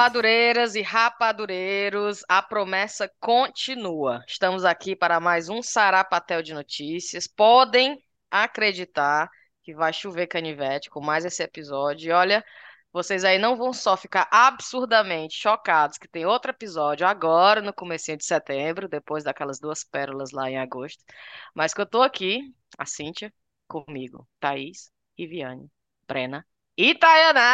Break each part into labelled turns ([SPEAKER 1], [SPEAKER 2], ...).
[SPEAKER 1] Rapadureiras e rapadureiros, a promessa continua. Estamos aqui para mais um Sarapatel de Notícias. Podem acreditar que vai chover canivete com mais esse episódio. E olha, vocês aí não vão só ficar absurdamente chocados que tem outro episódio agora no comecinho de setembro, depois daquelas duas pérolas lá em agosto, mas que eu tô aqui, a Cíntia, comigo, Thaís, Riviane, Brena Itaianá!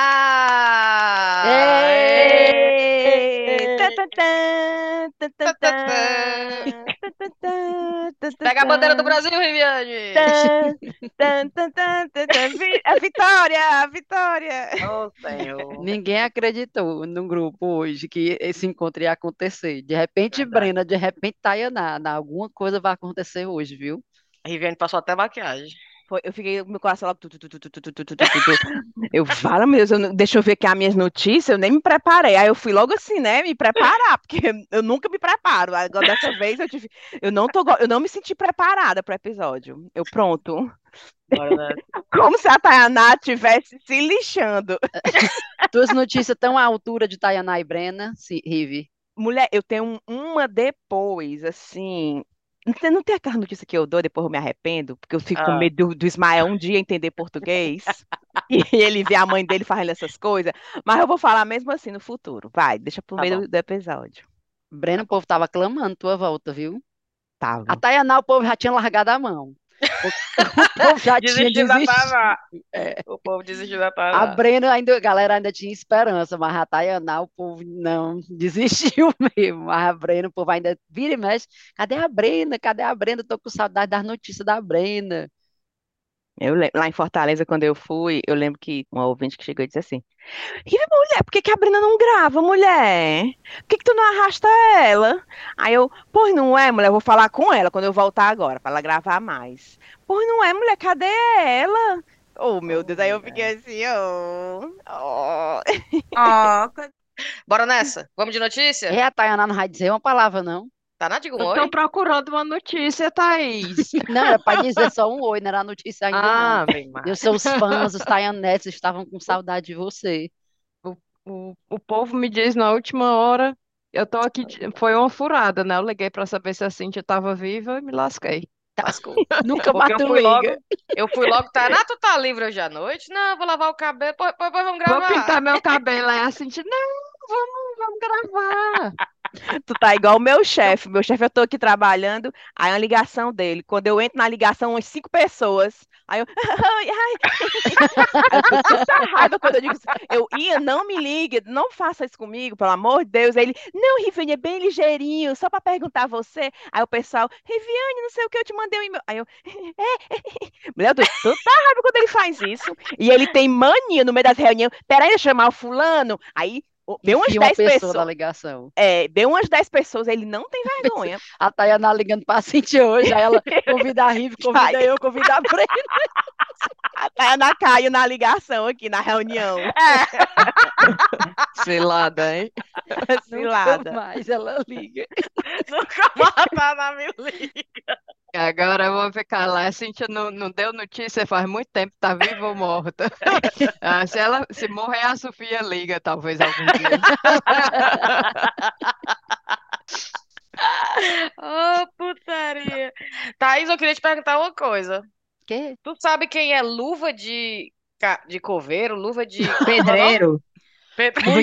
[SPEAKER 1] Pega a bandeira do Brasil, Riviane!
[SPEAKER 2] A vitória! A vitória!
[SPEAKER 1] Oh, Senhor.
[SPEAKER 3] Ninguém acreditou no grupo hoje que esse encontro ia acontecer. De repente,
[SPEAKER 1] Verdade.
[SPEAKER 3] Brena, de repente, Tayaná. Alguma coisa vai acontecer hoje, viu?
[SPEAKER 1] A Riviane passou até maquiagem.
[SPEAKER 2] Foi, eu fiquei, meu coração lá, Tu, tu, tu, eu falo, meu Deus, eu, deixa eu ver aqui as minhas notícias, eu nem me preparei. Aí eu fui logo assim, né, me preparar, porque eu nunca me preparo. Agora dessa vez eu tive, eu não tô, eu não me senti preparada para o episódio. Eu pronto. Como se a Tayaná estivesse se lixando.
[SPEAKER 3] Duas notícias tão à altura de Tayaná e Brena, Rive.
[SPEAKER 2] Mulher, eu tenho uma depois, assim, você não tem aquela notícia que eu dou, depois eu me arrependo, porque eu fico com
[SPEAKER 1] Ah.
[SPEAKER 2] medo do, do Ismael um dia entender português e ele ver a mãe dele fazendo essas coisas. Mas eu vou falar mesmo assim no futuro. Vai, deixa pro
[SPEAKER 1] Tá
[SPEAKER 2] meio do, do episódio.
[SPEAKER 3] Brena, o povo tava clamando tua volta, viu?
[SPEAKER 2] Tava.
[SPEAKER 3] A Tayaná, o povo já tinha largado a mão. O, povo já tinha
[SPEAKER 1] Desistiu da
[SPEAKER 3] desistido. É.
[SPEAKER 1] O povo desistiu da
[SPEAKER 3] A
[SPEAKER 1] Tava.
[SPEAKER 3] Brena ainda, a galera ainda tinha esperança, mas a Tayaná, o povo não desistiu mesmo. Mas a Brena, o povo ainda vira e mexe. Cadê a Brena? Cadê a Brena? Tô com saudade das notícias da Brena.
[SPEAKER 2] Eu, lá em Fortaleza, quando eu fui, eu lembro que uma ouvinte que chegou e disse assim: Rive, mulher, por que que a Bruna não grava, mulher? Por que que tu não arrasta ela? Aí eu, pois não é, mulher, eu vou falar com ela quando eu voltar agora, pra ela gravar mais. Pois não é, mulher, cadê ela? Oh, meu Deus, aí eu fiquei assim, oh, oh.
[SPEAKER 1] Bora nessa? Vamos de notícia?
[SPEAKER 3] É, a Tayaná não vai dizer uma palavra, não.
[SPEAKER 1] Tá na Diga um
[SPEAKER 4] Eu
[SPEAKER 1] oi?
[SPEAKER 4] tô procurando uma notícia, Thaís.
[SPEAKER 3] Não, era para dizer só um oi, não era notícia ainda,
[SPEAKER 1] Ah,
[SPEAKER 3] não.
[SPEAKER 1] bem mais.
[SPEAKER 3] Eu sou os fãs, os Tayanetes estavam com saudade de você.
[SPEAKER 4] O, o povo me diz na última hora, eu tô aqui, foi uma furada, né? Eu liguei pra saber se a Cíntia tava viva e me lasquei.
[SPEAKER 1] Lascou.
[SPEAKER 3] Nunca bateu
[SPEAKER 1] fui logo,
[SPEAKER 3] liga.
[SPEAKER 1] eu fui logo, Tainá, tu tá livre hoje à noite? Não, vou lavar o cabelo, depois, depois vamos
[SPEAKER 4] Vou
[SPEAKER 1] gravar.
[SPEAKER 4] pintar meu cabelo, aí a Cíntia, não, vamos, vamos gravar.
[SPEAKER 2] Tu tá igual o meu chefe. Meu chefe, eu tô aqui trabalhando, aí uma ligação dele. Quando eu entro na ligação, umas cinco pessoas. Aí eu. Ai, ai. Eu raiva quando eu digo assim. Eu ia, não me ligue, não faça isso comigo, pelo amor de Deus. Aí ele, não, Riviane, é bem ligeirinho, só pra perguntar a você. Aí o pessoal, Riviane, não sei o que, eu te mandei um e-mail. Aí eu, é, Mulher, eu tô com tanta raiva quando ele faz isso. E ele tem mania no meio das reuniões. Peraí, eu chamar o fulano. Aí. Deu umas
[SPEAKER 3] Enfia uma
[SPEAKER 2] 10
[SPEAKER 3] pessoa
[SPEAKER 2] pessoas.
[SPEAKER 3] ligação.
[SPEAKER 2] É, deu umas 10 pessoas, ele não tem vergonha.
[SPEAKER 3] A Tayaná ligando pra Cintia hoje, aí ela convida a Rive, convida eu, convida a Brena.
[SPEAKER 2] A Ana caiu na ligação aqui, na reunião.
[SPEAKER 4] Cilada, hein?
[SPEAKER 2] Cilada.
[SPEAKER 3] Nunca mais ela liga.
[SPEAKER 1] Nunca mais Tainá me liga.
[SPEAKER 4] Agora eu vou ficar lá, a Cíntia não, não deu notícia faz muito tempo, tá viva ou morta. Ah, se ela, se morrer, a Sofia liga, talvez, algum dia.
[SPEAKER 1] Ô, putaria. Thaís, eu queria te perguntar uma coisa.
[SPEAKER 3] Que?
[SPEAKER 1] Tu sabe quem é luva de, de coveiro, luva de
[SPEAKER 5] Pedreiro.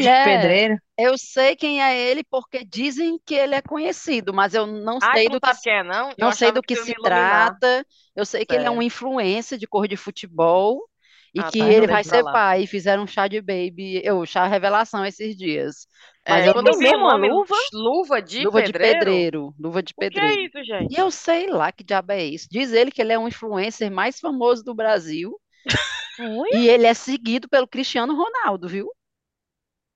[SPEAKER 5] De
[SPEAKER 3] Mulher.
[SPEAKER 5] pedreiro.
[SPEAKER 3] Eu sei quem é ele porque dizem que ele é conhecido, mas eu não
[SPEAKER 1] Ah,
[SPEAKER 3] sei
[SPEAKER 1] não
[SPEAKER 3] do que se-
[SPEAKER 1] é, não? Eu
[SPEAKER 3] não sei do que
[SPEAKER 1] ia
[SPEAKER 3] se
[SPEAKER 1] iluminar.
[SPEAKER 3] trata. Eu sei que ele é um influencer de cor de futebol e
[SPEAKER 1] Ah,
[SPEAKER 3] que
[SPEAKER 1] tá,
[SPEAKER 3] ele
[SPEAKER 1] então
[SPEAKER 3] vai ser
[SPEAKER 1] lá.
[SPEAKER 3] pai. E fizeram um chá de baby, eu, chá revelação esses dias. Mas
[SPEAKER 1] É,
[SPEAKER 3] eu não
[SPEAKER 2] mesmo a
[SPEAKER 1] nome
[SPEAKER 2] luva?
[SPEAKER 1] luva de
[SPEAKER 3] luva de
[SPEAKER 1] pedreiro,
[SPEAKER 3] pedreiro, luva de
[SPEAKER 1] o que é
[SPEAKER 3] pedreiro.
[SPEAKER 1] isso, gente?
[SPEAKER 3] E eu sei lá que diabo é isso. Diz ele que ele é um influencer mais famoso do Brasil e ele é seguido pelo Cristiano Ronaldo, viu?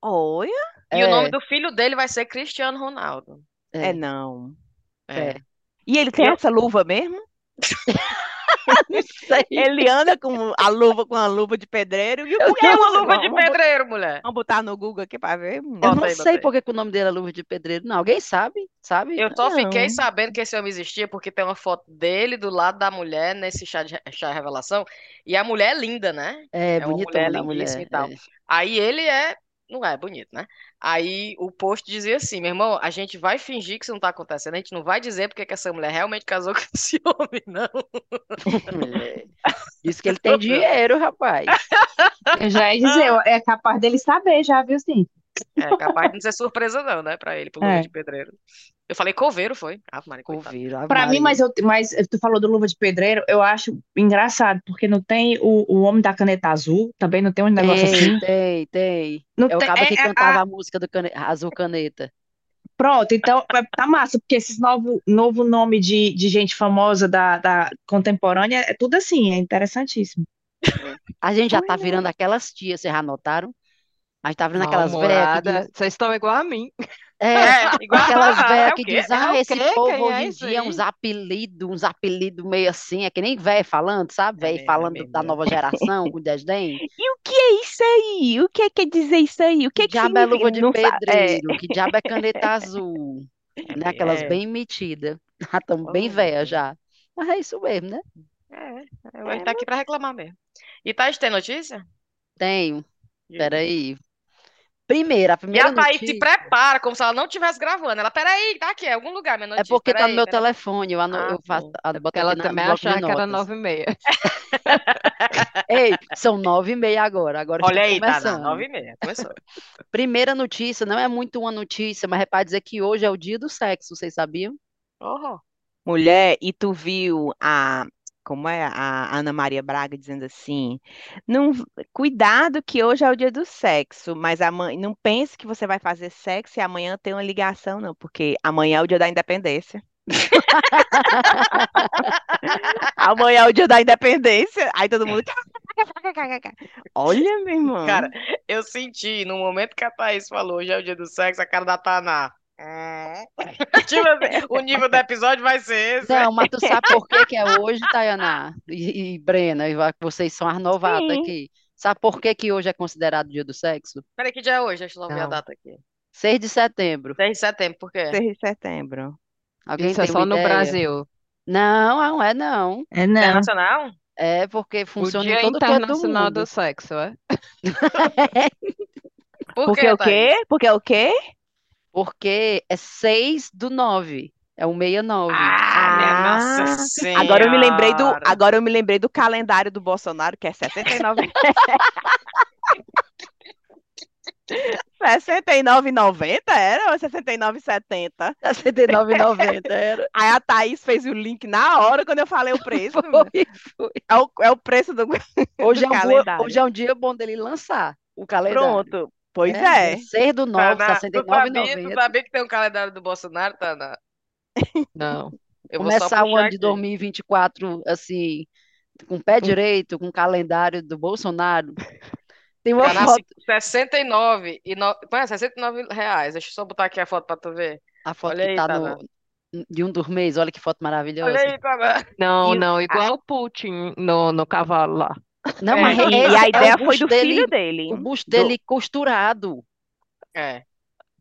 [SPEAKER 2] Olha?
[SPEAKER 1] E o nome
[SPEAKER 3] É,
[SPEAKER 1] do filho dele vai ser Cristiano Ronaldo.
[SPEAKER 2] É
[SPEAKER 3] é,
[SPEAKER 2] não.
[SPEAKER 1] É.
[SPEAKER 3] é.
[SPEAKER 2] E ele tem
[SPEAKER 1] Eu-
[SPEAKER 2] essa luva mesmo?
[SPEAKER 3] Não sei.
[SPEAKER 2] Ele anda com a luva com a luva de pedreiro. E o
[SPEAKER 1] que é uma
[SPEAKER 2] Vamos-
[SPEAKER 1] luva de
[SPEAKER 2] vamos-
[SPEAKER 1] pedreiro, mulher?
[SPEAKER 2] Vamos botar no Google aqui pra ver.
[SPEAKER 3] Eu
[SPEAKER 1] Bota
[SPEAKER 3] não
[SPEAKER 1] aí,
[SPEAKER 3] sei
[SPEAKER 1] aí.
[SPEAKER 3] por que que o nome dele é luva de pedreiro. Não, alguém sabe? Sabe?
[SPEAKER 1] Eu só fiquei
[SPEAKER 2] Não.
[SPEAKER 1] sabendo que esse homem existia porque tem uma foto dele do lado da mulher nesse chá de chá revelação. E a mulher é linda, né?
[SPEAKER 3] É,
[SPEAKER 1] É
[SPEAKER 3] bonitona
[SPEAKER 1] mulher
[SPEAKER 3] a mulher.
[SPEAKER 1] e tal.
[SPEAKER 3] é.
[SPEAKER 1] Aí ele é Não é bonito, né? Aí o post dizia assim, meu irmão, a gente vai fingir que isso não tá acontecendo, a gente não vai dizer porque que essa mulher realmente casou com esse homem, não.
[SPEAKER 3] Diz que ele tem dinheiro, rapaz.
[SPEAKER 5] Eu já ia dizer, é capaz dele saber já, viu, sim.
[SPEAKER 1] É capaz de não ser surpresa não, né, pra ele, pro
[SPEAKER 5] É.
[SPEAKER 1] de Pedreiro. Eu falei coveiro, foi? Ah, Maria.
[SPEAKER 3] Coveiro,
[SPEAKER 5] Pra mim, mas, eu, mas tu falou do Luva de Pedreiro, eu acho engraçado, porque não tem o, o Homem da Caneta Azul, também não tem um negócio
[SPEAKER 3] Tem,
[SPEAKER 5] assim.
[SPEAKER 3] tem, tem.
[SPEAKER 5] Não
[SPEAKER 3] É o
[SPEAKER 5] tem,
[SPEAKER 3] cara que
[SPEAKER 5] é- é-
[SPEAKER 3] cantava
[SPEAKER 5] a-
[SPEAKER 3] a música do cane- Azul Caneta.
[SPEAKER 5] Pronto, então é- tá massa, porque esses novo, novo nome de, de gente famosa da, da contemporânea é tudo assim, é interessantíssimo.
[SPEAKER 3] A gente já tá virando aquelas tias, vocês já notaram? A gente tá virando aquelas velhas
[SPEAKER 4] Vocês estão igual a mim.
[SPEAKER 3] É,
[SPEAKER 1] É, igual
[SPEAKER 3] aquelas
[SPEAKER 1] ah,
[SPEAKER 3] velhas
[SPEAKER 1] é
[SPEAKER 3] que
[SPEAKER 4] É
[SPEAKER 3] ah,
[SPEAKER 4] o
[SPEAKER 3] esse
[SPEAKER 4] quê?
[SPEAKER 3] povo
[SPEAKER 4] Quem
[SPEAKER 3] hoje
[SPEAKER 4] é
[SPEAKER 3] em
[SPEAKER 4] isso
[SPEAKER 3] dia,
[SPEAKER 4] aí?
[SPEAKER 3] uns apelidos, uns apelidos meio assim, é que nem velho falando, sabe?
[SPEAKER 1] É
[SPEAKER 3] Velho
[SPEAKER 1] é
[SPEAKER 3] falando da nova geração, com desdém.
[SPEAKER 2] E o que é isso aí? O que é que quer dizer isso aí? O que
[SPEAKER 3] Que
[SPEAKER 2] que
[SPEAKER 3] diabo é luva de
[SPEAKER 2] é,
[SPEAKER 3] pedreiro? Que diabo é caneta azul? Né? Aquelas
[SPEAKER 1] É.
[SPEAKER 3] bem metidas. Já estamos bem
[SPEAKER 1] Oh,
[SPEAKER 3] velhas já. Mas é isso mesmo, né?
[SPEAKER 1] É, a gente tá aqui pra reclamar mesmo. E Thaís, tem notícia?
[SPEAKER 3] Tenho. Peraí. Primeira, a
[SPEAKER 1] E
[SPEAKER 3] primeira
[SPEAKER 1] a Thaís se
[SPEAKER 3] notícia
[SPEAKER 1] prepara como se ela não estivesse gravando. Ela, peraí, tá aqui, é algum lugar minha
[SPEAKER 3] é
[SPEAKER 1] notícia.
[SPEAKER 3] porque tá no meu
[SPEAKER 1] peraí.
[SPEAKER 3] telefone. Eu, ano-
[SPEAKER 1] Ah,
[SPEAKER 3] eu faço, a-
[SPEAKER 4] É
[SPEAKER 3] boto
[SPEAKER 4] porque
[SPEAKER 3] aqui
[SPEAKER 4] ela
[SPEAKER 3] na-
[SPEAKER 4] também achava que era nove e meia.
[SPEAKER 3] Ei, são nove e meia agora. Agora
[SPEAKER 1] Olha aí, tá
[SPEAKER 3] começando.
[SPEAKER 1] nove e meia. Começou.
[SPEAKER 3] Primeira notícia, não é muito uma notícia, mas é para dizer que hoje é o dia do sexo, vocês sabiam?
[SPEAKER 1] Oh,
[SPEAKER 2] Mulher, e tu viu a, como é, a Ana Maria Braga dizendo assim, não, cuidado que hoje é o dia do sexo, mas amanhã, não pense que você vai fazer sexo e amanhã tem uma ligação, não, porque amanhã é o dia da independência. Amanhã é o dia da independência, aí todo mundo... Olha, meu irmão.
[SPEAKER 1] Cara, eu senti, no momento que a Thaís falou, hoje é o dia do sexo, a cara da Taná. Hum. Tipo assim, o nível do episódio vai ser esse.
[SPEAKER 3] Não, mas tu sabe por que que é hoje, Tayana e, e Brena, e vocês são as novatas
[SPEAKER 2] Sim.
[SPEAKER 3] aqui. Sabe por que que hoje é considerado dia do sexo?
[SPEAKER 1] Peraí, que dia é hoje? Deixa eu só ver a data aqui.
[SPEAKER 3] 6 de setembro.
[SPEAKER 1] 10 de setembro, por quê?
[SPEAKER 2] 6 de setembro.
[SPEAKER 3] Alguém
[SPEAKER 4] Isso é
[SPEAKER 3] tem
[SPEAKER 4] só
[SPEAKER 3] uma
[SPEAKER 4] no
[SPEAKER 3] ideia?
[SPEAKER 4] Brasil.
[SPEAKER 3] Não, não é não.
[SPEAKER 5] É não.
[SPEAKER 1] Internacional?
[SPEAKER 3] É porque
[SPEAKER 4] O
[SPEAKER 3] funciona em
[SPEAKER 4] Dia
[SPEAKER 3] todo canto do
[SPEAKER 4] Internacional
[SPEAKER 3] mundo.
[SPEAKER 4] do Sexo, é?
[SPEAKER 1] Por
[SPEAKER 2] Porque
[SPEAKER 1] quê,
[SPEAKER 2] o quê? Porque o quê?
[SPEAKER 3] Porque é 6 do 9. É o 69.
[SPEAKER 1] Ah, minha
[SPEAKER 2] Ah,
[SPEAKER 1] Nossa
[SPEAKER 2] Agora eu me lembrei do,
[SPEAKER 1] Senhora.
[SPEAKER 2] agora eu me lembrei do calendário do Bolsonaro, que é 69. 69,90 era ou 69,70?
[SPEAKER 3] 69,90 era.
[SPEAKER 2] Aí a Thaís fez o link na hora quando eu falei o preço.
[SPEAKER 3] Foi, foi.
[SPEAKER 2] É o, é o preço do,
[SPEAKER 3] Hoje
[SPEAKER 2] do
[SPEAKER 3] é, um
[SPEAKER 2] calendário.
[SPEAKER 3] hoje é um dia bom dele lançar o calendário.
[SPEAKER 2] Pronto. Pois
[SPEAKER 3] É,
[SPEAKER 2] é.
[SPEAKER 3] 6 do 9,
[SPEAKER 1] Taná, tu sabia, tu
[SPEAKER 3] 69,90.
[SPEAKER 1] sabia que tem um calendário do Bolsonaro, Taná?
[SPEAKER 4] Não.
[SPEAKER 1] Eu vou só
[SPEAKER 3] Começar o ano de
[SPEAKER 1] aqui.
[SPEAKER 3] 2024 assim, com o pé direito, com o calendário do Bolsonaro. Tem uma
[SPEAKER 1] Cana,
[SPEAKER 3] foto,
[SPEAKER 1] 69 e no... Qual é? 69 reais. Deixa eu só botar aqui a foto pra tu ver.
[SPEAKER 3] a foto
[SPEAKER 1] Olha
[SPEAKER 3] que
[SPEAKER 1] aí,
[SPEAKER 3] tá
[SPEAKER 1] Taná.
[SPEAKER 3] no, de um dos meses, olha que foto maravilhosa.
[SPEAKER 1] Olha aí.
[SPEAKER 4] Não,
[SPEAKER 2] E-
[SPEAKER 4] não, igual o Putin no, no cavalo lá.
[SPEAKER 3] Não,
[SPEAKER 1] É,
[SPEAKER 3] mas
[SPEAKER 2] E, e a
[SPEAKER 3] é
[SPEAKER 2] ideia
[SPEAKER 3] o
[SPEAKER 2] foi do filho
[SPEAKER 3] dele,
[SPEAKER 2] dele.
[SPEAKER 3] o busto
[SPEAKER 2] Do-
[SPEAKER 3] dele costurado.
[SPEAKER 1] É.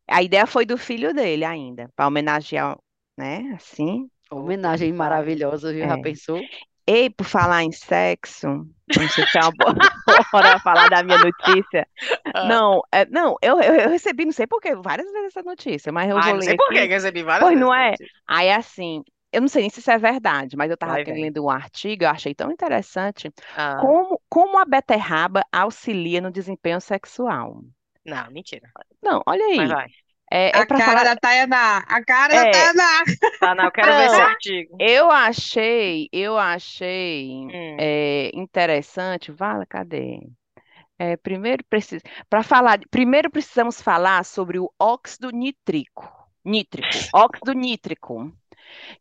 [SPEAKER 2] a ideia foi do filho dele ainda, para homenagear, né? Assim.
[SPEAKER 3] Homenagem maravilhosa, viu? Já
[SPEAKER 2] É.
[SPEAKER 3] pensou?
[SPEAKER 2] Ei, por falar em sexo, não sei se é uma boa hora falar da minha notícia.
[SPEAKER 1] Ah.
[SPEAKER 2] Não, é, não, eu, eu, eu recebi, não sei por quê, várias vezes essa notícia, mas eu
[SPEAKER 1] Ai,
[SPEAKER 2] vou
[SPEAKER 1] não
[SPEAKER 2] ler
[SPEAKER 1] sei por que eu recebi várias
[SPEAKER 2] Pois
[SPEAKER 1] vezes
[SPEAKER 2] não
[SPEAKER 1] essa
[SPEAKER 2] é?
[SPEAKER 1] notícia.
[SPEAKER 2] Aí, assim, eu não sei nem se isso é verdade, mas eu estava
[SPEAKER 1] Vai,
[SPEAKER 2] lendo um artigo, eu achei tão interessante,
[SPEAKER 1] Ah,
[SPEAKER 2] como, como a beterraba auxilia no desempenho sexual.
[SPEAKER 1] não, mentira.
[SPEAKER 2] Não, olha
[SPEAKER 1] Mas
[SPEAKER 2] aí,
[SPEAKER 1] vai.
[SPEAKER 2] é, é
[SPEAKER 5] A cara
[SPEAKER 2] falar,
[SPEAKER 5] da Tayaná, a cara
[SPEAKER 2] É.
[SPEAKER 5] da Tayaná.
[SPEAKER 1] Tá, não, eu quero ver esse artigo.
[SPEAKER 2] eu achei, eu achei
[SPEAKER 1] Hum.
[SPEAKER 2] é, interessante, Vala, cadê? É, primeiro precisa, para falar, primeiro precisamos falar sobre o óxido nítrico, nítrico, óxido nítrico,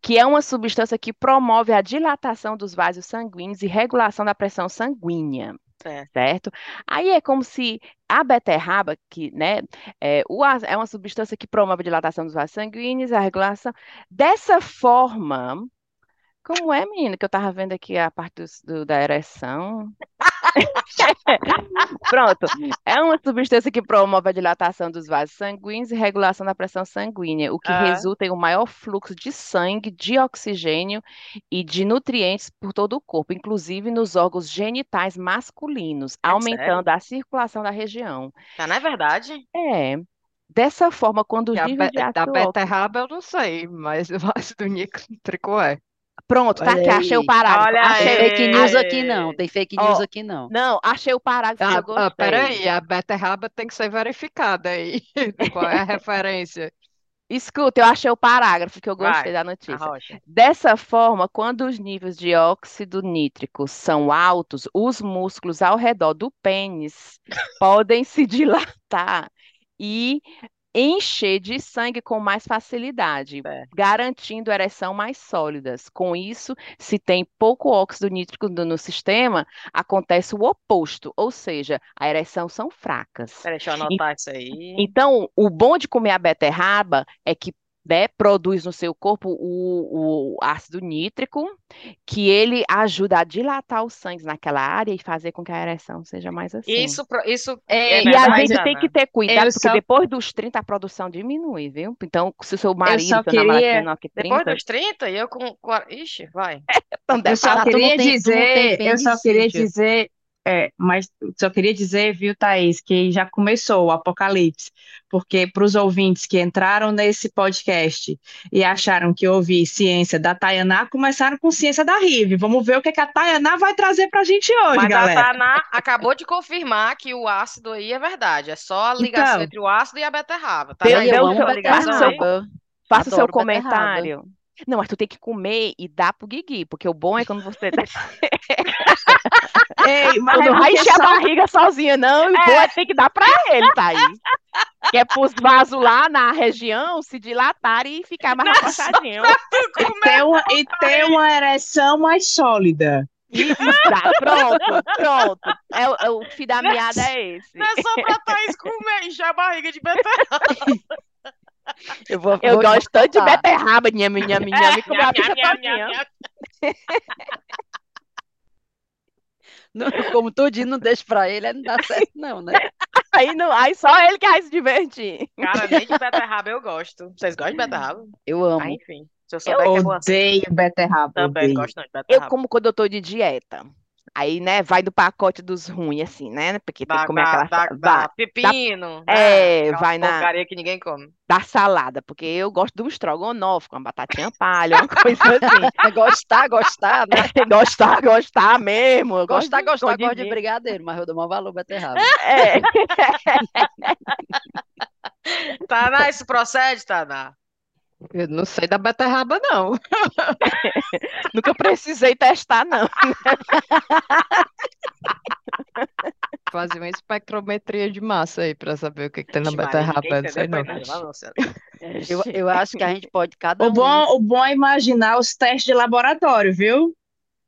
[SPEAKER 2] que é uma substância que promove a dilatação dos vasos sanguíneos e regulação da pressão sanguínea,
[SPEAKER 1] Certo.
[SPEAKER 2] certo? Aí é como se a beterraba, que, né, é, o é uma substância que promove a dilatação dos vasos sanguíneos, a regulação. Dessa forma, como é, menina, que eu tava vendo aqui a parte dos- do- da ereção? Pronto. É uma substância que promove a dilatação dos vasos sanguíneos e regulação da pressão sanguínea, o que
[SPEAKER 1] Ah.
[SPEAKER 2] resulta em um maior fluxo de sangue, de oxigênio e de nutrientes por todo o corpo, inclusive nos órgãos genitais masculinos,
[SPEAKER 1] É
[SPEAKER 2] aumentando a circulação da região.
[SPEAKER 1] Tá, não é verdade?
[SPEAKER 2] É. Dessa forma, quando níveis
[SPEAKER 4] be-
[SPEAKER 2] de
[SPEAKER 4] da
[SPEAKER 2] ácido óxico...
[SPEAKER 4] beterraba eu não sei, mas o ácido nítrico é.
[SPEAKER 2] Pronto, tá
[SPEAKER 3] Olha
[SPEAKER 2] aqui, achei o
[SPEAKER 3] aí.
[SPEAKER 2] parágrafo.
[SPEAKER 1] Olha
[SPEAKER 2] Achei...
[SPEAKER 1] aí.
[SPEAKER 3] Fake news aqui não, tem fake news
[SPEAKER 2] Ó,
[SPEAKER 3] aqui não.
[SPEAKER 2] Não, achei o parágrafo que eu
[SPEAKER 4] Ah, ah,
[SPEAKER 2] gostei.
[SPEAKER 4] peraí, a beterraba tem que ser verificada aí. Qual é a referência?
[SPEAKER 2] Escuta, eu achei o parágrafo que eu gostei
[SPEAKER 1] Vai,
[SPEAKER 2] da notícia. Dessa forma, quando os níveis de óxido nítrico são altos, os músculos ao redor do pênis podem se dilatar e encher de sangue com mais facilidade,
[SPEAKER 1] Certo.
[SPEAKER 2] garantindo ereção mais sólidas. Com isso, se tem pouco óxido nítrico no no sistema, acontece o oposto, ou seja, a ereção são fracas.
[SPEAKER 1] Peraí, deixa eu anotar isso aí.
[SPEAKER 2] Então, o bom de comer a beterraba é que né, produz no seu corpo o, o ácido nítrico, que ele ajuda a dilatar os sangues naquela área e fazer com que a ereção seja mais assim.
[SPEAKER 1] Isso, isso
[SPEAKER 5] Ei,
[SPEAKER 1] é
[SPEAKER 2] E a gente tem que ter cuidado,
[SPEAKER 5] eu
[SPEAKER 2] porque
[SPEAKER 5] só-
[SPEAKER 2] depois dos 30 a produção diminui, viu? Então, se o seu marido, seu
[SPEAKER 5] queria-
[SPEAKER 2] é menor que
[SPEAKER 1] Depois
[SPEAKER 2] 30,
[SPEAKER 1] dos 30 e eu com. Ixi, vai.
[SPEAKER 2] então
[SPEAKER 5] Eu só queria dizer, eu só queria dizer, é, mas só queria dizer, viu, Thaís, que já começou o apocalipse, porque para os ouvintes que entraram nesse podcast e acharam que ouvi ciência da Tayaná, começaram com ciência da Rive. Vamos ver o que, que a Tayaná vai trazer para a gente hoje,
[SPEAKER 1] Mas a
[SPEAKER 5] galera.
[SPEAKER 1] Taná acabou de confirmar que o ácido aí é verdade. É só a ligação
[SPEAKER 5] Então.
[SPEAKER 1] entre o ácido e a beterraba. Tá vendo?
[SPEAKER 2] deu
[SPEAKER 3] eu
[SPEAKER 2] o
[SPEAKER 3] amo
[SPEAKER 1] a
[SPEAKER 2] faça o seu- faça seu
[SPEAKER 3] Adoro beterraba.
[SPEAKER 2] Não, mas tu tem que comer e dar pro Guigui, porque o bom é quando você
[SPEAKER 5] Ei, mas é
[SPEAKER 2] não vai encher a barriga sozinha, não. E o bom é ter que dar pra ele, Thaís. Que é pros vasos lá na região se dilatarem e ficar mais afastadinho.
[SPEAKER 5] e ter uma, e ter uma ereção mais sólida.
[SPEAKER 2] Isso, tá, pronto, pronto. É, o- é o fim da meada é esse.
[SPEAKER 1] Não é só pra Thaís comer, encher a barriga de beterraba.
[SPEAKER 3] Eu vou,
[SPEAKER 2] Eu
[SPEAKER 3] vou
[SPEAKER 2] gosto tanto de beterraba, nhame, nhame, nhame, comer a bicha todinha.
[SPEAKER 3] Não, Como tudinho não deixa pra ele, não dá certo não, né?
[SPEAKER 2] Aí, não, aí só ele que vai se divertir.
[SPEAKER 1] Cara, nem de beterraba eu gosto. Vocês gostam de beterraba?
[SPEAKER 3] Eu
[SPEAKER 1] Ah,
[SPEAKER 3] amo.
[SPEAKER 1] enfim. Se eu souber que é boa assim,
[SPEAKER 5] Odeio beterraba,
[SPEAKER 1] também
[SPEAKER 5] odeio.
[SPEAKER 1] gosto não de
[SPEAKER 2] Eu
[SPEAKER 1] beterraba.
[SPEAKER 2] como quando eu tô de dieta. Aí, né, vai do pacote dos ruins, assim, né? Porque tem que
[SPEAKER 1] Da,
[SPEAKER 2] comer
[SPEAKER 1] da,
[SPEAKER 2] aquela...
[SPEAKER 1] da,
[SPEAKER 2] vai,
[SPEAKER 1] da pepino,
[SPEAKER 2] É,
[SPEAKER 1] né?
[SPEAKER 2] Vai na-
[SPEAKER 1] porcaria que ninguém come.
[SPEAKER 2] da salada, porque eu gosto de um estrogonofe com uma batatinha palha, uma coisa assim.
[SPEAKER 3] É Gostar, gostar, né?
[SPEAKER 2] Gostar, gostar mesmo. Eu gosto
[SPEAKER 3] Gostar,
[SPEAKER 2] de
[SPEAKER 3] gostar, gosto de
[SPEAKER 2] escondidinho.
[SPEAKER 3] brigadeiro, mas eu dou maior valor beterraba.
[SPEAKER 2] É.
[SPEAKER 1] Taná, isso procede, Taná?
[SPEAKER 4] Eu não sei da beterraba, não.
[SPEAKER 2] Nunca precisei testar, não.
[SPEAKER 4] Fazer uma espectrometria de massa aí pra saber o que, que tem na
[SPEAKER 1] Ixi, Maria,
[SPEAKER 4] beterraba.
[SPEAKER 1] ninguém
[SPEAKER 4] Não sei não.
[SPEAKER 3] Eu, eu acho que a gente pode cada
[SPEAKER 5] O
[SPEAKER 3] um.
[SPEAKER 5] bom, o bom é imaginar os testes de laboratório, viu,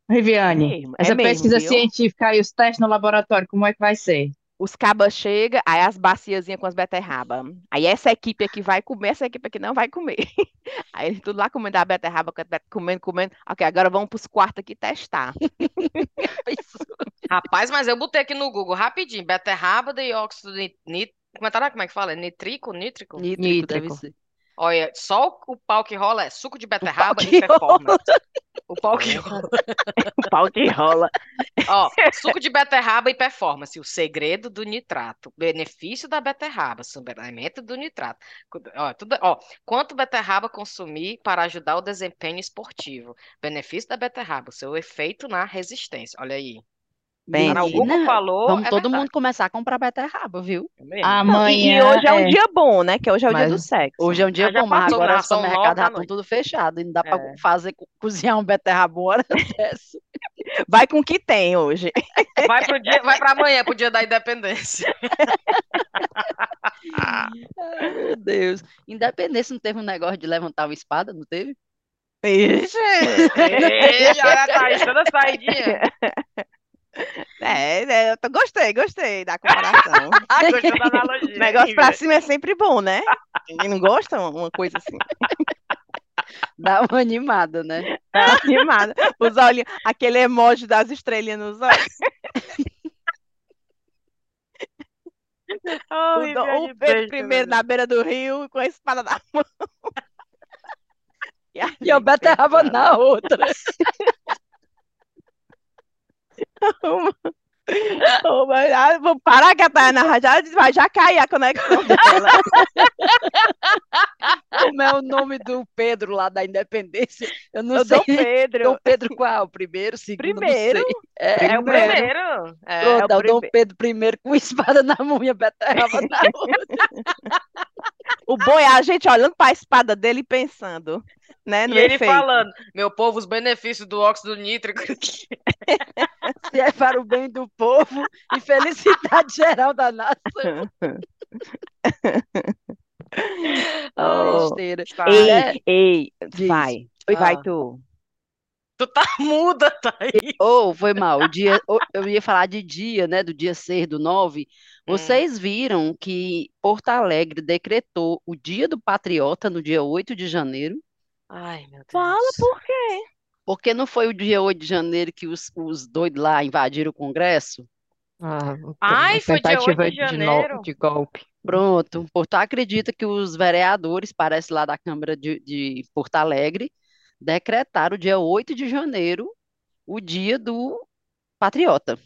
[SPEAKER 5] Riviane?
[SPEAKER 2] mesmo, é
[SPEAKER 5] Essa
[SPEAKER 2] mesmo,
[SPEAKER 5] pesquisa
[SPEAKER 2] viu?
[SPEAKER 5] científica aí, os testes no laboratório, como é que vai ser?
[SPEAKER 2] Os cabas chegam, aí as baciazinhas com as beterraba. Aí essa equipe aqui vai comer, essa equipe aqui não vai comer. Aí eles tudo lá comendo a beterraba, comendo, comendo. Ok, agora vamos pros quartos aqui testar.
[SPEAKER 1] Rapaz, mas eu botei aqui no Google rapidinho. Beterraba, dióxido de nit... Como é, tá, como é que fala? É Nitrico? Nítrico?
[SPEAKER 3] Nítrico, deve
[SPEAKER 4] Nítrico.
[SPEAKER 1] Olha, só o, pau que rola é suco de beterraba e performance. O pau que rola.
[SPEAKER 2] O pau que rola.
[SPEAKER 1] Ó, suco de beterraba e performance. O segredo do nitrato. Benefício da beterraba. Suplemento do nitrato. Ó, tudo, ó, quanto beterraba consumir para ajudar o desempenho esportivo? Benefício da beterraba. Seu efeito na resistência. Olha aí.
[SPEAKER 2] Bem,
[SPEAKER 3] Menina,
[SPEAKER 1] falou,
[SPEAKER 3] Vamos
[SPEAKER 1] é
[SPEAKER 3] todo
[SPEAKER 1] verdade.
[SPEAKER 3] mundo começar a comprar beterraba, viu?
[SPEAKER 1] É.
[SPEAKER 2] E,
[SPEAKER 5] Amanhã
[SPEAKER 2] e hoje é um
[SPEAKER 5] é.
[SPEAKER 2] dia bom, né? Que hoje é o dia
[SPEAKER 4] Mas
[SPEAKER 2] do sexo.
[SPEAKER 3] Hoje é um dia
[SPEAKER 1] Ah, já
[SPEAKER 3] bom, mas
[SPEAKER 1] passou,
[SPEAKER 3] agora os supermercados já estão tudo fechado. E não dá pra
[SPEAKER 1] É.
[SPEAKER 3] fazer, co- cozinhar um beterraba hora dessa.
[SPEAKER 2] Vai com o que tem hoje.
[SPEAKER 1] Vai pro dia, vai para amanhã, pro dia da independência.
[SPEAKER 3] Ai, meu Deus. Independência não teve um negócio de levantar uma espada, não teve?
[SPEAKER 2] Ixi.
[SPEAKER 1] Ei, olha a Thaís toda saidinha.
[SPEAKER 2] É, é, eu tô- gostei, gostei da comparação.
[SPEAKER 1] Ah, gostou da analogia.
[SPEAKER 2] Negócio
[SPEAKER 1] hein,
[SPEAKER 2] pra
[SPEAKER 1] velho?
[SPEAKER 2] cima é sempre bom, né? Quem não gosta, uma uma coisa assim.
[SPEAKER 3] Dá uma animada, né?
[SPEAKER 2] Tá animada. Os olhinhos, aquele emoji das estrelinhas nos olhos. O, Dom-
[SPEAKER 1] viagem
[SPEAKER 2] o Pedro
[SPEAKER 1] velho.
[SPEAKER 2] na beira do rio com a espada na mão. E, a
[SPEAKER 3] E beterraba
[SPEAKER 2] pensando,
[SPEAKER 3] na outra.
[SPEAKER 2] "Ô, mas, ah, Vamos parar que a Tayana já vai já cair a conexão dela.
[SPEAKER 3] Como é o nome do Pedro lá da Independência? Eu não
[SPEAKER 2] O
[SPEAKER 3] sei.
[SPEAKER 2] Dom Pedro.
[SPEAKER 3] Dom Pedro qual? Primeiro, segundo,
[SPEAKER 2] Primeiro.
[SPEAKER 3] É,
[SPEAKER 1] É o
[SPEAKER 2] Primeiro.
[SPEAKER 1] primeiro. É.
[SPEAKER 3] pronto,
[SPEAKER 2] é o
[SPEAKER 3] é o Dom
[SPEAKER 2] prime-
[SPEAKER 3] Pedro I com espada na mão e a beterraba na outra.
[SPEAKER 2] O bom é a gente olhando para a espada dele e pensando, né, no
[SPEAKER 1] E ele
[SPEAKER 2] efeito.
[SPEAKER 1] falando, meu povo, os benefícios do óxido nítrico.
[SPEAKER 3] Se é para o bem do povo e felicidade geral da nação.
[SPEAKER 2] Oh.
[SPEAKER 3] esteira.
[SPEAKER 1] Tá.
[SPEAKER 2] Ei,
[SPEAKER 3] É,
[SPEAKER 2] ei,
[SPEAKER 3] Diz.
[SPEAKER 2] vai. Vai
[SPEAKER 3] Ah.
[SPEAKER 2] tu.
[SPEAKER 1] Tu tá muda, tá aí.
[SPEAKER 3] Ou foi mal. O dia, eu ia falar de dia, né? Do dia 6 do 9. Vocês viram que Porto Alegre decretou o Dia do Patriota no dia 8 de janeiro?
[SPEAKER 1] Ai, meu Deus.
[SPEAKER 2] Fala por quê?
[SPEAKER 3] Porque não foi o dia 8 de janeiro que os, os doidos lá invadiram o Congresso?
[SPEAKER 4] Ah,
[SPEAKER 1] Ai, foi dia 8
[SPEAKER 4] tentativa
[SPEAKER 1] de
[SPEAKER 4] no-
[SPEAKER 1] janeiro.
[SPEAKER 4] de golpe.
[SPEAKER 3] Pronto. Porto acredita que os vereadores, parece lá da Câmara de, de Porto Alegre, decretaram o dia 8 de janeiro o dia do patriota.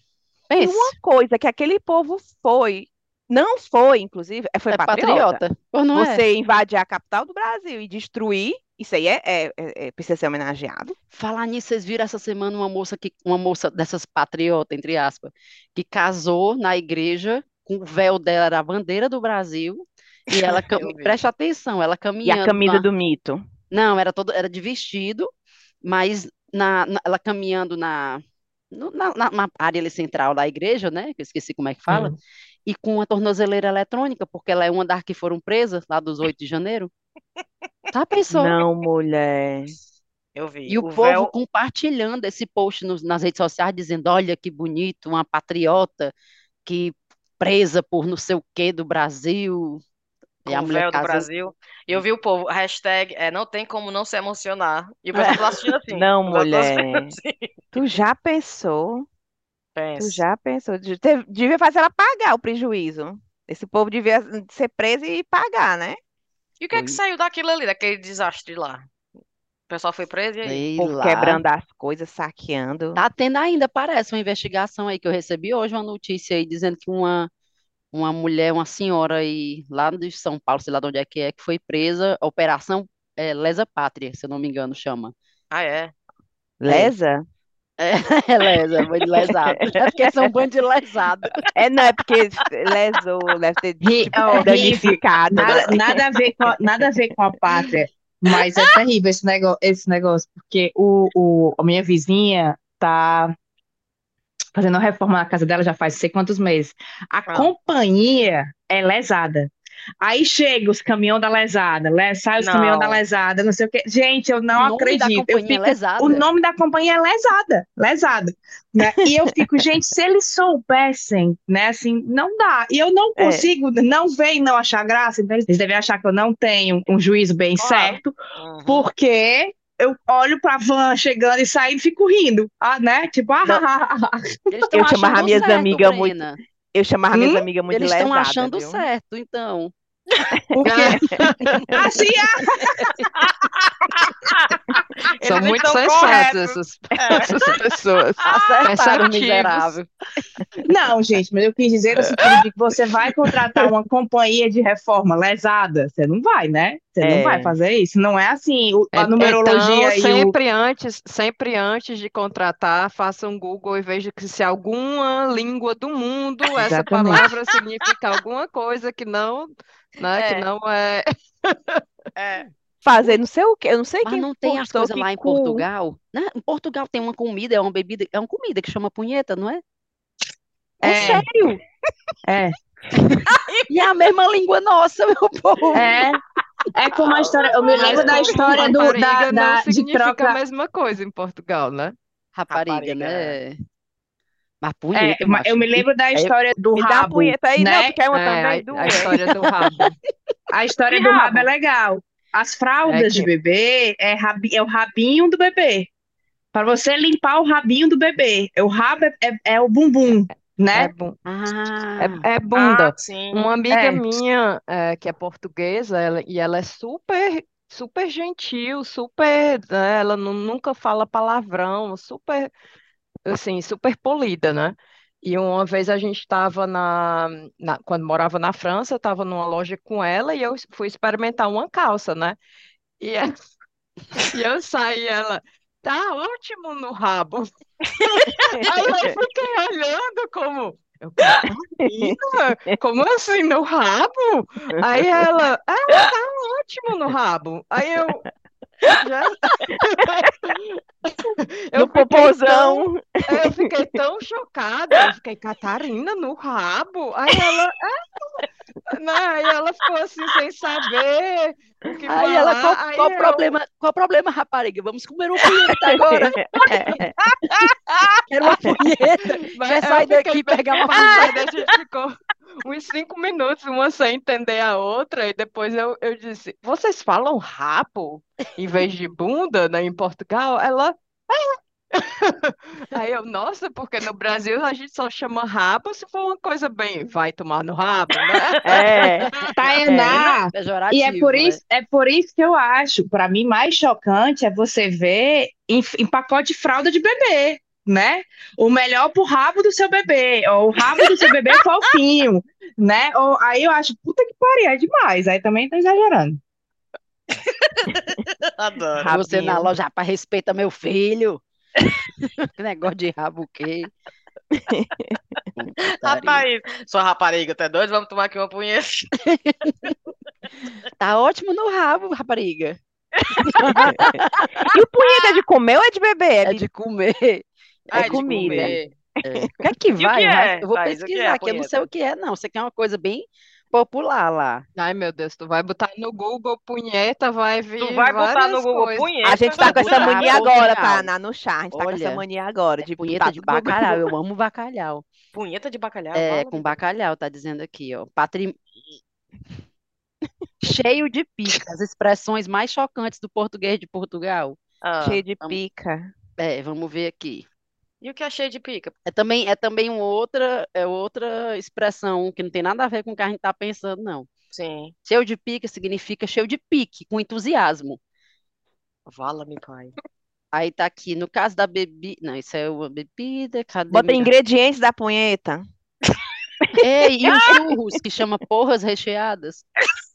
[SPEAKER 2] E
[SPEAKER 3] Pense,
[SPEAKER 2] uma coisa que aquele povo foi, não foi, inclusive, é- foi
[SPEAKER 3] é
[SPEAKER 2] patriota.
[SPEAKER 3] patriota. Não é?
[SPEAKER 2] Você invadir a capital do Brasil e destruir, isso aí é, é- é- é- precisa ser homenageado.
[SPEAKER 3] Falar nisso, vocês viram essa semana uma moça que, uma moça dessas patriotas, entre aspas, que casou na igreja com o véu dela era a bandeira do Brasil e ela preste atenção, ela
[SPEAKER 2] E a
[SPEAKER 3] caminhando
[SPEAKER 2] camisa
[SPEAKER 3] na-
[SPEAKER 2] do mito.
[SPEAKER 3] Não, era todo, era de vestido, mas na, na- ela caminhando na, na, na- área central da igreja, né? Que eu esqueci como é que fala,
[SPEAKER 4] Hum.
[SPEAKER 3] E com uma tornozeleira eletrônica, porque ela é uma das que foram presas lá dos 8 de janeiro. Tá, pensou?
[SPEAKER 2] Não, mulher.
[SPEAKER 1] Eu vi.
[SPEAKER 3] E o,
[SPEAKER 1] o
[SPEAKER 3] povo
[SPEAKER 1] véu,
[SPEAKER 3] compartilhando esse post nos- nas redes sociais, dizendo: olha que bonito, uma patriota que presa por não sei o quê do Brasil.
[SPEAKER 1] com
[SPEAKER 3] E a
[SPEAKER 1] o
[SPEAKER 3] mulher
[SPEAKER 1] véu do
[SPEAKER 3] casou.
[SPEAKER 1] Brasil. E eu vi o povo, hashtag, é, não tem como não se emocionar. E o pessoal tá assistindo assim.
[SPEAKER 2] Não,
[SPEAKER 1] pessoal
[SPEAKER 2] mulher.
[SPEAKER 1] assim.
[SPEAKER 2] Tu já pensou? Tu
[SPEAKER 1] Pensa.
[SPEAKER 2] já pensou? De- Devia fazer ela pagar o prejuízo. Esse povo devia ser preso e pagar, né?
[SPEAKER 1] E o que é que saiu daquilo ali, daquele desastre lá? O pessoal foi preso e aí?
[SPEAKER 3] Sei
[SPEAKER 2] povo
[SPEAKER 3] lá.
[SPEAKER 2] quebrando as coisas, saqueando.
[SPEAKER 3] Tá tendo ainda, parece, uma investigação aí que eu recebi hoje, uma notícia aí dizendo que uma, uma mulher, uma senhora aí, lá de São Paulo, sei lá de onde é que é, que foi presa, Operação é, Lesa Pátria, se eu não me engano, chama.
[SPEAKER 1] Ah, é?
[SPEAKER 2] Lesa?
[SPEAKER 3] É, é lesa, bando de lesado. É porque são um bando de lesado.
[SPEAKER 2] É, não, é porque lesou, deve ter
[SPEAKER 5] Ri-
[SPEAKER 2] tipo,
[SPEAKER 5] oh,
[SPEAKER 2] danificado. né?
[SPEAKER 5] Nada, nada a ver com, a- nada a ver com a pátria, mas é terrível esse negócio, esse negócio porque o, o, a minha vizinha tá fazendo uma reforma na casa dela já faz sei quantos meses. A
[SPEAKER 1] Ah.
[SPEAKER 5] companhia é lesada. Aí chega os caminhão da lesada, le- sai os caminhão da
[SPEAKER 1] Não.
[SPEAKER 5] lesada, não sei o quê. Gente, eu não
[SPEAKER 3] o
[SPEAKER 5] acredito. Eu
[SPEAKER 3] é
[SPEAKER 5] fico,
[SPEAKER 3] lesada.
[SPEAKER 5] o nome da companhia é lesada, lesada, né? E eu fico, gente, se eles soubessem, né, assim, não dá. E eu não
[SPEAKER 2] É.
[SPEAKER 5] consigo, não ver e não achar graça. Então eles devem achar que eu não tenho um juízo bem
[SPEAKER 1] Claro.
[SPEAKER 5] certo,
[SPEAKER 1] Uhum.
[SPEAKER 5] porque eu olho pra van chegando e saindo e fico rindo, ah, né? Tipo, ah,
[SPEAKER 2] Não.
[SPEAKER 5] ah, ah, ah, ah.
[SPEAKER 3] Eles
[SPEAKER 2] Eu chamava minhas
[SPEAKER 3] certo,
[SPEAKER 2] amigas muito-. Eu chamava minhas
[SPEAKER 5] Hum?
[SPEAKER 2] amigas muito
[SPEAKER 3] Eles estão achando
[SPEAKER 2] viu?
[SPEAKER 3] certo, então.
[SPEAKER 5] Porque assim,
[SPEAKER 4] São
[SPEAKER 1] Eles
[SPEAKER 4] muito sensatas essas, essas pessoas.
[SPEAKER 3] Acertaram, miserável.
[SPEAKER 5] Não, gente, mas eu quis dizer o seguinte, que você vai contratar uma companhia de reforma lesada, você não vai, né? Você
[SPEAKER 2] É.
[SPEAKER 5] não vai fazer isso. Não é assim, o- a
[SPEAKER 4] É-
[SPEAKER 5] numerologia
[SPEAKER 4] então,
[SPEAKER 5] e o...
[SPEAKER 4] sempre antes, sempre antes de contratar, faça um Google e veja que se alguma língua do mundo essa
[SPEAKER 5] Exatamente.
[SPEAKER 4] palavra significa alguma coisa que não, né, que
[SPEAKER 1] É.
[SPEAKER 4] não é.
[SPEAKER 1] É.
[SPEAKER 2] Fazer não sei o quê. Eu não sei
[SPEAKER 3] Mas
[SPEAKER 2] quem
[SPEAKER 3] não tem as coisas
[SPEAKER 2] que
[SPEAKER 3] lá em
[SPEAKER 2] cu-
[SPEAKER 3] Portugal? Né? Em Portugal tem uma comida, é uma bebida, é uma comida que chama punheta, não é? É,
[SPEAKER 5] É.
[SPEAKER 3] sério.
[SPEAKER 5] É,
[SPEAKER 3] E é a mesma língua nossa, meu povo.
[SPEAKER 5] é, é como a história, eu me lembro da história do, da, da, de
[SPEAKER 4] significa a
[SPEAKER 5] troca...
[SPEAKER 4] mesma coisa em Portugal, né?
[SPEAKER 3] Rapariga,
[SPEAKER 1] Rapariga,
[SPEAKER 3] né? Mas
[SPEAKER 5] É,
[SPEAKER 3] punheta,
[SPEAKER 5] mas eu me
[SPEAKER 3] macho.
[SPEAKER 5] lembro da história do
[SPEAKER 2] Me dá
[SPEAKER 5] rabo,
[SPEAKER 2] punheta aí, não,
[SPEAKER 5] né?
[SPEAKER 2] porque é uma
[SPEAKER 4] É,
[SPEAKER 2] também
[SPEAKER 4] a, a história do rabo.
[SPEAKER 5] A história
[SPEAKER 2] Que
[SPEAKER 5] do rabo
[SPEAKER 2] rabo?
[SPEAKER 5] é legal. As fraldas
[SPEAKER 4] É
[SPEAKER 5] de
[SPEAKER 4] que-
[SPEAKER 5] bebê é, rabi- é o rabinho do bebê. Para você limpar o rabinho do bebê. O rabo é, é- é o bumbum,
[SPEAKER 4] né?
[SPEAKER 5] É, bu-
[SPEAKER 3] Ah,
[SPEAKER 5] é, é bunda.
[SPEAKER 1] Ah, sim.
[SPEAKER 4] Uma amiga
[SPEAKER 5] É.
[SPEAKER 4] minha, é, que é portuguesa, ela- e ela é super, super gentil, super, né, ela nu- nunca fala palavrão, super, assim, super polida, né? E uma vez a gente estava na, na- quando morava na França, eu estava numa loja com ela e eu fui experimentar uma calça, né? E, a- e eu saí, ela, tá ótimo no rabo. Aí eu fiquei olhando como, eu, como assim no rabo? Aí ela, ah, tá ótimo no rabo. Aí eu já eu
[SPEAKER 2] No
[SPEAKER 4] fiquei tão,
[SPEAKER 2] popozão.
[SPEAKER 4] eu fiquei tão chocada, eu fiquei, Catarina, no rabo? Aí ela, ah, não. Aí ela ficou assim sem saber o que
[SPEAKER 3] aí ela, qual,
[SPEAKER 4] falar. Aí
[SPEAKER 3] qual o
[SPEAKER 4] eu,
[SPEAKER 3] problema, qual problema, rapariga? Vamos comer uma punheta agora. Quero uma punheta.
[SPEAKER 4] mas
[SPEAKER 3] Quer sair daqui e pegar uma
[SPEAKER 4] preocupada,
[SPEAKER 3] punheta?
[SPEAKER 4] a gente ficou uns cinco minutos, uma sem entender a outra, e depois eu, eu disse, vocês falam rabo em vez de bunda, né, em Portugal? Ela, Aí eu, nossa, porque no Brasil a gente só chama rabo se for uma coisa bem, vai tomar no rabo, né?
[SPEAKER 2] É,
[SPEAKER 5] Tainá,
[SPEAKER 3] Pejorativo,
[SPEAKER 5] E é por
[SPEAKER 3] né?
[SPEAKER 5] isso, é por isso que eu acho, para mim, mais chocante é você ver em, em pacote de fralda de bebê, né? O melhor pro rabo do seu bebê, ou o rabo do seu bebê fofinho, né? Ou, aí eu acho, puta que pariu, é demais. Aí também tá exagerando.
[SPEAKER 1] Adoro.
[SPEAKER 3] Você na
[SPEAKER 2] rabinho.
[SPEAKER 3] loja, rapaz, respeita meu filho. Que negócio de rabo o quê? Putaria.
[SPEAKER 1] Rapaz, sua rapariga, tá doido? Vamos tomar aqui uma punheta.
[SPEAKER 3] Tá ótimo no rabo, rapariga.
[SPEAKER 2] E o punheta é de comer ou é de beber? É
[SPEAKER 3] É
[SPEAKER 2] de
[SPEAKER 3] comer.
[SPEAKER 1] Ah,
[SPEAKER 2] É
[SPEAKER 1] de
[SPEAKER 2] comida.
[SPEAKER 1] comer.
[SPEAKER 3] O que é que
[SPEAKER 1] o que
[SPEAKER 3] vai?
[SPEAKER 1] é,
[SPEAKER 3] Vai- Eu vou
[SPEAKER 1] Thaís? O que é
[SPEAKER 3] pesquisar eu não sei
[SPEAKER 1] punheta?
[SPEAKER 3] o que é, não. Isso aqui é uma coisa bem popular lá.
[SPEAKER 4] Ai, meu Deus, tu vai botar no Google punheta, vai vir
[SPEAKER 1] Tu vai botar no Google
[SPEAKER 4] coisas.
[SPEAKER 1] punheta?
[SPEAKER 2] A gente tá com essa
[SPEAKER 3] Punheta
[SPEAKER 2] mania agora. Tainá, no chá. A gente tá com essa
[SPEAKER 3] Olha,
[SPEAKER 2] mania agora
[SPEAKER 3] É
[SPEAKER 2] de
[SPEAKER 3] punheta
[SPEAKER 2] botar
[SPEAKER 3] de bacalhau. Eu amo bacalhau.
[SPEAKER 1] Punheta de bacalhau,
[SPEAKER 3] É, com bacalhau, tá dizendo aqui, ó. Patri... Cheio de pica. As expressões mais chocantes do português de Portugal.
[SPEAKER 1] Ah,
[SPEAKER 2] Cheio de
[SPEAKER 3] Vamos,
[SPEAKER 2] pica.
[SPEAKER 3] é, vamos ver aqui.
[SPEAKER 1] E o que é cheio de pica?
[SPEAKER 3] É também, é também outra, é outra expressão que não tem nada a ver com o que a gente tá pensando, não.
[SPEAKER 1] Sim.
[SPEAKER 3] Cheio de pica significa cheio de pique, com entusiasmo.
[SPEAKER 1] Vala-me, pai.
[SPEAKER 3] Aí tá aqui, no caso da bebida. Não, isso é uma bebida. Cadê
[SPEAKER 2] Bota
[SPEAKER 3] minha.
[SPEAKER 2] ingredientes da punheta.
[SPEAKER 3] Ei, e os churros, que chama porras recheadas?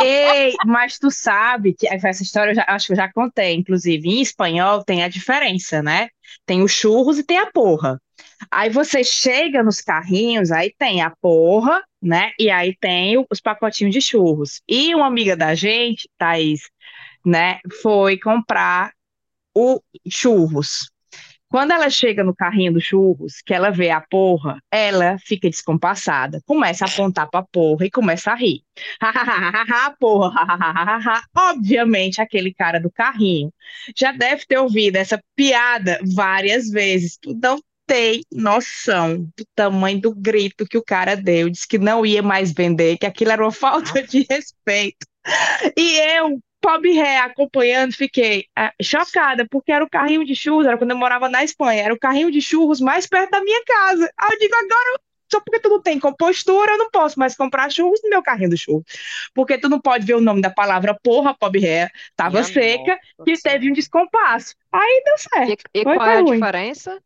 [SPEAKER 5] Ei, mas tu sabe que essa história eu já, acho que eu já contei, inclusive, em espanhol tem a diferença, né? Tem os churros e tem a porra. Aí você chega nos carrinhos, aí tem a porra, né? E aí tem o- os pacotinhos de churros. E uma amiga da gente, Thaís, né, foi comprar o churros. Quando ela chega no carrinho dos churros, que ela vê a porra, ela fica descompassada, começa a apontar pra porra e começa a rir. porra, obviamente aquele cara do carrinho já deve ter ouvido essa piada várias vezes. Não tem noção do tamanho do grito que o cara deu, disse que não ia mais vender, que aquilo era uma falta de respeito. E eu, pobre ré, acompanhando, fiquei ah, chocada, porque era o carrinho de churros, era quando eu morava na Espanha, era o carrinho de churros mais perto da minha casa. Aí eu digo, agora, só porque tu não tem compostura, eu não posso mais comprar churros no meu carrinho de churros. Porque tu não pode ver o nome da palavra porra, pobre ré, tava
[SPEAKER 1] Minha
[SPEAKER 5] seca,
[SPEAKER 1] nossa
[SPEAKER 5] que teve um descompasso. Aí deu
[SPEAKER 4] E,
[SPEAKER 5] certo.
[SPEAKER 4] e
[SPEAKER 5] Foi,
[SPEAKER 4] qual é a
[SPEAKER 5] ruim.
[SPEAKER 4] diferença?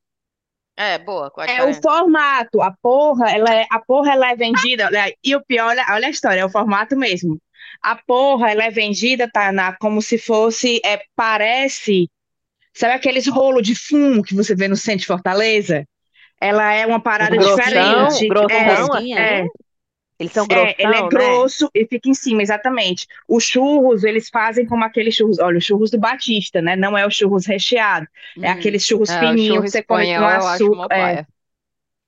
[SPEAKER 1] É, boa, qual a
[SPEAKER 5] É o formato, a porra, ela é, a porra ela é vendida, e o pior, olha, olha a história, é o formato mesmo. A porra, ela é vendida, Tainá, como se fosse, é, parece, sabe aqueles rolos de fumo que você vê no centro de Fortaleza? Ela é uma parada
[SPEAKER 2] Grossão,
[SPEAKER 5] diferente.
[SPEAKER 2] grossão,
[SPEAKER 5] É,
[SPEAKER 3] Rosquinha,
[SPEAKER 5] é,
[SPEAKER 3] né?
[SPEAKER 2] Eles são
[SPEAKER 5] é, ele é
[SPEAKER 2] grossão, né?
[SPEAKER 5] grosso e fica em cima, exatamente. Os churros, eles fazem como aqueles churros, olha, o churros do Batista, né? Não é o churros recheado, é
[SPEAKER 3] Hum.
[SPEAKER 5] aqueles churros
[SPEAKER 4] É,
[SPEAKER 5] fininhos que você come com açúcar. É,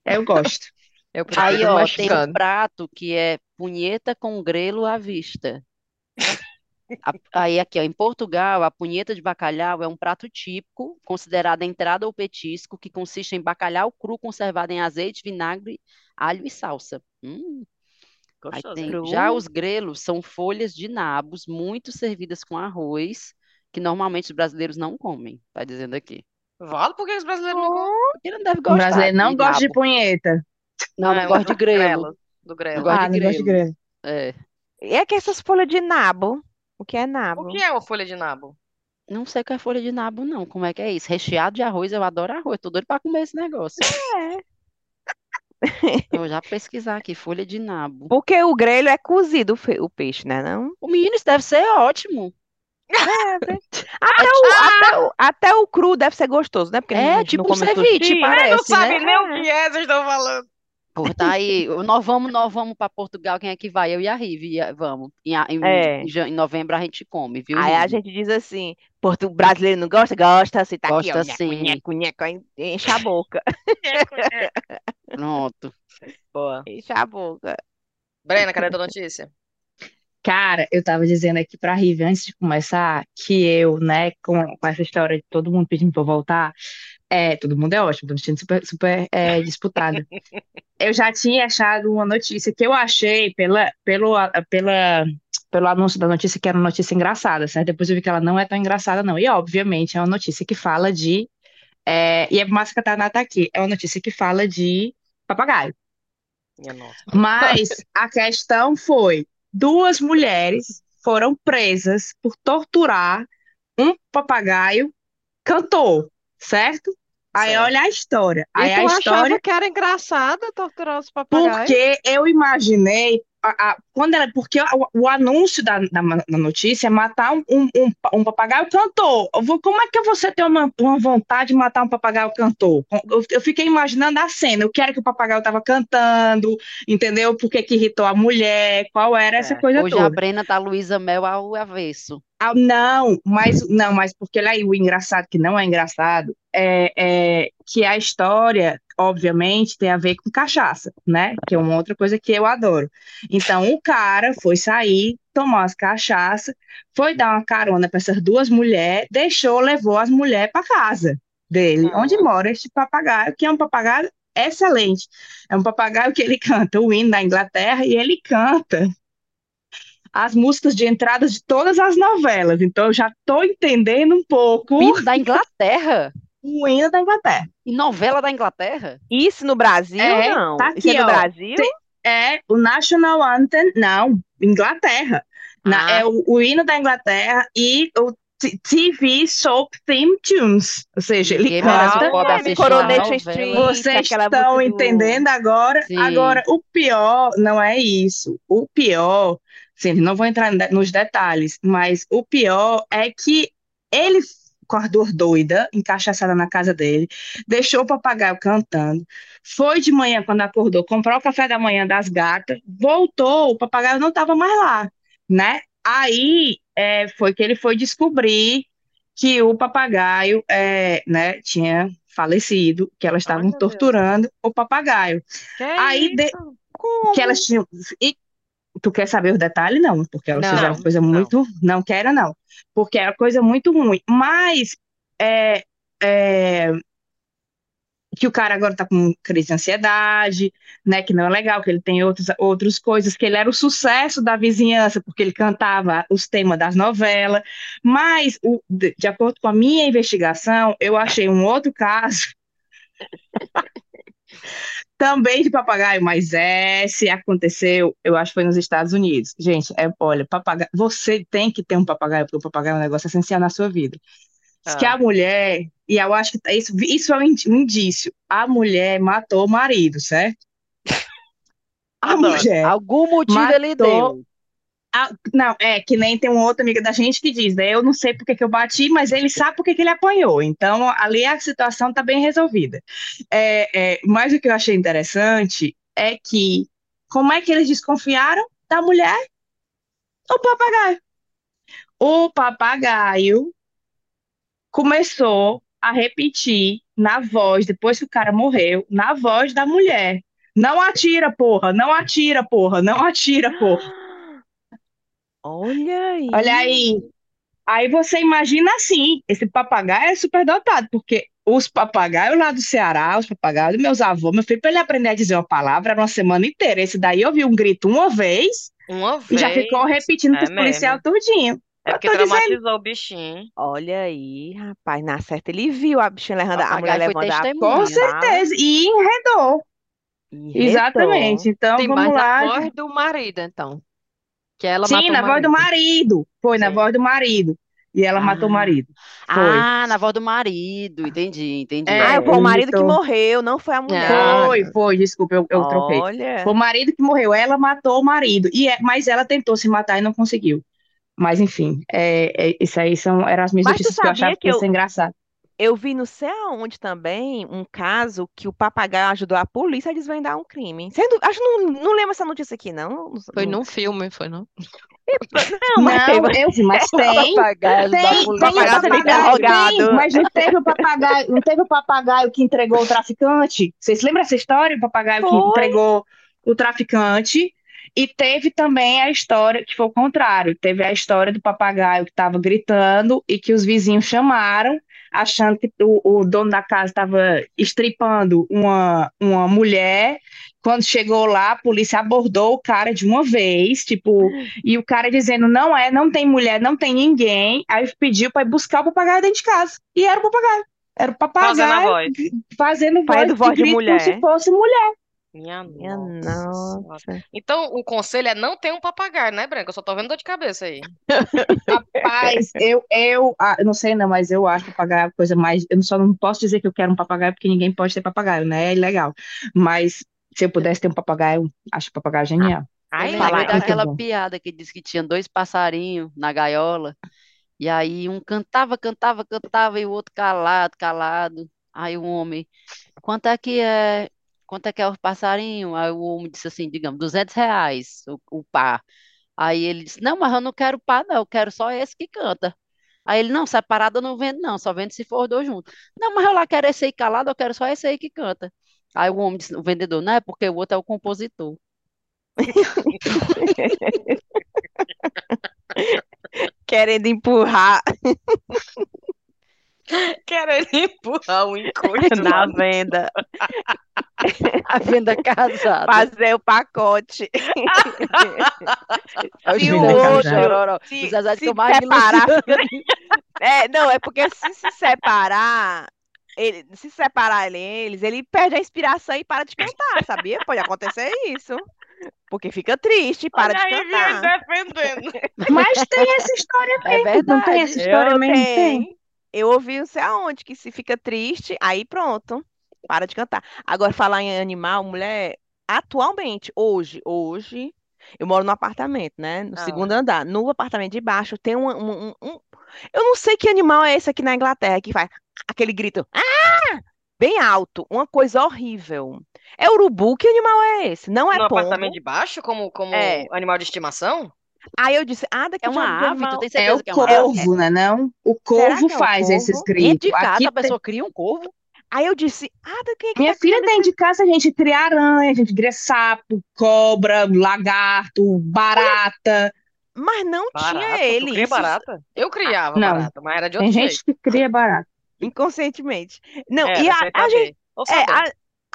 [SPEAKER 5] eu gosto.
[SPEAKER 4] Eu
[SPEAKER 3] Aí, ó, tem um prato que é punheta com grelo à vista. A- Aí aqui, ó, em Portugal, a punheta de bacalhau é um prato típico, considerado entrada ou petisco, que consiste em bacalhau cru conservado em azeite, vinagre, alho e salsa. Hum. Aí
[SPEAKER 1] Gostoso,
[SPEAKER 3] tem, já os grelos são folhas de nabos, muito servidas com arroz, que normalmente os brasileiros não comem, tá dizendo aqui.
[SPEAKER 1] Vale? Por que os brasileiros não gostam?
[SPEAKER 3] Porque não deve
[SPEAKER 5] O
[SPEAKER 3] gostar
[SPEAKER 5] brasileiro não
[SPEAKER 3] de
[SPEAKER 5] gosta de
[SPEAKER 3] nabo.
[SPEAKER 5] punheta.
[SPEAKER 3] Não, não
[SPEAKER 1] É,
[SPEAKER 3] gosta de
[SPEAKER 1] do
[SPEAKER 3] grelo.
[SPEAKER 1] Do
[SPEAKER 3] Não
[SPEAKER 1] grelo.
[SPEAKER 3] gosta
[SPEAKER 5] Ah,
[SPEAKER 3] de
[SPEAKER 5] não gosta de
[SPEAKER 3] grelo. É.
[SPEAKER 2] E é que essas folhas de nabo? O que é
[SPEAKER 1] O
[SPEAKER 2] nabo?
[SPEAKER 1] que é uma folha de nabo?
[SPEAKER 3] Não sei o que é folha de nabo, não. Como é que é isso? Recheado de arroz, eu adoro arroz. Tô doido pra comer esse negócio.
[SPEAKER 2] É.
[SPEAKER 3] Eu vou já pesquisar aqui, folha de nabo.
[SPEAKER 2] Porque o grelho é cozido o o peixe, né? Não?
[SPEAKER 3] O menino, isso deve ser ótimo.
[SPEAKER 2] Deve. Até o, até, o, até o cru deve ser gostoso, né? Porque
[SPEAKER 3] É, tipo
[SPEAKER 2] não
[SPEAKER 3] um ceviche, parece,
[SPEAKER 1] não sabe
[SPEAKER 3] né?
[SPEAKER 1] nem o que é, vocês estão falando.
[SPEAKER 3] Pô, tá aí. Nós vamos, nós vamos para Portugal. Quem é que vai? Eu e a Rive. Vamos. Em, em-
[SPEAKER 2] É.
[SPEAKER 3] em novembro a gente come, viu,
[SPEAKER 2] Aí a gente diz assim, Porto brasileiro não gosta? Gosta, assim, tá aqui, ó,
[SPEAKER 3] Gosta
[SPEAKER 2] nheco,
[SPEAKER 3] sim.
[SPEAKER 2] nheco, nheco, aí enche a boca,
[SPEAKER 3] Pronto.
[SPEAKER 1] Boa.
[SPEAKER 2] enche a boca.
[SPEAKER 1] Brena, cadê a tua notícia?
[SPEAKER 5] Cara, eu tava dizendo aqui pra Rive antes de começar que eu, né, com, com essa história de todo mundo pedindo pra eu voltar, é, todo mundo é ótimo, me sentindo super, super é, disputada. Eu já tinha achado uma notícia que eu achei pela, pelo, pela, pelo anúncio da notícia que era uma notícia engraçada, certo? Depois eu vi que ela não é tão engraçada, não. E, obviamente, é uma notícia que fala de. é, e é massa que a Tainá tá aqui. É uma notícia que fala de papagaio.
[SPEAKER 1] Minha nossa.
[SPEAKER 5] Mas a questão foi: duas mulheres foram presas por torturar um papagaio cantor, certo? Aí
[SPEAKER 1] Certo.
[SPEAKER 5] olha a história.
[SPEAKER 4] E
[SPEAKER 5] Aí a
[SPEAKER 4] tu achava
[SPEAKER 5] história,
[SPEAKER 4] que era engraçado torturar os papagaios?
[SPEAKER 5] porque eu imaginei. a- a- quando ela, porque o, o anúncio da, da, da notícia é matar um, um, um, um papagaio cantor. Vou- como é que você tem uma, uma vontade de matar um papagaio cantor? Eu, eu fiquei imaginando a cena. Eu quero que o papagaio estava cantando, entendeu? Por que que irritou a mulher, qual era essa
[SPEAKER 1] É,
[SPEAKER 5] coisa
[SPEAKER 3] Hoje a
[SPEAKER 5] toda.
[SPEAKER 3] Brena tá Luísa Mel ao avesso.
[SPEAKER 5] Ah, não, mas não, mas porque lá o engraçado que não é engraçado é, é que a história, obviamente, tem a ver com cachaça, né? Que é uma outra coisa que eu adoro. Então, o cara foi sair, tomou as cachaças, foi dar uma carona para essas duas mulheres, deixou, levou as mulheres para casa dele, onde mora este papagaio, que é um papagaio excelente. É um papagaio que ele canta o hino da Inglaterra e ele canta as músicas de entrada de todas as novelas. Então, eu já estou entendendo um pouco
[SPEAKER 3] Hino da Inglaterra?
[SPEAKER 5] o hino da Inglaterra.
[SPEAKER 3] E novela da Inglaterra?
[SPEAKER 2] Isso no Brasil,
[SPEAKER 5] É,
[SPEAKER 2] não.
[SPEAKER 5] tá
[SPEAKER 2] Isso é
[SPEAKER 5] aqui,
[SPEAKER 2] no
[SPEAKER 5] ó.
[SPEAKER 2] Brasil?
[SPEAKER 5] Tem- É o National Anthem, não, Inglaterra. Na-
[SPEAKER 2] Ah.
[SPEAKER 5] é o, o hino da Inglaterra e o TV Soap Theme Tunes. Ou seja, ele canta.
[SPEAKER 2] Coronation Street.
[SPEAKER 5] Vocês estão
[SPEAKER 2] do-
[SPEAKER 5] entendendo agora?
[SPEAKER 3] Sim.
[SPEAKER 5] Agora, o pior não é isso. O pior, sim, não vou entrar nos detalhes, mas o pior é que ele, com as duas doidas, encaixaçada na casa dele, deixou o papagaio cantando, foi de manhã, quando acordou, comprou o café da manhã das gatas, voltou, o papagaio não estava mais lá, né? Aí é, foi que ele foi descobrir que o papagaio é, né, tinha falecido, que elas estavam
[SPEAKER 1] meu Deus.
[SPEAKER 5] torturando o papagaio.
[SPEAKER 1] Que
[SPEAKER 5] Aí de- que elas tinham. E tu quer saber os detalhes? Não, porque elas
[SPEAKER 3] Não,
[SPEAKER 5] fizeram coisa
[SPEAKER 1] não.
[SPEAKER 5] muito. Não quero, não. Porque era coisa muito ruim. Mas é, é, que o cara agora tá com crise de ansiedade, né? Que não é legal, que ele tem outros, outras coisas, que ele era o sucesso da vizinhança, porque ele cantava os temas das novelas. Mas, o- de, de acordo com a minha investigação, eu achei um outro caso também de papagaio, mas esse aconteceu, eu acho que foi nos Estados Unidos. Gente, é, olha, papagaio, você tem que ter um papagaio, porque o papagaio é um negócio essencial na sua vida. Diz que
[SPEAKER 1] Ah.
[SPEAKER 5] a mulher, e eu acho que isso, isso é um indício, a mulher matou o marido, certo? A
[SPEAKER 1] Adoro.
[SPEAKER 5] mulher.
[SPEAKER 3] Algum motivo ele
[SPEAKER 5] Matou-
[SPEAKER 3] deu.
[SPEAKER 5] Não, é que nem tem uma outra amiga da gente que diz, né? Eu não sei por que eu bati, mas ele sabe por que que ele apanhou. Então, ali a situação está bem resolvida. É, é, mas o que eu achei interessante é que como é que eles desconfiaram da mulher? O papagaio. O papagaio começou a repetir na voz, depois que o cara morreu, na voz da mulher. Não atira, porra, não atira, porra, não atira, porra.
[SPEAKER 2] Olha aí.
[SPEAKER 5] Olha aí. Aí você imagina assim, esse papagaio é super dotado, porque os papagaios lá do Ceará, os papagaios dos meus avós, meu filho, para ele aprender a dizer uma palavra, era uma semana inteira. Esse daí eu vi um grito uma vez
[SPEAKER 1] Uma
[SPEAKER 5] e já
[SPEAKER 1] vez.
[SPEAKER 5] ficou repetindo
[SPEAKER 1] É
[SPEAKER 5] para os policiais tudinho.
[SPEAKER 1] É
[SPEAKER 5] Eu
[SPEAKER 1] porque
[SPEAKER 5] tô dizendo.
[SPEAKER 1] traumatizou o bichinho.
[SPEAKER 2] Olha aí, rapaz, na certa ele viu a bichinha levando, a mulher levando a.
[SPEAKER 5] Com
[SPEAKER 3] Sim,
[SPEAKER 5] certeza. E enredou.
[SPEAKER 2] e
[SPEAKER 5] Exatamente. Então,
[SPEAKER 4] mas
[SPEAKER 5] vamos
[SPEAKER 4] na
[SPEAKER 5] lá.
[SPEAKER 4] voz do marido, então. Que ela
[SPEAKER 5] Sim,
[SPEAKER 4] matou
[SPEAKER 5] na voz do
[SPEAKER 4] marido.
[SPEAKER 5] Foi, na
[SPEAKER 1] Sim.
[SPEAKER 5] voz do marido. E ela matou o
[SPEAKER 3] Ah.
[SPEAKER 5] marido. Foi.
[SPEAKER 3] Ah, na voz do marido, entendi, entendi.
[SPEAKER 1] É,
[SPEAKER 2] Ah, foi o marido que
[SPEAKER 5] isso.
[SPEAKER 2] morreu, não foi a mulher.
[SPEAKER 4] Ah,
[SPEAKER 5] Foi, foi, desculpa, eu, eu troquei. Foi o marido que morreu, ela matou o marido, e é- mas ela tentou se matar e não conseguiu. Mas enfim, é, é, isso aí são, eram as minhas
[SPEAKER 2] Mas
[SPEAKER 5] notícias que eu achava que
[SPEAKER 2] que
[SPEAKER 5] ia
[SPEAKER 2] eu-
[SPEAKER 5] ser engraçado.
[SPEAKER 2] Eu vi não sei aonde também um caso que o papagaio ajudou a polícia a desvendar um crime. Sendo, acho que não, não lembro essa notícia aqui, não.
[SPEAKER 4] Foi
[SPEAKER 2] não-
[SPEAKER 4] num filme, foi não?
[SPEAKER 2] Não, mas
[SPEAKER 5] Não,
[SPEAKER 2] teve-
[SPEAKER 5] eu vi, mas tem,
[SPEAKER 3] Papagaio da
[SPEAKER 5] tem, tem o
[SPEAKER 2] papagaio
[SPEAKER 5] papagaio, tem, mas não teve o papagaio, não teve o papagaio que entregou o traficante? Vocês lembram essa história? O papagaio que
[SPEAKER 2] Foi.
[SPEAKER 5] entregou o traficante? E teve também a história que foi o contrário. Teve a história do papagaio que estava gritando e que os vizinhos chamaram, achando que o, o dono da casa estava estripando uma, uma mulher. Quando chegou lá, a polícia abordou o cara de uma vez, tipo, e o cara dizendo: não é, não tem mulher, não tem ninguém. Aí pediu para ir buscar o papagaio dentro de casa. E era o papagaio. Era o
[SPEAKER 1] Fazendo a
[SPEAKER 5] papagaio
[SPEAKER 1] voz.
[SPEAKER 5] fazendo
[SPEAKER 2] Fazendo
[SPEAKER 5] voz,
[SPEAKER 2] voz
[SPEAKER 5] de grito como se
[SPEAKER 2] mulher.
[SPEAKER 5] fosse mulher.
[SPEAKER 1] Minha
[SPEAKER 2] Minha
[SPEAKER 1] nossa.
[SPEAKER 2] nossa.
[SPEAKER 1] Então, o conselho é não ter um papagaio, né, Branca? Eu só tô vendo dor de cabeça aí.
[SPEAKER 5] Rapaz, eu, eu, ah, eu não sei não, mas eu acho papagaio a coisa mais. Eu só não posso dizer que eu quero um papagaio, porque ninguém pode ter papagaio, né? É ilegal. Mas se eu pudesse ter um papagaio, acho o papagaio genial.
[SPEAKER 3] Eu
[SPEAKER 2] Aí,
[SPEAKER 3] lembrei
[SPEAKER 2] vai,
[SPEAKER 5] muito
[SPEAKER 3] daquela
[SPEAKER 5] bom.
[SPEAKER 3] piada que disse que tinha dois passarinhos na gaiola, e aí um cantava, cantava, cantava, e o outro calado, calado. Aí o homem, quanto é que é? Quanto é que é o passarinho? Aí o homem disse assim, digamos, 200 reais o, o par. Aí ele disse, não, mas eu não quero par, não, eu quero só esse que canta. Aí ele, não, separado eu não vendo, não, só vendo se for os dois juntos. Não, mas eu lá quero esse aí calado, eu quero só esse aí que canta. Aí o homem disse, o vendedor, não é porque o outro é o compositor.
[SPEAKER 2] querendo empurrar
[SPEAKER 1] Querendo empurrar o encosto
[SPEAKER 2] na venda,
[SPEAKER 3] A venda casada.
[SPEAKER 2] fazer o pacote.
[SPEAKER 3] É o
[SPEAKER 2] Se outro se- se
[SPEAKER 3] me
[SPEAKER 2] separar-. É, não, é porque se se separar, ele, se separar ele- eles, ele perde a inspiração e para de cantar, sabia? Pode acontecer isso. Porque fica triste, para
[SPEAKER 1] Olha
[SPEAKER 2] de
[SPEAKER 1] aí,
[SPEAKER 2] cantar.
[SPEAKER 1] defendendo.
[SPEAKER 5] Mas tem essa história
[SPEAKER 3] É
[SPEAKER 5] mesmo, não tem essa
[SPEAKER 3] verdade.
[SPEAKER 5] história
[SPEAKER 2] Eu
[SPEAKER 5] mesmo? Tem.
[SPEAKER 2] Eu ouvi não sei aonde, que se fica triste, aí pronto, para de cantar. Agora, falar em animal, mulher, atualmente, hoje, hoje, eu moro no apartamento, né? No
[SPEAKER 1] Ah.
[SPEAKER 2] segundo andar. No apartamento de baixo tem um, um- um- um- Eu não sei que animal é esse aqui na Inglaterra que faz aquele grito. Ah! Bem alto, uma coisa horrível. É urubu? Que animal é esse? Não é
[SPEAKER 1] No
[SPEAKER 2] pombo.
[SPEAKER 1] apartamento de baixo, como, como
[SPEAKER 2] É.
[SPEAKER 1] animal de estimação?
[SPEAKER 2] Aí eu disse, ah, daqui
[SPEAKER 3] É uma ave, tu tem
[SPEAKER 5] É
[SPEAKER 3] certeza
[SPEAKER 5] o
[SPEAKER 3] que é uma ave?
[SPEAKER 5] corvo, né? Não? O corvo
[SPEAKER 2] é o
[SPEAKER 5] faz esses
[SPEAKER 2] corvo?
[SPEAKER 3] Dentro
[SPEAKER 5] gritos.
[SPEAKER 3] de casa
[SPEAKER 5] Aqui
[SPEAKER 3] a
[SPEAKER 5] tem-
[SPEAKER 3] pessoa cria um corvo?
[SPEAKER 2] Aí eu disse, ah, quem é
[SPEAKER 5] Minha
[SPEAKER 2] tá
[SPEAKER 5] filha dentro de casa a gente cria aranha, a gente cria sapo, cobra, lagarto, barata.
[SPEAKER 2] Mas não
[SPEAKER 1] Barata?
[SPEAKER 2] tinha ele.
[SPEAKER 1] cria barata? Eu criava
[SPEAKER 5] Não.
[SPEAKER 1] barata, mas era de
[SPEAKER 5] Tem
[SPEAKER 1] outro
[SPEAKER 5] gente
[SPEAKER 1] jeito.
[SPEAKER 5] que cria barata.
[SPEAKER 2] inconscientemente. Não,
[SPEAKER 1] Era,
[SPEAKER 2] e a, a gente, é, a,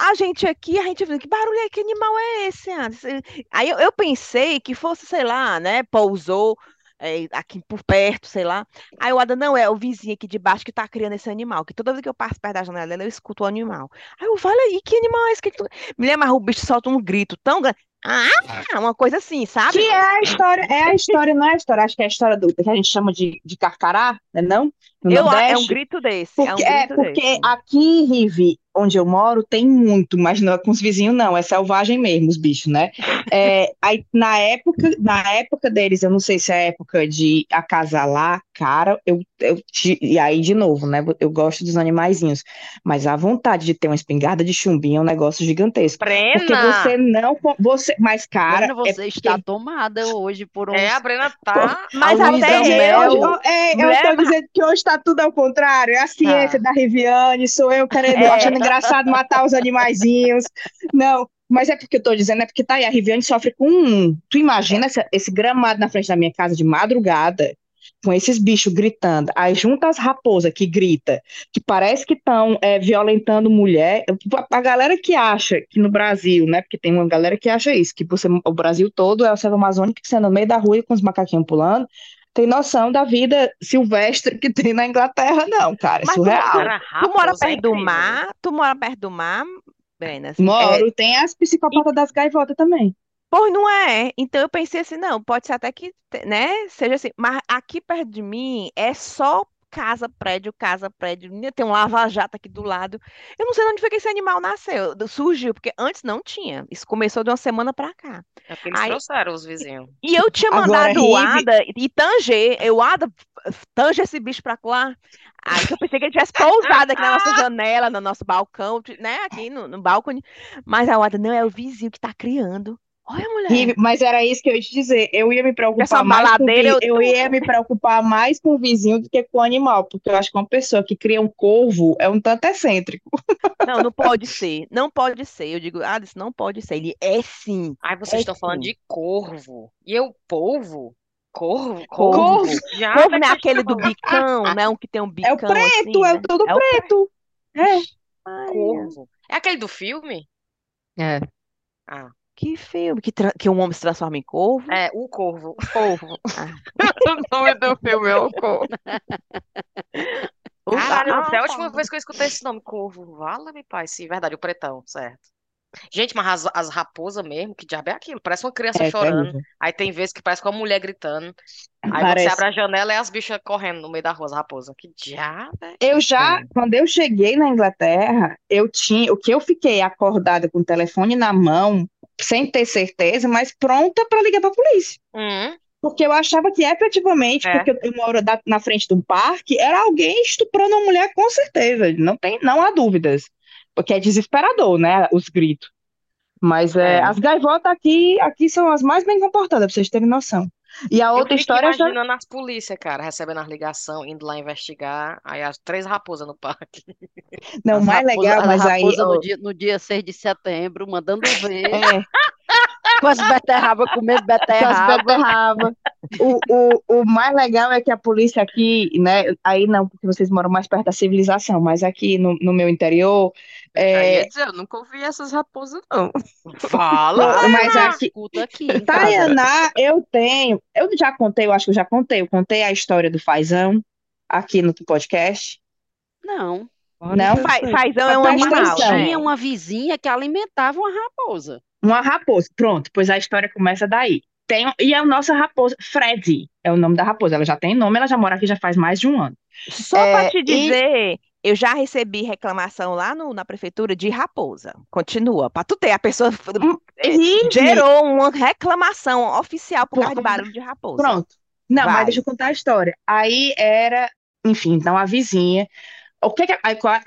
[SPEAKER 2] a gente aqui, a gente que barulho é, que animal é esse, Anderson? Aí eu, eu pensei que fosse, sei lá, né, pousou é, aqui por perto, sei lá. Aí o Ada, não, é o vizinho aqui de baixo que tá criando esse animal, que toda vez que eu passo perto da janela dela, eu escuto o animal. Aí eu falo aí, que animal é esse? Que tu... Me lembra, mas o bicho solta um grito tão grande. Ah, uma coisa assim, sabe?
[SPEAKER 5] Que é a história, é a história, não é a história, acho que é a história do que a gente chama de, de carcará, né não? No
[SPEAKER 2] Eu, é um grito desse, é um
[SPEAKER 5] Porque, é,
[SPEAKER 2] grito
[SPEAKER 5] porque
[SPEAKER 2] desse.
[SPEAKER 5] aqui em Rive, onde eu moro, tem muito, mas não é com os vizinhos, não, é selvagem mesmo, os bichos, né? É, aí, na época, na época deles, eu não sei se é a época de acasalar, cara, eu, eu e aí, de novo, né? Eu gosto dos animaizinhos, mas a vontade de ter uma espingarda de chumbinho é um negócio gigantesco. Porque
[SPEAKER 1] Brena!
[SPEAKER 5] você não. Você, mas, cara.
[SPEAKER 3] Breno,
[SPEAKER 5] é
[SPEAKER 3] você está tomada hoje por uns...
[SPEAKER 1] É, a Brena tá.
[SPEAKER 2] Mas
[SPEAKER 3] a
[SPEAKER 2] até eu,
[SPEAKER 5] Eu, é, eu tô dizendo que hoje tá tudo ao contrário. É a ciência
[SPEAKER 1] Tá.
[SPEAKER 5] da Riviane, sou eu querendo,
[SPEAKER 2] É.
[SPEAKER 5] achando engraçado matar os animaizinhos. Não, mas é porque eu tô dizendo, é porque tá aí, a Riviane sofre com um. Tu imagina essa- esse gramado na frente da minha casa de madrugada, com esses bichos gritando. Aí junta as raposas que grita, que parece que estão violentando mulher. A, a galera que acha que no Brasil, né? Porque tem uma galera que acha isso, que você, o Brasil todo é o selva amazônica que você anda no meio da rua com os macaquinhos pulando. tem noção da vida silvestre que tem na Inglaterra, não, cara. É
[SPEAKER 2] Mas tu,
[SPEAKER 5] surreal.
[SPEAKER 2] Tu mora
[SPEAKER 1] é
[SPEAKER 2] perto do mar? Tu mora perto do mar, Brena? Assim, é,
[SPEAKER 5] Moro, tem as psicopatas das gaivotas também.
[SPEAKER 2] Pois não é. Então eu pensei assim, não, pode ser até que, né, seja assim. Mas aqui perto de mim é só casa, prédio, casa, prédio. Tem um lava-jato aqui do lado. Eu não sei de onde foi que esse animal nasceu, do- surgiu, porque antes não tinha. Isso começou de uma semana pra cá.
[SPEAKER 1] É porque eles
[SPEAKER 2] Aí-
[SPEAKER 1] trouxeram os vizinhos.
[SPEAKER 2] E eu tinha
[SPEAKER 5] Agora,
[SPEAKER 2] mandado o
[SPEAKER 5] Rive-
[SPEAKER 2] Ada e tanger, eu Ada, tange esse bicho pra lá. Aí que eu pensei que ele tivesse pousado aqui na nossa janela, no nosso balcão, né, aqui no, no balcone. Mas a Ada, não, é o vizinho que tá criando. Olha, mulher.
[SPEAKER 5] Rive, Mas era isso que eu ia te dizer. Eu ia me
[SPEAKER 2] Essa
[SPEAKER 5] preocupar mais com o
[SPEAKER 2] baladeira, eu-
[SPEAKER 5] eu ia me preocupar mais com o vizinho do que com o animal, porque eu acho que uma pessoa que cria um corvo é um tanto excêntrico.
[SPEAKER 2] Não, não pode ser. Não pode ser. Eu digo, ah, isso não pode ser. Ele é sim.
[SPEAKER 1] Aí vocês
[SPEAKER 2] É
[SPEAKER 1] estão falando
[SPEAKER 2] sim.
[SPEAKER 1] de corvo. E eu, polvo? Corvo?
[SPEAKER 2] Corvo.
[SPEAKER 1] Corvo? Já
[SPEAKER 2] Corvo
[SPEAKER 1] é
[SPEAKER 2] não é
[SPEAKER 1] que
[SPEAKER 2] aquele do bicão, né? Um que tem um
[SPEAKER 5] É o
[SPEAKER 2] bicão
[SPEAKER 5] preto,
[SPEAKER 2] assim,
[SPEAKER 5] é
[SPEAKER 2] né?
[SPEAKER 5] o todo
[SPEAKER 2] É o
[SPEAKER 5] preto. É.
[SPEAKER 2] Maria,
[SPEAKER 1] Corvo. É aquele do filme?
[SPEAKER 4] É.
[SPEAKER 1] Ah,
[SPEAKER 2] que filme que, tra- que um homem se transforma em corvo.
[SPEAKER 1] é, o corvo.
[SPEAKER 4] Corvo.
[SPEAKER 2] Ah.
[SPEAKER 4] O nome do filme é o Corvo.
[SPEAKER 1] Caralho,
[SPEAKER 2] ah,
[SPEAKER 1] até a última vez que eu escutei esse nome, corvo. Vala-me, pai. Sim, verdade, o pretão, certo. Gente, mas as, as raposas mesmo, que diabo é aquilo? Parece uma criança
[SPEAKER 5] É
[SPEAKER 1] chorando.
[SPEAKER 5] terrível.
[SPEAKER 1] Aí tem vezes que parece com uma mulher gritando. Aí você
[SPEAKER 5] Parece.
[SPEAKER 1] abre a janela e as bichas correndo no meio da rua, as raposas. Que diabo é?
[SPEAKER 5] Eu já, quando eu cheguei na Inglaterra, eu tinha, o que eu fiquei acordada com o telefone na mão, sem ter certeza, mas pronta para ligar para a polícia.
[SPEAKER 1] Hum,
[SPEAKER 5] Porque eu achava que efetivamente,
[SPEAKER 1] É.
[SPEAKER 5] porque eu- moro da- na frente de um parque, era alguém estuprando uma mulher com certeza. Não tem, não há dúvidas. Porque é desesperador, né? Os gritos. Mas é,
[SPEAKER 1] É.
[SPEAKER 5] as gaivotas aqui, aqui são as mais bem comportadas, pra vocês terem noção. E a outra história já.
[SPEAKER 1] imaginando as polícias, cara, recebendo as ligações, indo lá investigar. Aí as três raposas no parque.
[SPEAKER 5] Não,
[SPEAKER 3] As
[SPEAKER 5] mais legal,
[SPEAKER 3] as
[SPEAKER 5] mas aí. ó,
[SPEAKER 3] no dia, no dia 6 de setembro, mandando ver,
[SPEAKER 5] é,
[SPEAKER 3] com as beterrabas, comendo
[SPEAKER 5] com as
[SPEAKER 3] beterraba.
[SPEAKER 5] beterraba. O, o, o mais legal é que a polícia aqui, né? Aí não, porque vocês moram mais perto da civilização, mas aqui no, no meu interior. É,
[SPEAKER 4] ia dizer, eu nunca ouvi essas raposas, não.
[SPEAKER 1] Fala!
[SPEAKER 5] mas aqui,
[SPEAKER 3] Escuta aqui.
[SPEAKER 5] Tainá, eu tenho. Eu já contei, eu acho que eu já contei. Eu contei a história do fazão aqui no podcast.
[SPEAKER 3] Não.
[SPEAKER 5] Não?
[SPEAKER 2] Fa- Fazão é um animal?
[SPEAKER 3] Tinha uma vizinha que alimentava uma raposa.
[SPEAKER 5] Uma raposa. Pronto, pois a história começa daí. Tem, e a nossa raposa, Freddy, é o nome da raposa. Ela já tem nome, ela já mora aqui já faz mais de um ano.
[SPEAKER 2] Só para
[SPEAKER 5] É,
[SPEAKER 2] te
[SPEAKER 5] e-
[SPEAKER 2] dizer, eu já recebi reclamação lá no- na prefeitura de raposa. Continua. Para tu ter, a pessoa
[SPEAKER 5] E-
[SPEAKER 2] gerou uma reclamação oficial por causa de
[SPEAKER 5] Pronto.
[SPEAKER 2] barulho de raposa.
[SPEAKER 5] Pronto. Não,
[SPEAKER 2] Vai.
[SPEAKER 5] mas deixa eu contar a história. Aí era, enfim, então a vizinha. O que que-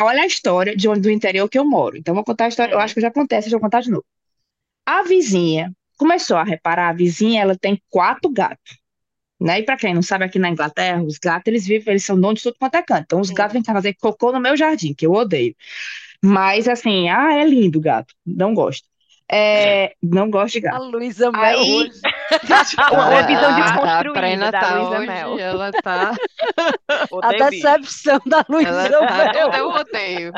[SPEAKER 5] olha a história de onde do interior que eu moro. Então, eu vou contar a história. Eu
[SPEAKER 1] Uhum.
[SPEAKER 5] acho que eu já contei, essa, deixa eu contar de novo. A vizinha começou a reparar, a vizinha, ela tem quatro gatos. Né? E para quem não sabe, aqui na Inglaterra, os gatos, eles vivem, eles são donos de tudo quanto é canto. Então, os
[SPEAKER 1] Sim.
[SPEAKER 5] gatos vêm cá fazer cocô no meu jardim, que eu odeio. Mas, assim, ah, é lindo o gato. Não gosto. É, não gosto de
[SPEAKER 3] A
[SPEAKER 5] gato.
[SPEAKER 3] Luísa Mel
[SPEAKER 5] Aí-
[SPEAKER 3] hoje.
[SPEAKER 2] Uma, uma visão
[SPEAKER 4] a, a
[SPEAKER 2] desconstruída
[SPEAKER 4] Brena
[SPEAKER 2] da
[SPEAKER 4] tá
[SPEAKER 2] Luísa Mel.
[SPEAKER 4] ela tá,
[SPEAKER 3] A
[SPEAKER 1] bicho.
[SPEAKER 3] decepção da Luísa
[SPEAKER 4] tá
[SPEAKER 3] Mel.
[SPEAKER 4] toda eu odeio.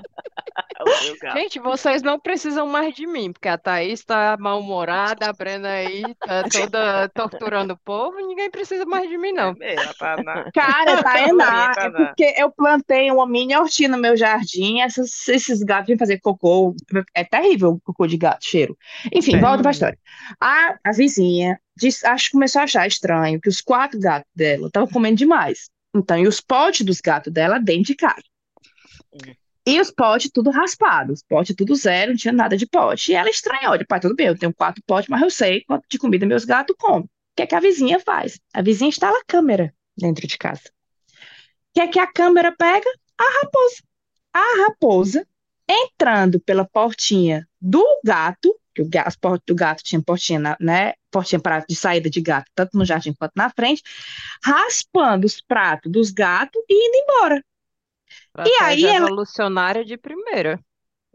[SPEAKER 4] Gente, vocês não precisam mais de mim, porque a Thaís tá mal-humorada, a Brena aí tá toda torturando o povo, ninguém precisa mais de mim, não.
[SPEAKER 1] É mesmo, tá na-
[SPEAKER 5] Cara,
[SPEAKER 1] Tá
[SPEAKER 5] é
[SPEAKER 1] na-
[SPEAKER 5] porque eu plantei uma mini hortinha no meu jardim, essas- esses gatos vêm fazer cocô, é terrível o cocô de gato, cheiro. Enfim,
[SPEAKER 1] É.
[SPEAKER 5] volta pra história. A, a vizinha disse- acho, começou a achar estranho que os quatro gatos dela estavam comendo demais. Então, e os potes dos gatos dela dentro de casa. E os potes tudo raspados, os potes tudo zero, não tinha nada de pote. E ela estranhou, de pai, tudo bem, eu tenho quatro potes, mas eu sei quanto de comida meus gatos comem. O que é que a vizinha faz? A vizinha instala a câmera dentro de casa. O que é que a câmera pega? A raposa. A raposa entrando pela portinha do gato, que o ga- as portas do gato tinha portinha, né? Portinha para de saída de gato, tanto no jardim quanto na frente, raspando os pratos dos gatos e indo embora.
[SPEAKER 4] Estratégia
[SPEAKER 5] aí ela-
[SPEAKER 4] revolucionária de primeira.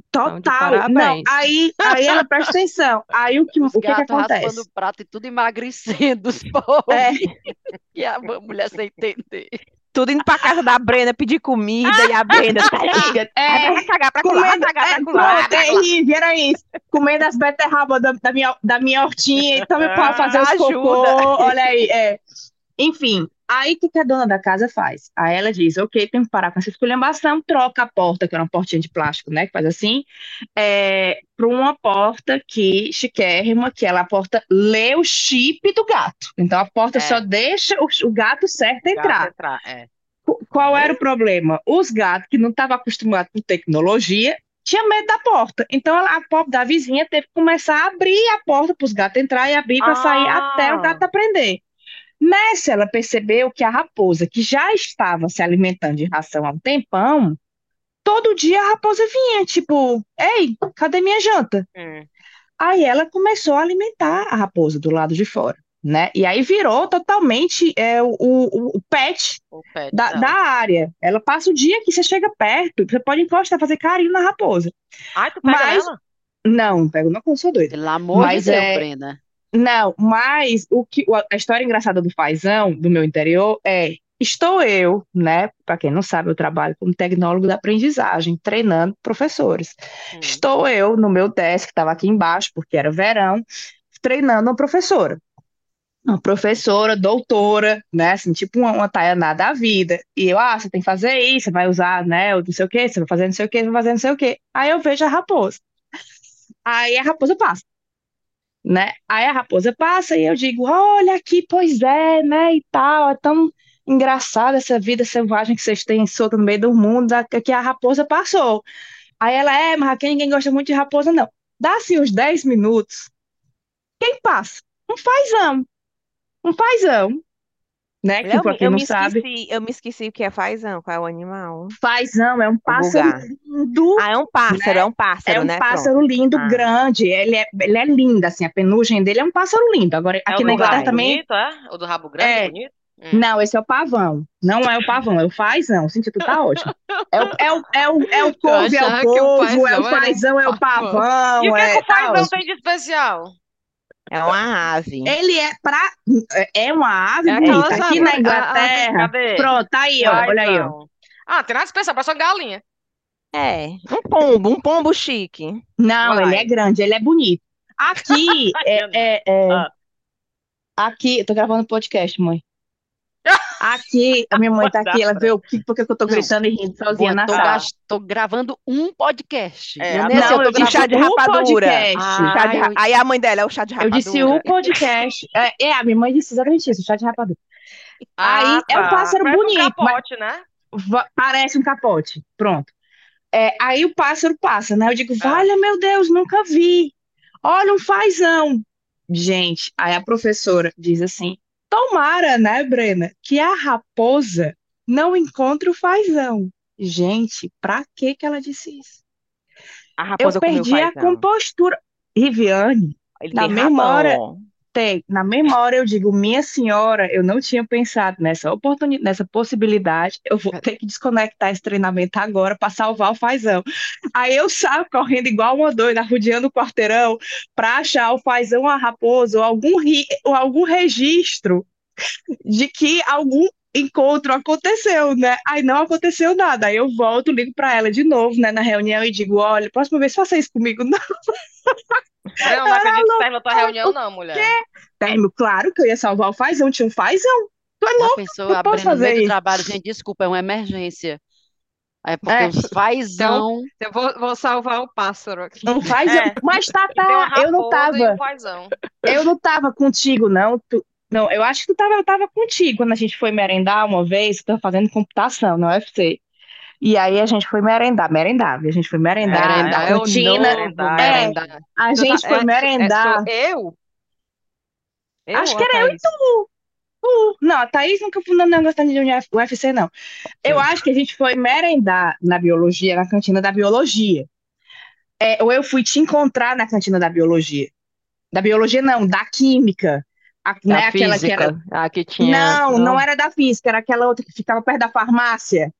[SPEAKER 4] Então, de
[SPEAKER 5] Total. Não,
[SPEAKER 4] parabéns.
[SPEAKER 5] aí, aí ela presta atenção. Aí o que,
[SPEAKER 3] Os
[SPEAKER 5] o que que acontece?
[SPEAKER 3] o prato e tudo emagrecendo os povos.
[SPEAKER 5] É,
[SPEAKER 3] E a mulher sem entender.
[SPEAKER 2] Tudo indo pra casa da Brena pedir comida e a Brena, sai daqui.
[SPEAKER 5] é,
[SPEAKER 2] Vai cagar pra vai
[SPEAKER 5] comendo,
[SPEAKER 2] cagar
[SPEAKER 5] é,
[SPEAKER 2] pra
[SPEAKER 5] pronto, é isso, era isso. Comendo as beterrabas da, da minha, da minha hortinha, então me para fazer os
[SPEAKER 2] Ajuda.
[SPEAKER 5] cocô, olha aí, é. Enfim, aí o que, que a dona da casa faz? Aí ela diz, ok, tem que parar com essa esculhambação, troca a porta, que era uma portinha de plástico, né, que faz assim, é, para uma porta que, chiquérrima, que ela a porta lê o chip do gato. Então a porta
[SPEAKER 1] É.
[SPEAKER 5] só deixa o, o gato certo
[SPEAKER 1] Gato
[SPEAKER 5] entrar.
[SPEAKER 1] entrar, é.
[SPEAKER 5] Qu- Qual era o problema? Os gatos que não estavam acostumados com tecnologia tinham medo da porta. Então ela- a pobre da vizinha teve que começar a abrir a porta para os gatos entrar e abrir para sair
[SPEAKER 1] Ah.
[SPEAKER 5] até o gato aprender. Nessa, ela percebeu que a raposa, que já estava se alimentando de ração há um tempão, todo dia a raposa vinha, tipo, ei, cadê minha janta?
[SPEAKER 1] Hum.
[SPEAKER 5] Aí ela começou a alimentar a raposa do lado de fora, né? E aí virou totalmente é, o, o, o pet
[SPEAKER 1] O pet
[SPEAKER 5] da, da área. Ela passa o dia que você chega perto, você pode encostar, fazer carinho na raposa.
[SPEAKER 1] Ai, tu pega
[SPEAKER 5] Mas-
[SPEAKER 1] ela?
[SPEAKER 5] Não, pego não, que eu sou doida.
[SPEAKER 3] Pelo amor
[SPEAKER 5] Mas
[SPEAKER 3] de Deus,
[SPEAKER 5] é-
[SPEAKER 3] Brena.
[SPEAKER 5] Não, mas o que a história engraçada do fazão, do meu interior, é estou eu, né? Para quem não sabe, eu trabalho como tecnólogo da aprendizagem, treinando professores.
[SPEAKER 1] Hum.
[SPEAKER 5] Estou eu no meu desk, que estava aqui embaixo, porque era verão, treinando uma professora. Uma professora, doutora, né? Assim, tipo uma, uma Tayaná da vida. E eu, ah, você tem que fazer isso, você vai usar, né? Não sei o quê, você vai fazer não sei o quê, você vai fazer não sei o quê. Aí eu vejo a raposa. Aí a raposa passa né? Aí a raposa passa e eu digo, olha aqui, pois é, né, e tal, é tão engraçada essa vida selvagem que vocês têm solta no meio do mundo, que a raposa passou. Aí ela, é, mas aqui ninguém gosta muito de raposa, não. Dá assim uns 10 minutos, quem passa? Um fazão, um fazão, né, que
[SPEAKER 2] Eu,
[SPEAKER 5] pra quem
[SPEAKER 2] eu
[SPEAKER 5] não
[SPEAKER 2] me
[SPEAKER 5] sabe,
[SPEAKER 2] esqueci, eu me esqueci o que é fazão, qual é o animal.
[SPEAKER 5] fazão é um pássaro
[SPEAKER 2] lugar.
[SPEAKER 5] lindo,
[SPEAKER 2] Ah, é um pássaro, é um
[SPEAKER 5] É
[SPEAKER 2] pássaro,
[SPEAKER 5] um
[SPEAKER 2] né? Pronto.
[SPEAKER 5] pássaro lindo,
[SPEAKER 2] Ah.
[SPEAKER 5] grande. Ele é, ele é lindo, assim, a penugem dele é um pássaro lindo. Agora,
[SPEAKER 1] É
[SPEAKER 5] aqui na Inglaterra também.
[SPEAKER 1] bonito, é? O do rabo grande,
[SPEAKER 5] É.
[SPEAKER 1] bonito? Hum.
[SPEAKER 5] Não, esse é o pavão. Não é o pavão, é o fazão. O sentido tá ótimo. É o, é o, é o, é o couve, é o povo, é o
[SPEAKER 4] fazão
[SPEAKER 5] é o
[SPEAKER 4] pavão.
[SPEAKER 1] E o que,
[SPEAKER 5] é,
[SPEAKER 1] que o
[SPEAKER 5] tá
[SPEAKER 1] fazão tem de especial?
[SPEAKER 2] É uma ave.
[SPEAKER 5] Ele é pra. É uma ave
[SPEAKER 4] É aquelas
[SPEAKER 5] Aqui na
[SPEAKER 4] a- a-
[SPEAKER 5] Inglaterra.
[SPEAKER 1] Cadê?
[SPEAKER 5] Pronto, tá aí, ó. Olha aí, ó.
[SPEAKER 1] Fazão. Ah, tem nada especial, parece uma galinha.
[SPEAKER 2] É, um pombo, um pombo chique.
[SPEAKER 5] Não,
[SPEAKER 1] Vai.
[SPEAKER 5] ele é grande, ele é bonito. Aqui é, é, é-
[SPEAKER 1] Ah.
[SPEAKER 5] aqui, eu tô gravando podcast, mãe. Aqui, a minha mãe tá aqui, ela vê o que, porque que eu tô
[SPEAKER 3] Não.
[SPEAKER 5] gritando e rindo sozinha na
[SPEAKER 3] tô,
[SPEAKER 5] sala.
[SPEAKER 3] tô gravando um podcast.
[SPEAKER 1] É,
[SPEAKER 3] não
[SPEAKER 1] a-
[SPEAKER 3] nesse,
[SPEAKER 5] Não,
[SPEAKER 3] eu tô
[SPEAKER 5] eu disse
[SPEAKER 2] chá de rapadura.
[SPEAKER 5] podcast.
[SPEAKER 3] Ah,
[SPEAKER 2] Chá de ra-
[SPEAKER 3] eu-
[SPEAKER 2] Aí a mãe dela é o chá de
[SPEAKER 5] Eu
[SPEAKER 2] rapadura.
[SPEAKER 5] disse o podcast. É, é, a minha mãe disse exatamente isso, chá de rapadura.
[SPEAKER 1] Ah,
[SPEAKER 5] Aí é um
[SPEAKER 1] tá.
[SPEAKER 5] pássaro
[SPEAKER 1] Parece um
[SPEAKER 5] bonito, mas-
[SPEAKER 1] capote, né?
[SPEAKER 5] Va- Parece um capote. Pronto. É, aí o pássaro passa, né? Eu digo,
[SPEAKER 1] Ah.
[SPEAKER 5] valha meu Deus, nunca vi. Olha um fazão. Gente, aí a professora diz assim: tomara, né, Brena, que a raposa não encontre o fazão. Gente, pra que que ela disse isso?
[SPEAKER 2] A
[SPEAKER 5] Eu
[SPEAKER 2] raposa comeu
[SPEAKER 5] perdi a compostura. Riviane,
[SPEAKER 2] Ele
[SPEAKER 5] na
[SPEAKER 2] tem
[SPEAKER 5] mesma hora- tem, na mesma hora eu digo, minha senhora, eu não tinha pensado nessa oportunidade, nessa possibilidade, eu vou ter que desconectar esse treinamento agora para salvar o fazão. Aí eu saio correndo igual uma doida, rodeando o quarteirão para achar o fazão, a raposa ou algum, ri- ou algum registro de que algum encontro aconteceu, né? Aí não aconteceu nada. Aí eu volto, ligo para ela de novo, né, na reunião e digo, olha, próxima vez faça isso comigo, não.
[SPEAKER 1] Eu não acredito que terminou tua reunião, não, mulher.
[SPEAKER 5] Termo, claro que eu ia salvar o fazão, tinha um fazão. Tu é louco?
[SPEAKER 3] pensou,
[SPEAKER 5] não
[SPEAKER 3] a
[SPEAKER 5] posso fazer
[SPEAKER 3] meio do trabalho, gente, desculpa, é uma emergência. É porque
[SPEAKER 5] É.
[SPEAKER 3] fazão.
[SPEAKER 4] Eu vou, vou salvar o pássaro aqui.
[SPEAKER 5] Um fazão.
[SPEAKER 1] É.
[SPEAKER 5] Mas
[SPEAKER 1] uma
[SPEAKER 5] Tata, eu não tava,
[SPEAKER 1] um fazão.
[SPEAKER 5] eu não tava contigo, não. Tu- não, eu acho que tu tava, eu tava contigo quando a gente foi merendar uma vez, eu tava fazendo computação na UFC. E aí a gente foi merendar, merendar, a gente foi merendar
[SPEAKER 1] Merendar
[SPEAKER 5] na
[SPEAKER 1] é o
[SPEAKER 5] cantina.
[SPEAKER 1] novo
[SPEAKER 5] É,
[SPEAKER 4] merendar.
[SPEAKER 5] a
[SPEAKER 4] Tu
[SPEAKER 5] gente
[SPEAKER 4] tá-
[SPEAKER 5] foi
[SPEAKER 4] é- é-
[SPEAKER 5] merendar.
[SPEAKER 4] eu? Eu
[SPEAKER 5] Acho que era eu e tu. Não, a Thaís nunca foi no negócio de UFC, não. Eu acho que a gente foi merendar na biologia, na cantina da biologia. É, ou eu fui te encontrar na cantina da biologia. Da biologia, não, da química. A,
[SPEAKER 4] Da
[SPEAKER 5] né, aquela que era.
[SPEAKER 4] Ah, que tinha.
[SPEAKER 5] Não, não era da física, era aquela outra que ficava perto da farmácia,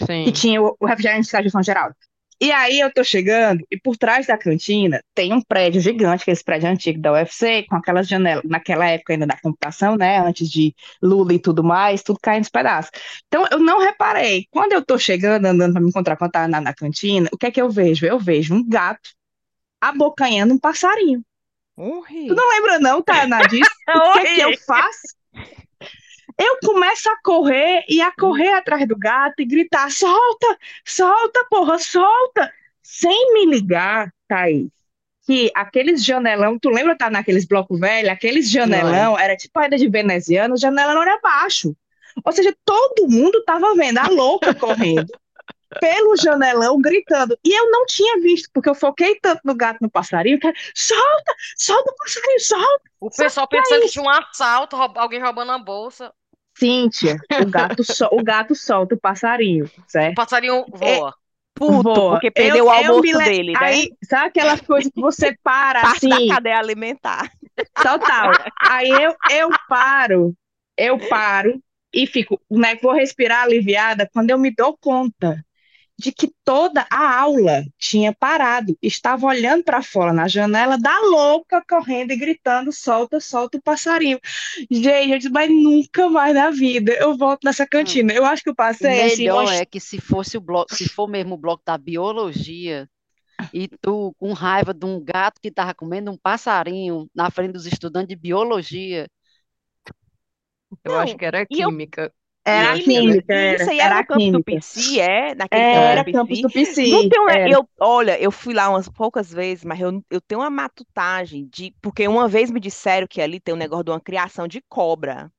[SPEAKER 4] Sim.
[SPEAKER 5] que tinha o, o refrigerante de São Geraldo. E aí eu tô chegando, e por trás da cantina tem um prédio gigante, aquele prédio antigo da UFC, com aquelas janelas, naquela época ainda da computação, né? Antes de Lula e tudo mais, tudo caindo nos pedaços. Então eu não reparei. Quando eu tô chegando, andando para me encontrar quando tá na, na cantina, o que é que eu vejo? Eu vejo um gato abocanhando um passarinho.
[SPEAKER 2] Rio.
[SPEAKER 5] Tu não lembra, não, Tainá, disso?
[SPEAKER 1] É
[SPEAKER 5] O que é que eu faço? Eu começo a correr e a correr atrás do gato e gritar: solta, solta, porra, solta! Sem me ligar, Thaís, que aqueles janelão, tu lembra tá naqueles blocos velhos? Aqueles janelão, era tipo ainda de veneziano, o janelão era baixo. Ou seja, todo mundo tava vendo a louca correndo pelo janelão, gritando. E eu não tinha visto, porque eu foquei tanto no gato no passarinho, que era, solta, solta o passarinho, solta.
[SPEAKER 1] O pessoal pensando que tinha um assalto, alguém roubando a bolsa.
[SPEAKER 5] Cíntia, o gato, so- o gato solta o passarinho,
[SPEAKER 1] O
[SPEAKER 5] certo?
[SPEAKER 1] passarinho voa.
[SPEAKER 2] Puto,
[SPEAKER 5] Voa.
[SPEAKER 2] porque perdeu
[SPEAKER 5] Eu-
[SPEAKER 2] o almoço
[SPEAKER 5] le-
[SPEAKER 2] dele, né?
[SPEAKER 5] Aí, sabe aquelas coisas que você para
[SPEAKER 2] Parte
[SPEAKER 5] assim,
[SPEAKER 2] da cadeia alimentar.
[SPEAKER 5] total. Aí eu, eu paro, eu paro e fico, né, vou respirar aliviada quando eu me dou conta de que toda a aula tinha parado, estava olhando para fora na janela da louca correndo e gritando: solta, solta o passarinho. Gente, eu disse, mas nunca mais na vida eu volto nessa cantina. Eu acho que eu
[SPEAKER 3] O
[SPEAKER 5] passei assim,
[SPEAKER 3] melhor
[SPEAKER 5] umas
[SPEAKER 3] é que se fosse o bloco, se for mesmo o bloco da biologia, e tu com raiva de um gato que estava comendo um passarinho na frente dos estudantes de biologia,
[SPEAKER 4] Eu
[SPEAKER 2] Não,
[SPEAKER 4] acho que era
[SPEAKER 2] eu-
[SPEAKER 4] química.
[SPEAKER 5] Era
[SPEAKER 2] E,
[SPEAKER 5] química,
[SPEAKER 2] isso
[SPEAKER 5] era,
[SPEAKER 2] aí
[SPEAKER 5] era
[SPEAKER 2] era no campus do. PC, é? Naquele
[SPEAKER 5] Era
[SPEAKER 2] campus do
[SPEAKER 5] campus
[SPEAKER 2] PC.
[SPEAKER 5] do PC.
[SPEAKER 2] Não tem eu, olha, eu fui lá umas poucas vezes, mas eu, eu tenho uma matutagem de, porque uma vez me disseram que ali tem um negócio de uma criação de cobra.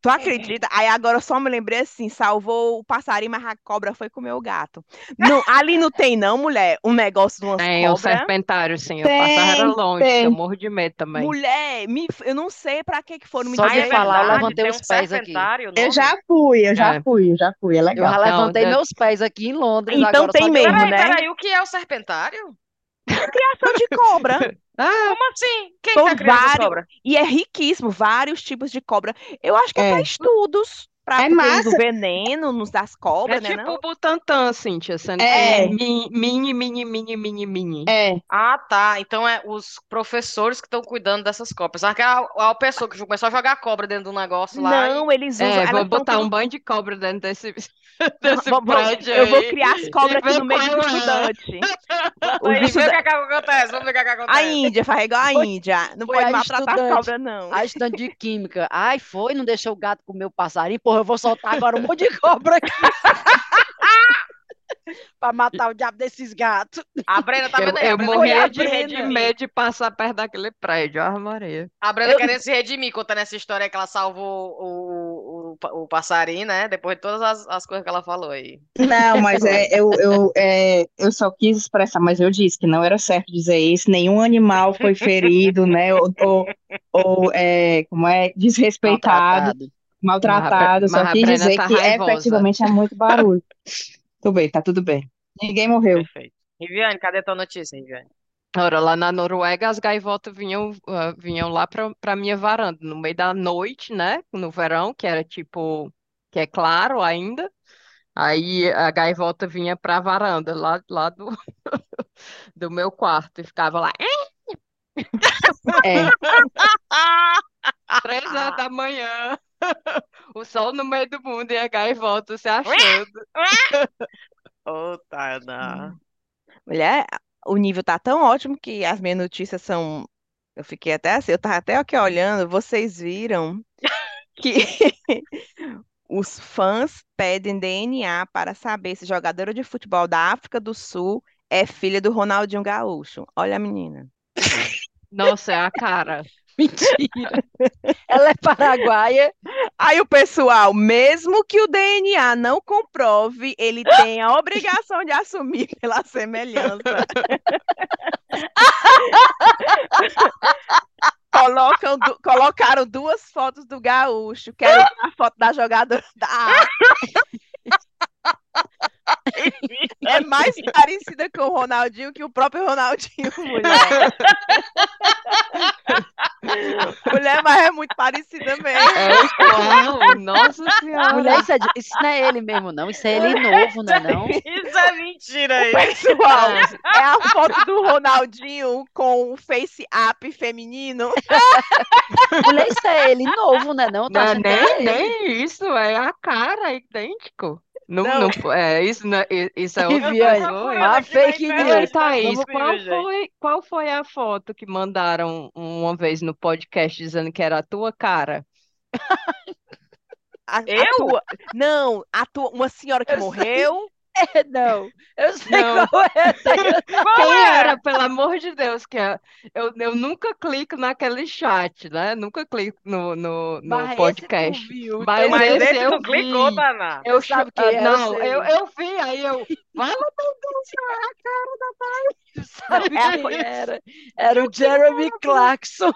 [SPEAKER 2] Tu acredita? Aí agora eu só me lembrei assim, salvou o passarinho, mas a cobra foi comer o gato. Não, ali não tem não, mulher, um negócio de umas
[SPEAKER 4] Tem o
[SPEAKER 2] cobras.
[SPEAKER 4] serpentário, sim. Eu passava era
[SPEAKER 5] Tem,
[SPEAKER 4] longe, que eu
[SPEAKER 5] tem.
[SPEAKER 4] morro de medo também.
[SPEAKER 2] Mulher, me- eu não sei pra que que foram me
[SPEAKER 3] Só de
[SPEAKER 1] é
[SPEAKER 3] falar, eu levantei
[SPEAKER 1] tem
[SPEAKER 3] os
[SPEAKER 1] um
[SPEAKER 3] pés aqui.
[SPEAKER 5] Eu já fui, eu já
[SPEAKER 4] É.
[SPEAKER 5] fui, eu já fui, é
[SPEAKER 3] Eu
[SPEAKER 5] legal.
[SPEAKER 3] já
[SPEAKER 4] Não,
[SPEAKER 3] levantei
[SPEAKER 4] é-
[SPEAKER 3] meus pés aqui em Londres,
[SPEAKER 2] Então
[SPEAKER 3] agora
[SPEAKER 2] tem mesmo.
[SPEAKER 1] Peraí,
[SPEAKER 2] né?
[SPEAKER 1] peraí, o que é o serpentário?
[SPEAKER 2] Criação de cobra.
[SPEAKER 4] Ah,
[SPEAKER 1] Como assim? Quem tá criando essas
[SPEAKER 2] vários,
[SPEAKER 1] cobras?
[SPEAKER 2] e é riquíssimo, vários tipos de cobra. Eu acho que é para
[SPEAKER 5] É.
[SPEAKER 2] estudos, para
[SPEAKER 5] É massa.
[SPEAKER 2] o veneno nos das
[SPEAKER 4] é
[SPEAKER 2] cobras, né,
[SPEAKER 4] tipo
[SPEAKER 2] não?
[SPEAKER 4] o Butantan, Cíntia, sendo que
[SPEAKER 5] É,
[SPEAKER 4] mini, mini, mini, mini, mini,
[SPEAKER 5] é.
[SPEAKER 1] Ah, tá. Então é os professores que estão cuidando dessas cobras. Sabe que a, a pessoa que começou a jogar cobra dentro do negócio lá e...
[SPEAKER 2] Não, eles usam,
[SPEAKER 4] É, vou botar um
[SPEAKER 2] tudo.
[SPEAKER 4] banho de cobra dentro desse, desse
[SPEAKER 2] vou- vou-
[SPEAKER 4] prédio
[SPEAKER 2] eu vou
[SPEAKER 4] aí
[SPEAKER 2] criar as cobras aqui no meio
[SPEAKER 4] qual é.
[SPEAKER 1] vê o que, é que acontece, vamos ver o que, é que
[SPEAKER 2] A
[SPEAKER 1] acontece.
[SPEAKER 2] Índia faz igual a Índia. Não
[SPEAKER 3] foi
[SPEAKER 2] pode
[SPEAKER 3] a
[SPEAKER 2] maltratar as
[SPEAKER 3] estudante,
[SPEAKER 2] cobras, não.
[SPEAKER 3] a estudante de química. Ai, foi, não deixou o gato comer o passarinho. Porra, eu vou soltar agora um monte de cobra aqui para matar o diabo desses gatos.
[SPEAKER 1] A Brena tá
[SPEAKER 4] Eu,
[SPEAKER 1] vendo aí? A
[SPEAKER 4] eu
[SPEAKER 2] a
[SPEAKER 4] morria de,
[SPEAKER 1] redimir.
[SPEAKER 4] medo de passar perto daquele prédio, Ave Maria.
[SPEAKER 1] A Brena
[SPEAKER 2] Eu,
[SPEAKER 1] querendo se redimir, contando essa história que ela salvou o, o, o passarinho, né? Depois de todas as, as coisas que ela falou aí.
[SPEAKER 5] Não, mas é, eu, eu, é, eu só quis expressar, mas eu disse que não era certo dizer isso. Nenhum animal foi ferido, né? Ou, ou, ou, é, como é, desrespeitado,
[SPEAKER 3] Maltratado.
[SPEAKER 4] A,
[SPEAKER 5] maltratado. Só
[SPEAKER 4] a
[SPEAKER 5] quis dizer
[SPEAKER 4] tá
[SPEAKER 5] que
[SPEAKER 4] raivosa.
[SPEAKER 5] efetivamente é muito barulho. Tudo bem, tá tudo bem. Ninguém morreu.
[SPEAKER 1] Perfeito. Riviane, cadê tua notícia, Riviane?
[SPEAKER 4] Ora, lá na Noruega, as gaivotas vinham, ah, vinham lá para para minha varanda, no meio da noite, né? No verão, que era tipo, que é claro ainda. Aí a gaivota vinha para a varanda, lá, lá do, do meu quarto, e ficava lá,
[SPEAKER 5] É,
[SPEAKER 4] três horas da manhã, o sol no meio do mundo e a gaivota se achando.
[SPEAKER 1] Ô, Tainá.
[SPEAKER 2] mulher, o nível tá tão ótimo que as minhas notícias são. Eu fiquei até assim, eu tava até aqui olhando, vocês viram que os fãs pedem DNA para saber se jogadora de futebol da África do Sul é filha do Ronaldinho Gaúcho. Olha a menina.
[SPEAKER 4] Nossa, é a cara.
[SPEAKER 3] Mentira. Ela é paraguaia.
[SPEAKER 2] Aí o pessoal, mesmo que o DNA não comprove, ele tem a obrigação de assumir pela semelhança. Colocam du- colocaram duas fotos do Gaúcho. Quero a foto da jogadora da África. É mais parecida com o Ronaldinho que o próprio Ronaldinho, mulher. Mulher, mas é muito parecida mesmo.
[SPEAKER 4] É nossa
[SPEAKER 3] Mulher,
[SPEAKER 4] senhora.
[SPEAKER 3] isso, é isso não é ele mesmo, não. Isso é ele novo, não é não?
[SPEAKER 1] Isso é mentira aí.
[SPEAKER 2] Pessoal,
[SPEAKER 4] É,
[SPEAKER 2] é a foto do Ronaldinho com o face up feminino.
[SPEAKER 3] Mulher, isso é ele novo, não é não?
[SPEAKER 4] Não,
[SPEAKER 3] que é
[SPEAKER 4] nem, nem isso, é a cara, é idêntico. Não,
[SPEAKER 2] Não.
[SPEAKER 4] não, é, isso, não, é- isso é outra
[SPEAKER 3] Viviane,
[SPEAKER 4] pessoa.
[SPEAKER 3] a fake news.
[SPEAKER 4] Thaís,
[SPEAKER 3] Vamos,
[SPEAKER 1] possível,
[SPEAKER 4] qual foi, qual foi a foto que mandaram uma vez no podcast dizendo que era a tua cara?
[SPEAKER 2] A, a
[SPEAKER 1] Eu?
[SPEAKER 2] tua- não, a tua, uma senhora que
[SPEAKER 3] Eu
[SPEAKER 2] morreu.
[SPEAKER 3] É, não, eu sei
[SPEAKER 4] Não.
[SPEAKER 3] qual é. Taylor.
[SPEAKER 4] Quem
[SPEAKER 1] é?
[SPEAKER 4] era, pelo amor de Deus, que é- eu, eu nunca clico naquele chat, né? Nunca clico no, no, no
[SPEAKER 3] Mas
[SPEAKER 4] podcast.
[SPEAKER 3] viu,
[SPEAKER 4] Mas
[SPEAKER 1] Mas
[SPEAKER 4] esse
[SPEAKER 1] esse
[SPEAKER 4] eu
[SPEAKER 1] clicou,
[SPEAKER 4] vi.
[SPEAKER 1] Daná.
[SPEAKER 4] Eu
[SPEAKER 3] sabe
[SPEAKER 4] ah,
[SPEAKER 3] era,
[SPEAKER 4] não,
[SPEAKER 3] sei.
[SPEAKER 4] eu, eu vi, aí eu. Vai lá,
[SPEAKER 3] Tu sabe
[SPEAKER 2] É,
[SPEAKER 3] quem
[SPEAKER 2] foi-
[SPEAKER 3] era? Era o Jeremy Clarkson.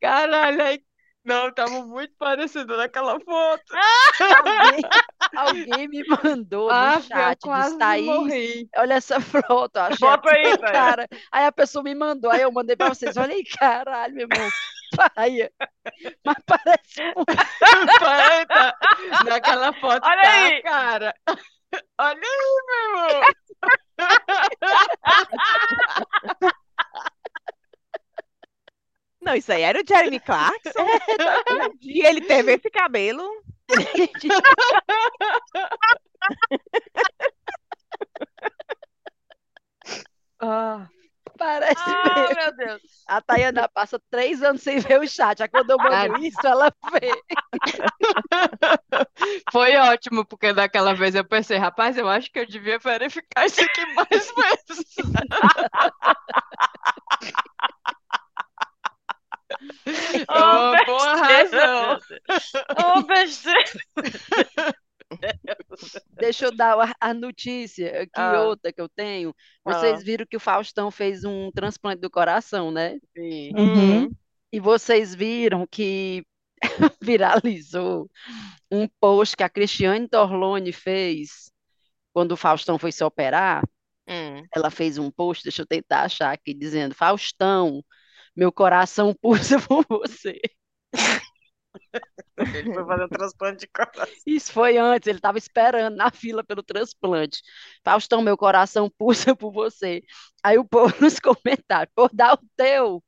[SPEAKER 4] caralho, aí. Não, tava muito parecido naquela foto.
[SPEAKER 3] Alguém, alguém me mandou
[SPEAKER 4] Ah,
[SPEAKER 3] no chat,
[SPEAKER 4] eu quase
[SPEAKER 3] disse, Thaís,
[SPEAKER 4] morri.
[SPEAKER 3] olha essa foto, achei
[SPEAKER 1] Bota aí,
[SPEAKER 3] cara. Aí a pessoa me mandou, aí eu mandei pra vocês, olha aí, caralho, meu irmão, paia. Mas parece um
[SPEAKER 4] Eita, naquela foto
[SPEAKER 1] Olha
[SPEAKER 4] tá
[SPEAKER 1] aí.
[SPEAKER 4] cara. Olha aí, meu irmão.
[SPEAKER 2] Não, isso aí era o Jeremy Clarkson. E ele teve esse cabelo.
[SPEAKER 4] Ah,
[SPEAKER 3] Parece
[SPEAKER 1] Ah,
[SPEAKER 3] mesmo.
[SPEAKER 1] meu Deus.
[SPEAKER 3] A Tayana passa três anos sem ver o chat. Aí quando eu mando isso, ela vê.
[SPEAKER 4] foi ótimo, porque daquela vez eu pensei, rapaz, eu acho que eu devia verificar isso aqui mais vezes.
[SPEAKER 1] Oh,
[SPEAKER 4] uma boa razão.
[SPEAKER 1] Ô, besteira.
[SPEAKER 3] Deixa eu dar a, a notícia aqui,
[SPEAKER 1] Ah.
[SPEAKER 3] outra que eu tenho.
[SPEAKER 1] Ah.
[SPEAKER 3] Vocês viram que o Faustão fez um transplante do coração, né?
[SPEAKER 1] Sim.
[SPEAKER 4] Uhum.
[SPEAKER 3] E vocês viram que viralizou um post que a Cristiane Torlone fez quando o Faustão foi se operar.
[SPEAKER 1] Hum.
[SPEAKER 3] Ela fez um post, deixa eu tentar achar aqui, dizendo: Faustão, meu coração pulsa por você.
[SPEAKER 1] Ele foi fazer um transplante de coração.
[SPEAKER 3] Isso foi antes, ele estava esperando na fila pelo transplante. Faustão, meu coração pulsa por você. Aí o povo nos comentários: pô, dá o teu.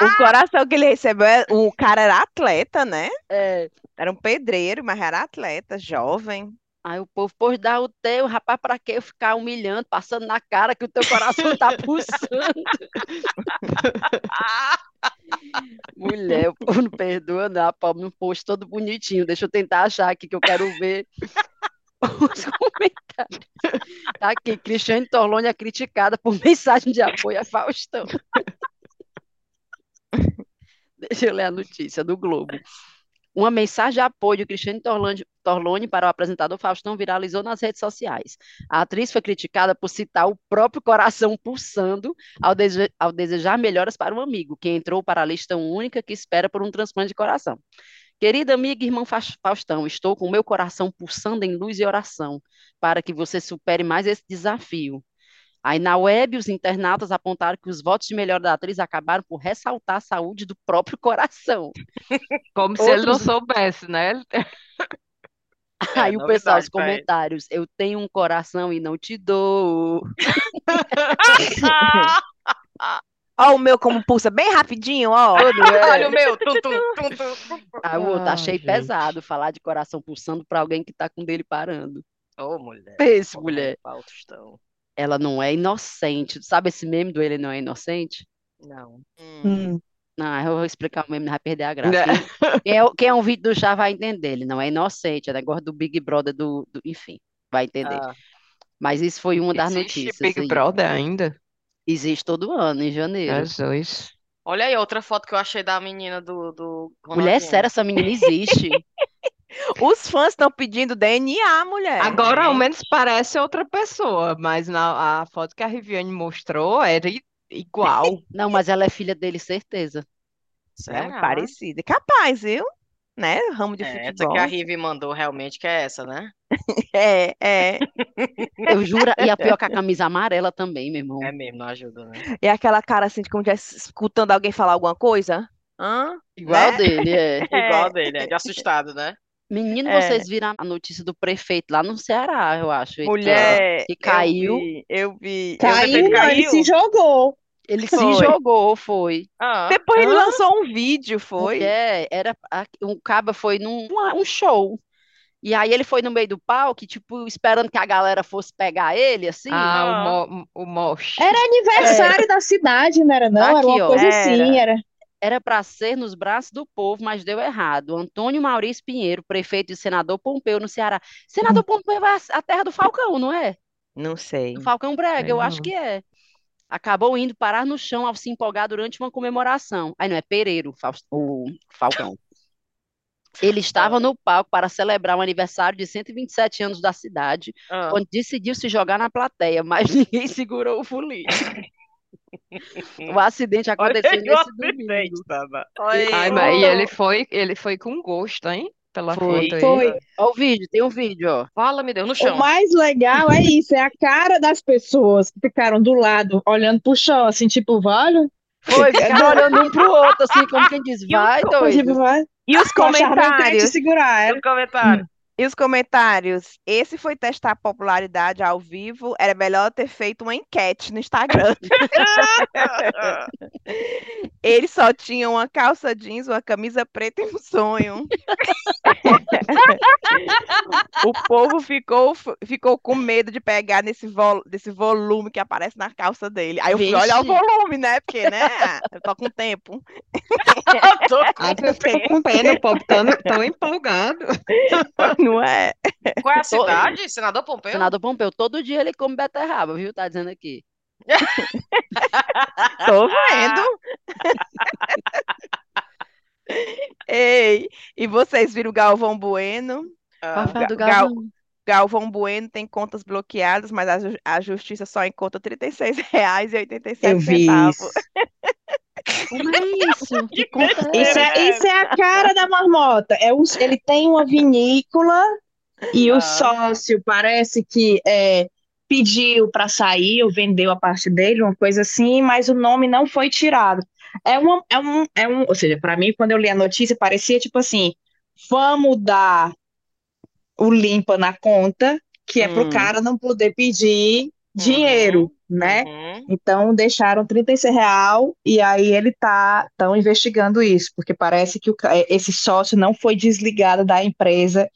[SPEAKER 2] O coração que ele recebeu, é- o cara era atleta, né?
[SPEAKER 3] É,
[SPEAKER 2] Era um pedreiro, mas era atleta, jovem.
[SPEAKER 3] Aí o povo, pô, dá o teu, rapaz, pra que eu ficar humilhando, passando na cara que o teu coração tá pulsando? Mulher, o povo não perdoa, não. A pobre no post todo bonitinho. Deixa eu tentar achar aqui que eu quero ver os comentários. Tá aqui, Cristiane Torlone é criticada por mensagem de apoio a Faustão. Deixa eu ler a notícia do Globo. Uma mensagem de apoio de Cristiane Torlone, Torlone para o apresentador Faustão viralizou nas redes sociais. A atriz foi criticada por citar o próprio coração pulsando ao, dese- ao desejar melhoras para um amigo, que entrou para a lista única que espera por um transplante de coração. Querida amiga e irmã Faustão, estou com meu coração pulsando em luz e oração para que você supere mais esse desafio. Aí na web, os internautas apontaram que os votos de melhora da atriz acabaram por ressaltar a saúde do próprio coração.
[SPEAKER 4] Como se ele não
[SPEAKER 3] Outros-
[SPEAKER 4] soubesse, né?
[SPEAKER 3] Aí o pessoal, os comentários, eu tenho um coração e não te dou.
[SPEAKER 2] Ó, o meu como pulsa bem rapidinho, ó.
[SPEAKER 1] Olha o meu. Tum, tum, tum, tum.
[SPEAKER 3] Aí o outro,
[SPEAKER 4] Ah,
[SPEAKER 3] achei
[SPEAKER 4] gente.
[SPEAKER 3] pesado falar de coração pulsando para alguém que tá com dele parando.
[SPEAKER 1] Ô, mulher.
[SPEAKER 3] Pense, mulher.
[SPEAKER 1] Faustão.
[SPEAKER 3] Ela não é inocente. Sabe esse meme do ele não é inocente?
[SPEAKER 1] Não.
[SPEAKER 2] Hum.
[SPEAKER 3] Não, eu vou explicar o meme, não vai perder a graça.
[SPEAKER 4] Né?
[SPEAKER 3] Quem é, quem é um vídeo do chá vai entender. Ele não é inocente, é negócio do Big Brother do, do- enfim, vai entender.
[SPEAKER 1] Ah,
[SPEAKER 3] Mas isso foi uma das
[SPEAKER 4] Existe
[SPEAKER 3] notícias.
[SPEAKER 4] Big
[SPEAKER 3] aí.
[SPEAKER 4] Brother ainda?
[SPEAKER 3] Existe todo ano, em janeiro.
[SPEAKER 4] Jesus.
[SPEAKER 1] olha aí outra foto que eu achei da menina do, do
[SPEAKER 3] Mulher, sério, essa menina existe.
[SPEAKER 2] Os fãs estão pedindo DNA, mulher.
[SPEAKER 4] Agora, ao menos parece outra pessoa, mas na a foto que a Riviane mostrou era igual.
[SPEAKER 3] Não, mas ela é filha dele, certeza.
[SPEAKER 2] É
[SPEAKER 1] Será?
[SPEAKER 2] muito parecida. Capaz, viu? Né? Ramo de
[SPEAKER 1] É, essa
[SPEAKER 2] futebol.
[SPEAKER 1] que a Rivi mandou realmente que é essa, né?
[SPEAKER 2] É, é.
[SPEAKER 3] Eu juro, e a pior que a camisa amarela também, meu irmão.
[SPEAKER 1] É mesmo, não ajuda, né?
[SPEAKER 2] É aquela cara assim de como estivesse escutando alguém falar alguma coisa. Hã?
[SPEAKER 3] Igual
[SPEAKER 2] né?
[SPEAKER 3] dele, é.
[SPEAKER 1] Igual dele, é de assustado, né?
[SPEAKER 3] Menino,
[SPEAKER 2] É.
[SPEAKER 3] vocês viram a notícia do prefeito lá no Ceará, eu acho.
[SPEAKER 2] Mulher,
[SPEAKER 3] que
[SPEAKER 2] eu
[SPEAKER 3] caiu.
[SPEAKER 2] vi, eu vi.
[SPEAKER 1] Caiu,
[SPEAKER 5] Caiu, não, ele
[SPEAKER 1] caiu?
[SPEAKER 5] se jogou.
[SPEAKER 3] Ele se
[SPEAKER 2] Foi.
[SPEAKER 3] jogou, foi.
[SPEAKER 1] Ah,
[SPEAKER 2] Depois ele
[SPEAKER 3] Hã?
[SPEAKER 2] lançou um vídeo, foi?
[SPEAKER 3] Mulher, era um caba foi num um show. E aí ele foi no meio do palco, tipo, esperando que a galera fosse pegar ele, assim.
[SPEAKER 4] Ah, o, mo, o moche.
[SPEAKER 5] Era aniversário da cidade, não era não? Era
[SPEAKER 3] Aqui,
[SPEAKER 5] uma
[SPEAKER 3] ó.
[SPEAKER 5] coisa
[SPEAKER 2] Era.
[SPEAKER 5] assim, era.
[SPEAKER 3] Era para ser nos braços do povo, mas deu errado. Antônio Maurício Pinheiro, prefeito de Senador Pompeu, no Ceará. Senador Pompeu é a- terra do Falcão, não é?
[SPEAKER 2] Não sei.
[SPEAKER 3] Do Falcão Brega,
[SPEAKER 4] Sei
[SPEAKER 3] eu acho
[SPEAKER 4] não.
[SPEAKER 3] que é. Acabou indo parar no chão ao se empolgar durante uma comemoração. Aí não é Pereiro, o o Falcão. Ele estava no palco para celebrar o aniversário de 127 anos da cidade,
[SPEAKER 1] Ah.
[SPEAKER 3] quando decidiu se jogar na plateia, mas ninguém segurou o fuliço. O acidente aconteceu
[SPEAKER 1] o
[SPEAKER 3] nesse
[SPEAKER 1] acidente,
[SPEAKER 3] domingo.
[SPEAKER 4] Ai, mas e ele foi, ele foi com gosto, hein? Pela
[SPEAKER 3] Foi.
[SPEAKER 4] foto aí.
[SPEAKER 5] Foi.
[SPEAKER 3] Ó o vídeo, tem um vídeo, ó.
[SPEAKER 1] Fala, me deu no
[SPEAKER 5] O
[SPEAKER 1] chão.
[SPEAKER 5] mais legal é isso, é a cara das pessoas que ficaram do lado, olhando pro chão, assim, tipo, vale?
[SPEAKER 3] Foi, ficaram olhando um pro outro, assim, como quem diz,
[SPEAKER 2] E o
[SPEAKER 3] vai,
[SPEAKER 2] co-
[SPEAKER 5] Tipo,
[SPEAKER 3] doido.
[SPEAKER 5] vai.
[SPEAKER 2] E os
[SPEAKER 5] te
[SPEAKER 2] comentários?
[SPEAKER 5] segurar, era.
[SPEAKER 1] No comentário.
[SPEAKER 2] E os comentários? Esse foi testar popularidade ao vivo. Era melhor ter feito uma enquete no Instagram. Ele só tinha uma calça jeans, uma camisa preta e um sonho. O povo ficou, ficou com medo de pegar nesse vol desse volume que aparece na calça dele. Aí eu fui olhar o volume, né? Porque, né? Eu tô com tempo.
[SPEAKER 1] Tô com-
[SPEAKER 4] Ah, eu fico com pena, o povo tão, tão empolgado.
[SPEAKER 2] Não é?
[SPEAKER 1] Qual é a cidade? Senador Pompeu?
[SPEAKER 3] Senador Pompeu, todo dia ele come beterraba, viu? Tá dizendo aqui.
[SPEAKER 2] Tô vendo. Ei, e vocês viram o Galvão Bueno?
[SPEAKER 1] Ah.
[SPEAKER 3] Do
[SPEAKER 2] Gal-
[SPEAKER 3] Galvão.
[SPEAKER 2] Galvão Bueno tem contas bloqueadas, mas a, ju- a justiça só encontra R$ 36,87.
[SPEAKER 5] Eu vi isso.
[SPEAKER 3] Como é isso? Que conta é
[SPEAKER 5] Isso é, isso é a cara da marmota. É um, ele tem uma vinícola e
[SPEAKER 1] Ah.
[SPEAKER 5] o sócio parece que é, pediu para sair ou vendeu a parte dele, uma coisa assim, mas o nome não foi tirado. É, uma, é, um, é um, ou seja, para mim, quando eu li a notícia, parecia tipo assim: vamos dar o limpa na conta, que é para o
[SPEAKER 3] Hum.
[SPEAKER 5] cara não poder pedir dinheiro, né?
[SPEAKER 1] Uhum.
[SPEAKER 5] Então deixaram 36 real e aí ele tá tão investigando isso, porque parece que o eh, esse sócio não foi desligado da empresa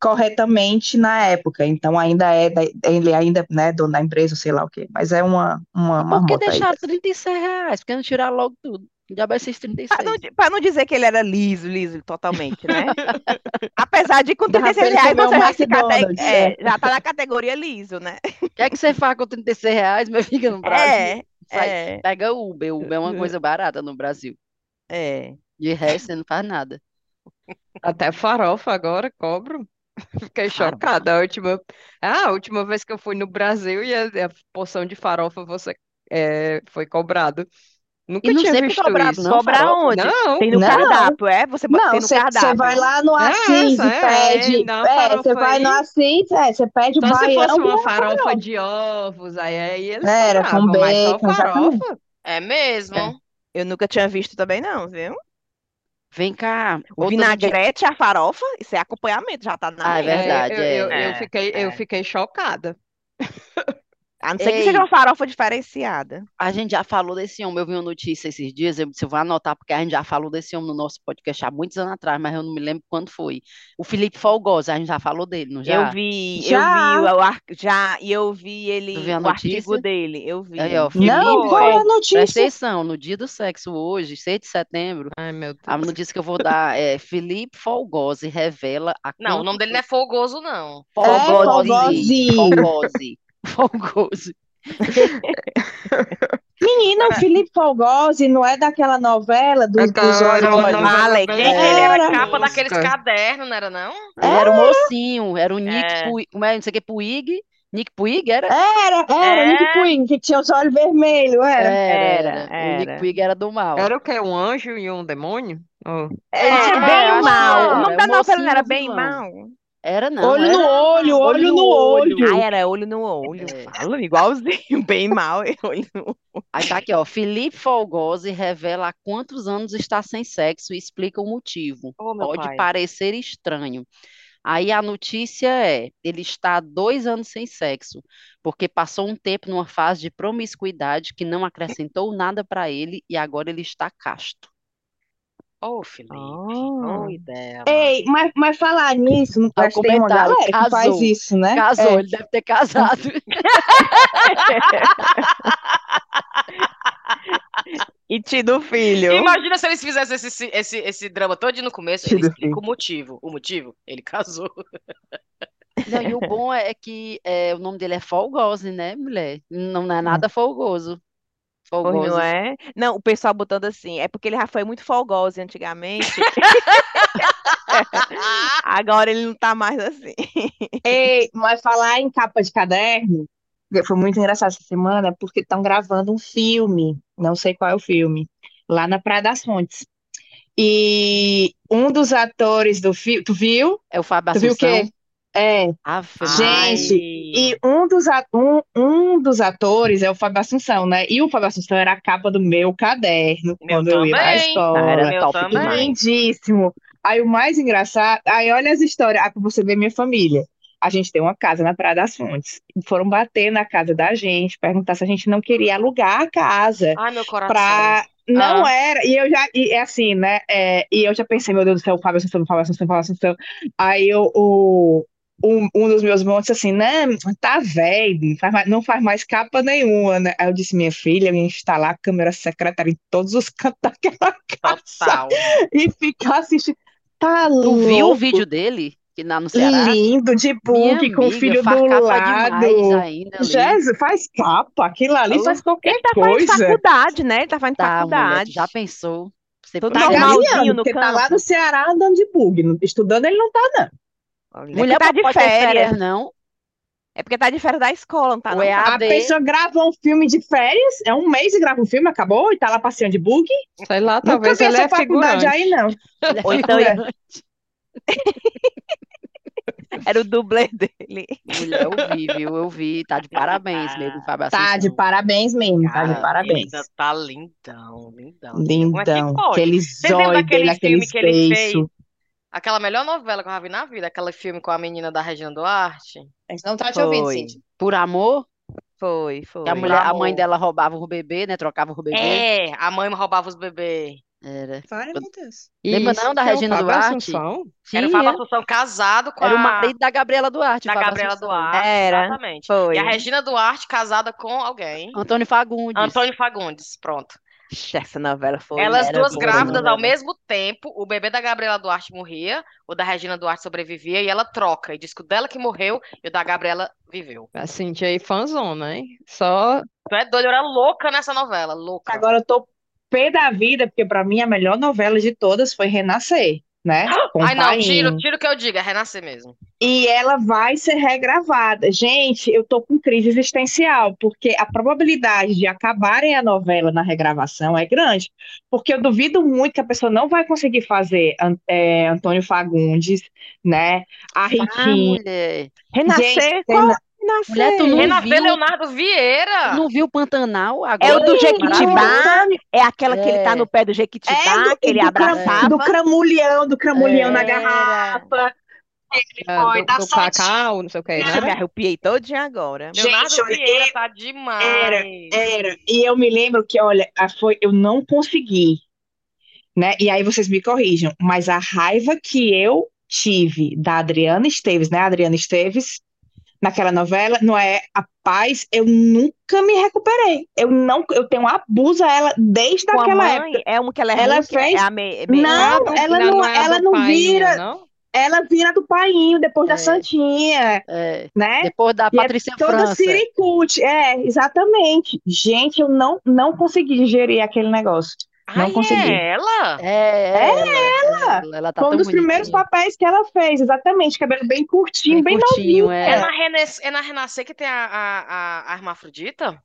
[SPEAKER 5] corretamente na época. Então ainda é ele ainda, né, dono da empresa, sei lá o quê. Mas é uma uma
[SPEAKER 3] Por que
[SPEAKER 5] marmota aí.
[SPEAKER 3] deixaram 36 reais? Por que não tiraram logo tudo? Já vai ser
[SPEAKER 2] Para
[SPEAKER 3] 36.
[SPEAKER 2] não, di- pra não dizer que ele era liso, liso totalmente, né? Apesar de com
[SPEAKER 5] Dava
[SPEAKER 2] 36
[SPEAKER 5] pra ele
[SPEAKER 2] reais
[SPEAKER 5] um
[SPEAKER 2] você já, se cate- é, já tá na categoria liso, né?
[SPEAKER 3] O que é que você faz com 36 reais, meu filho, no Brasil?
[SPEAKER 2] É,
[SPEAKER 3] Sai-
[SPEAKER 2] é,
[SPEAKER 3] Pega Uber. Uber é uma coisa barata no Brasil.
[SPEAKER 2] é.
[SPEAKER 3] De resto, você não faz nada.
[SPEAKER 4] Até farofa agora cobro. Fiquei chocada. A última, ah, a última vez que eu fui no Brasil e a, a porção de farofa você é, foi cobrado. Nunca
[SPEAKER 3] E não
[SPEAKER 4] tinha
[SPEAKER 3] sempre
[SPEAKER 4] visto
[SPEAKER 3] cobrado,
[SPEAKER 4] isso.
[SPEAKER 2] onde?
[SPEAKER 4] Não,
[SPEAKER 2] Tem no
[SPEAKER 5] Não.
[SPEAKER 2] cardápio, é? Você
[SPEAKER 5] Não,
[SPEAKER 2] tem no
[SPEAKER 5] você você
[SPEAKER 2] cardápio.
[SPEAKER 5] vai lá no
[SPEAKER 4] É
[SPEAKER 5] Assis
[SPEAKER 4] essa,
[SPEAKER 5] e
[SPEAKER 4] é,
[SPEAKER 5] pede.
[SPEAKER 4] uma
[SPEAKER 5] É, você vai no
[SPEAKER 4] aí.
[SPEAKER 5] Assis, é, você pede o
[SPEAKER 4] Só se fosse
[SPEAKER 5] baião
[SPEAKER 4] uma
[SPEAKER 5] com
[SPEAKER 4] farofa
[SPEAKER 5] farofa.
[SPEAKER 4] de ovos, aí, aí eles
[SPEAKER 5] Era, com
[SPEAKER 4] mas só
[SPEAKER 5] bacon, exatamente.
[SPEAKER 4] farofa.
[SPEAKER 1] É mesmo?
[SPEAKER 5] É.
[SPEAKER 2] Eu nunca tinha visto também, não, viu?
[SPEAKER 3] Vem cá.
[SPEAKER 2] O vinagrete, a farofa, isso é acompanhamento, já tá na
[SPEAKER 3] Ah, é verdade,
[SPEAKER 4] eu, eu,
[SPEAKER 3] é.
[SPEAKER 4] eu
[SPEAKER 1] É,
[SPEAKER 4] fiquei, eu
[SPEAKER 1] é.
[SPEAKER 4] fiquei chocada.
[SPEAKER 2] A não ser que
[SPEAKER 3] Ei.
[SPEAKER 2] seja uma farofa diferenciada.
[SPEAKER 3] A gente já falou desse homem, eu vi uma notícia esses dias, eu, disse, eu vou anotar, porque a gente já falou desse homem no nosso podcast há muitos anos atrás, mas eu não me lembro quando foi. O Felipe Folgoso, a gente já falou dele, não já?
[SPEAKER 2] Eu vi, eu
[SPEAKER 5] Já.
[SPEAKER 2] vi o ar- já, e eu vi ele,
[SPEAKER 3] Tu viu a
[SPEAKER 2] o artigo
[SPEAKER 3] notícia?
[SPEAKER 2] dele, eu vi.
[SPEAKER 3] Aí, ó,
[SPEAKER 5] Não,
[SPEAKER 3] Felipe,
[SPEAKER 5] qual é a
[SPEAKER 3] Presta
[SPEAKER 5] notícia?
[SPEAKER 3] atenção, no dia do sexo hoje, 6 de setembro,
[SPEAKER 4] Ai, meu
[SPEAKER 3] a
[SPEAKER 4] Deus.
[SPEAKER 3] notícia que eu vou dar é Felipe Folgosi revela a
[SPEAKER 1] Não, o nome dele não é Fogoso, não.
[SPEAKER 5] É,
[SPEAKER 3] Folgosi.
[SPEAKER 5] Folgosi.
[SPEAKER 3] Folgosi.
[SPEAKER 5] Menina, o Felipe Folgosi não é daquela novela dos, dos olhos
[SPEAKER 4] bem
[SPEAKER 2] quem
[SPEAKER 1] Ele era capa daqueles cadernos, não era não?
[SPEAKER 3] Ele era o mocinho, era o Nick,
[SPEAKER 1] É.
[SPEAKER 3] Pui- como é, não sei o que, Puig, Nick Puig, era?
[SPEAKER 5] Era, era,
[SPEAKER 1] É.
[SPEAKER 5] Nick Queen, que tinha os olhos vermelhos, era.
[SPEAKER 3] Era,
[SPEAKER 2] Era,
[SPEAKER 3] O Nick
[SPEAKER 2] era.
[SPEAKER 3] Puig era do mal.
[SPEAKER 4] Era o quê? Um anjo e um demônio? Oh.
[SPEAKER 2] É,
[SPEAKER 3] É,
[SPEAKER 2] bem
[SPEAKER 3] acho que
[SPEAKER 2] mal. O nome da
[SPEAKER 3] o
[SPEAKER 2] novela era
[SPEAKER 3] o
[SPEAKER 2] bem mal.
[SPEAKER 3] Era não,
[SPEAKER 5] Olho
[SPEAKER 3] era
[SPEAKER 5] no olho, olho
[SPEAKER 3] olho
[SPEAKER 5] no
[SPEAKER 3] olho.
[SPEAKER 5] olho.
[SPEAKER 2] Ah, era olho no olho.
[SPEAKER 3] É.
[SPEAKER 2] Fala igualzinho, bem mal. é Olho no...
[SPEAKER 3] Aí tá aqui, ó. Felipe Folgosi revela há quantos anos está sem sexo e explica o motivo.
[SPEAKER 1] Meu
[SPEAKER 3] Pode
[SPEAKER 1] pai.
[SPEAKER 3] parecer estranho. Aí a notícia é: ele está há dois anos sem sexo, porque passou um tempo numa fase de promiscuidade que não acrescentou nada para ele e agora ele está casto.
[SPEAKER 1] Ô, Felipe.
[SPEAKER 2] Ah.
[SPEAKER 1] Oi, dela.
[SPEAKER 5] Ei, mas, mas falar nisso, não
[SPEAKER 3] Tá o
[SPEAKER 5] acho que tem uma galera que faz
[SPEAKER 3] casou.
[SPEAKER 5] isso, né?
[SPEAKER 3] Casou,
[SPEAKER 5] É.
[SPEAKER 3] ele deve ter casado.
[SPEAKER 2] E tido filho.
[SPEAKER 1] Imagina se eles fizessem esse, esse, esse drama todo no começo. Ele
[SPEAKER 5] Tido
[SPEAKER 1] explica
[SPEAKER 5] filho.
[SPEAKER 1] o motivo. O motivo? Ele casou.
[SPEAKER 3] Não, e o bom é que é, o nome dele é Folgose, né, mulher? Não é nada folgoso.
[SPEAKER 2] Pois
[SPEAKER 3] Folgoso.
[SPEAKER 2] não é? Não, o pessoal botando assim, é porque ele já foi muito folgoso antigamente. Agora ele não tá mais assim.
[SPEAKER 5] Ei, mas falar em capa de caderno, foi muito engraçado essa semana, porque estão gravando um filme, não sei qual é o filme, lá na Praia das Fontes. E um dos atores do filme, tu viu?
[SPEAKER 3] É o Fábio
[SPEAKER 5] Tu viu o quê? É,
[SPEAKER 3] Ave
[SPEAKER 5] Gente, e um dos, um, um dos atores é o Fábio Assunção, né? E o Fábio Assunção era a capa do meu caderno
[SPEAKER 1] Meu
[SPEAKER 5] quando eu ia pra
[SPEAKER 1] também.
[SPEAKER 5] escola.
[SPEAKER 2] Era
[SPEAKER 1] Meu
[SPEAKER 2] top
[SPEAKER 1] também.
[SPEAKER 2] demais.
[SPEAKER 5] Lindíssimo. Aí o mais engraçado, aí olha as histórias, ah, pra você ver minha família. A gente tem uma casa na Praia das Fontes. Foram bater na casa da gente, perguntar se a gente não queria alugar a casa
[SPEAKER 1] Ai, meu coração.
[SPEAKER 5] pra. Não
[SPEAKER 1] Ah.
[SPEAKER 5] era, e eu já, e é assim, né? é, e eu já pensei, meu Deus do céu, o Fábio Assunção, o Fábio Assunção, o Fábio Assunção. Aí eu, o, um, um dos meus irmãos disse assim, né, tá velho, não faz mais, não faz mais capa nenhuma, né? Aí eu disse, minha filha, a gente instalar a câmera secretária em todos os cantos daquela casa
[SPEAKER 1] Total.
[SPEAKER 5] e ficar assistindo. Tá
[SPEAKER 3] Tu viu o vídeo dele? Que lá no Ceará?
[SPEAKER 5] Lindo, de
[SPEAKER 3] Minha
[SPEAKER 5] book, com o filho do
[SPEAKER 3] capa
[SPEAKER 5] lado.
[SPEAKER 3] ainda.
[SPEAKER 5] Jesus, faz capa, aquilo ali faz qualquer
[SPEAKER 2] Ele tá fazendo
[SPEAKER 5] coisa.
[SPEAKER 2] faculdade, né? Ele tá fazendo
[SPEAKER 3] Tá, mulher,
[SPEAKER 2] faculdade.
[SPEAKER 3] tu já pensou? Você
[SPEAKER 5] Tá galinhando,
[SPEAKER 2] no
[SPEAKER 5] porque tá lá
[SPEAKER 2] campo.
[SPEAKER 5] no Ceará andando de bug. Estudando ele não tá, não.
[SPEAKER 3] Mulher
[SPEAKER 2] é tá de férias.
[SPEAKER 3] férias, não?
[SPEAKER 2] É porque tá de férias da escola, não tá não?
[SPEAKER 3] é?
[SPEAKER 5] A pessoa grava um filme de férias, é um mês e grava um filme, acabou, e tá lá passeando de bug.
[SPEAKER 4] Sei lá,
[SPEAKER 5] Nunca
[SPEAKER 4] talvez ele
[SPEAKER 5] essa
[SPEAKER 4] é
[SPEAKER 5] faculdade
[SPEAKER 4] figurante.
[SPEAKER 5] aí, não.
[SPEAKER 3] É
[SPEAKER 2] Ou então
[SPEAKER 3] figurante.
[SPEAKER 2] Era o dublê dele.
[SPEAKER 3] Mulher, eu vi, viu? Eu vi. Tá de parabéns mesmo, Fábio
[SPEAKER 5] Tá de parabéns mesmo, tá de parabéns.
[SPEAKER 1] tá lindão, lindão. Como é que
[SPEAKER 5] Lindão.
[SPEAKER 1] pode?
[SPEAKER 5] Olhos
[SPEAKER 1] daquele
[SPEAKER 5] dele, aquele
[SPEAKER 1] filme que ele fez? Aquela melhor novela que eu já vi na vida, aquele filme com a menina da Regina Duarte.
[SPEAKER 5] A gente não tá te
[SPEAKER 2] Foi.
[SPEAKER 5] ouvindo, Cíntia.
[SPEAKER 3] Por amor,
[SPEAKER 2] Foi, foi.
[SPEAKER 3] a mulher, a mãe
[SPEAKER 1] amor.
[SPEAKER 3] dela roubava o bebê, né? Trocava o bebê.
[SPEAKER 1] É, a mãe roubava os bebês.
[SPEAKER 3] Era.
[SPEAKER 5] Para, meu Deus.
[SPEAKER 3] Lembra
[SPEAKER 4] Isso
[SPEAKER 3] não da
[SPEAKER 4] é
[SPEAKER 3] Regina
[SPEAKER 4] Fábio
[SPEAKER 3] Duarte?
[SPEAKER 4] Assunção?
[SPEAKER 1] Era o. Fábio Assunção casado com
[SPEAKER 3] Era o
[SPEAKER 1] a
[SPEAKER 3] marido da Gabriela Duarte,
[SPEAKER 1] da
[SPEAKER 3] Fábio
[SPEAKER 1] Gabriela
[SPEAKER 3] Assunção.
[SPEAKER 1] Duarte.
[SPEAKER 2] Era,
[SPEAKER 1] Exatamente.
[SPEAKER 2] foi.
[SPEAKER 1] E a Regina Duarte casada com alguém.
[SPEAKER 3] Antônio Fagundes.
[SPEAKER 1] Antônio Fagundes, pronto.
[SPEAKER 2] Essa novela foi.
[SPEAKER 1] Elas duas
[SPEAKER 3] boa
[SPEAKER 1] grávidas
[SPEAKER 3] novela.
[SPEAKER 1] ao mesmo tempo, o bebê da Gabriela Duarte morria, o da Regina Duarte sobrevivia e ela troca. E diz que o dela que morreu e o da Gabriela viveu.
[SPEAKER 4] A Cintia aí, fãzona, hein? Só
[SPEAKER 1] Tu é doido, eu era louca nessa novela, louca.
[SPEAKER 5] Agora eu tô pé da vida, porque pra mim a melhor novela de todas foi Renascer, né? Com
[SPEAKER 1] Ai, não, tiro, tiro o que eu digo, é renascer mesmo.
[SPEAKER 5] E ela vai ser regravada. Gente, eu tô com crise existencial, porque a probabilidade de acabarem a novela na regravação é grande. Porque eu duvido muito que a pessoa não vai conseguir fazer é, Antônio Fagundes, né? A
[SPEAKER 3] Ah,
[SPEAKER 5] Ritinha.
[SPEAKER 3] mulher.
[SPEAKER 2] Renascer?
[SPEAKER 5] Gente,
[SPEAKER 2] Qual
[SPEAKER 5] Rena-
[SPEAKER 2] Renascer?
[SPEAKER 3] Mulher, tu não viu?
[SPEAKER 1] Leonardo Vieira.
[SPEAKER 3] não viu o Pantanal agora?
[SPEAKER 2] É o do Jequitibá? É aquela que ele tá
[SPEAKER 3] É.
[SPEAKER 2] no pé do Jequitibá,
[SPEAKER 5] É, do,
[SPEAKER 2] que ele
[SPEAKER 5] do, cram-
[SPEAKER 2] abraçava.
[SPEAKER 5] do cramulhão, do cramulhão na
[SPEAKER 3] Era.
[SPEAKER 5] garrafa. Ele
[SPEAKER 4] ah,
[SPEAKER 5] foi
[SPEAKER 4] do,
[SPEAKER 5] da
[SPEAKER 4] do cacau, não sei o que,
[SPEAKER 2] Ixi, eu me
[SPEAKER 4] né?
[SPEAKER 2] arrepiei todinha agora.
[SPEAKER 1] Leonardo
[SPEAKER 5] Gente, olha,
[SPEAKER 1] Vieira tá demais.
[SPEAKER 5] Era, era. E eu me lembro que, olha, foi, eu não consegui, né? E aí vocês me corrijam, mas a raiva que eu tive da Adriana Esteves, né? A Adriana Esteves, naquela novela, não é a paz, eu nunca me recuperei. Eu não, eu tenho um abuso a ela desde
[SPEAKER 2] Com
[SPEAKER 5] aquela
[SPEAKER 2] mãe,
[SPEAKER 5] época.
[SPEAKER 2] é uma que ela é
[SPEAKER 5] Ela
[SPEAKER 2] que
[SPEAKER 5] fez-
[SPEAKER 2] é me, me-
[SPEAKER 5] Não,
[SPEAKER 4] Não,
[SPEAKER 5] ela
[SPEAKER 4] não,
[SPEAKER 5] não,
[SPEAKER 4] é
[SPEAKER 5] ela não
[SPEAKER 4] painho,
[SPEAKER 5] vira,
[SPEAKER 4] não?
[SPEAKER 5] ela vira do painho depois da
[SPEAKER 3] É.
[SPEAKER 5] Santinha,
[SPEAKER 3] É,
[SPEAKER 5] né?
[SPEAKER 3] depois da
[SPEAKER 5] E é
[SPEAKER 3] Patrícia
[SPEAKER 5] toda
[SPEAKER 3] França.
[SPEAKER 5] siricute. É, exatamente. Gente, eu não, não consegui digerir aquele negócio. Não
[SPEAKER 1] Ai,
[SPEAKER 5] consegui.
[SPEAKER 1] é ela?
[SPEAKER 3] É, é ela. Ela, ela tá
[SPEAKER 5] Foi um dos primeiros papéis que ela fez, exatamente. Cabelo bem curtinho,
[SPEAKER 3] Bem
[SPEAKER 5] bem
[SPEAKER 3] curtinho,
[SPEAKER 1] É,
[SPEAKER 3] é.
[SPEAKER 1] na Renes- é na Renascer que tem a, a, a, a hermafrodita?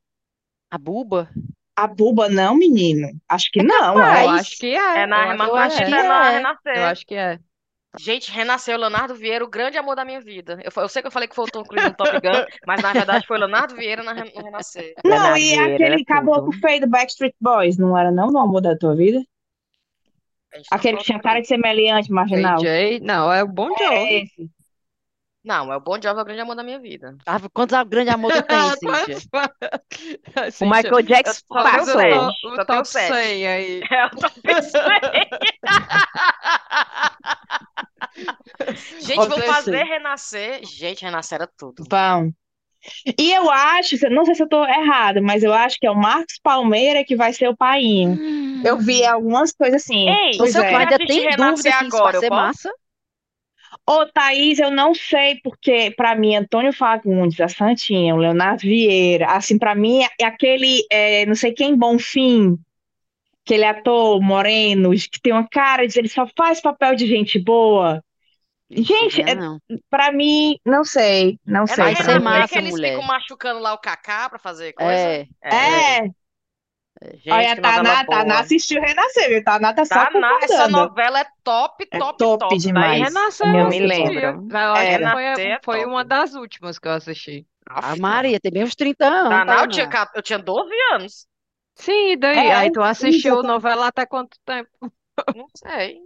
[SPEAKER 3] A Buba.
[SPEAKER 5] A buba, não, menino. Acho que não.
[SPEAKER 2] capaz.
[SPEAKER 4] Eu acho que é.
[SPEAKER 1] É na
[SPEAKER 4] eu acho que
[SPEAKER 1] hermafrodita,
[SPEAKER 3] que
[SPEAKER 1] é na
[SPEAKER 3] é.
[SPEAKER 1] Renascer.
[SPEAKER 4] Eu acho que é.
[SPEAKER 1] Gente, renasceu Leonardo Vieira, o grande amor da minha vida. Eu, eu sei que eu falei que foi o Tom Cruise no Top Gun, mas na verdade foi Leonardo Vieira na, no Renascer.
[SPEAKER 5] Não,
[SPEAKER 2] Leonardo
[SPEAKER 5] e
[SPEAKER 2] Vieira,
[SPEAKER 5] aquele
[SPEAKER 2] tudo.
[SPEAKER 5] caboclo feio do Backstreet Boys, não era não, no amor da tua vida?
[SPEAKER 1] Tá
[SPEAKER 5] Aquele que tinha cara de ser meliante, marginal.
[SPEAKER 4] AJ, não, é o Bon
[SPEAKER 5] É
[SPEAKER 4] Jovi.
[SPEAKER 5] esse.
[SPEAKER 1] Não, é o Bon Jovi é o grande amor da minha vida.
[SPEAKER 3] Ah, quantos grande amor tu tem, Cíntia? Cíntia?
[SPEAKER 2] O Michael Jackson passou.
[SPEAKER 4] O,
[SPEAKER 1] o
[SPEAKER 4] top,
[SPEAKER 1] top
[SPEAKER 4] 100 aí.
[SPEAKER 1] É o top 100. gente,
[SPEAKER 3] vou
[SPEAKER 1] fazer renascer. Gente, renascer era tudo.
[SPEAKER 5] Bom. E eu acho, não sei se eu tô errada, mas eu acho que é o Marcos Palmeira que vai ser o pai. Hum. Eu vi algumas coisas assim.
[SPEAKER 1] Ei, o seu
[SPEAKER 5] é.
[SPEAKER 3] ainda tem dúvida que
[SPEAKER 1] agora,
[SPEAKER 3] isso
[SPEAKER 1] vai
[SPEAKER 3] ser massa?
[SPEAKER 5] Ô, Thaís, eu não sei, porque pra mim, Antônio Fagundes, a Santinha, o Leonardo Vieira, assim, pra mim, é aquele, é, não sei quem, Bonfim, aquele ator moreno, que tem uma cara de ele só faz papel de gente boa. Gente, é, pra mim, não sei, não
[SPEAKER 1] É
[SPEAKER 5] sei.
[SPEAKER 3] ser
[SPEAKER 5] mim.
[SPEAKER 3] Massa,
[SPEAKER 1] que eles
[SPEAKER 3] mulher.
[SPEAKER 1] ficam machucando lá o Kaká pra fazer coisa.
[SPEAKER 3] É,
[SPEAKER 5] É,
[SPEAKER 1] Gente,
[SPEAKER 5] olha, a Taná. Taná assistiu Renascer, viu? Taná tá só
[SPEAKER 1] Taná, essa novela é top,
[SPEAKER 5] É
[SPEAKER 1] top,
[SPEAKER 5] top
[SPEAKER 1] top.
[SPEAKER 5] demais.
[SPEAKER 1] Daí
[SPEAKER 4] Renascer
[SPEAKER 5] Eu
[SPEAKER 4] eu
[SPEAKER 5] me
[SPEAKER 2] lembro.
[SPEAKER 4] Foi,
[SPEAKER 1] Renascer é
[SPEAKER 4] foi
[SPEAKER 1] top.
[SPEAKER 4] uma das últimas que eu assisti.
[SPEAKER 3] a
[SPEAKER 1] Aff,
[SPEAKER 3] Maria tem bem uns 30 anos,
[SPEAKER 1] Taná, eu tinha, eu tinha 12 anos.
[SPEAKER 4] Sim, e daí?
[SPEAKER 5] É,
[SPEAKER 4] Aí tu assistiu
[SPEAKER 5] exatamente.
[SPEAKER 4] novela até quanto tempo?
[SPEAKER 1] Não sei.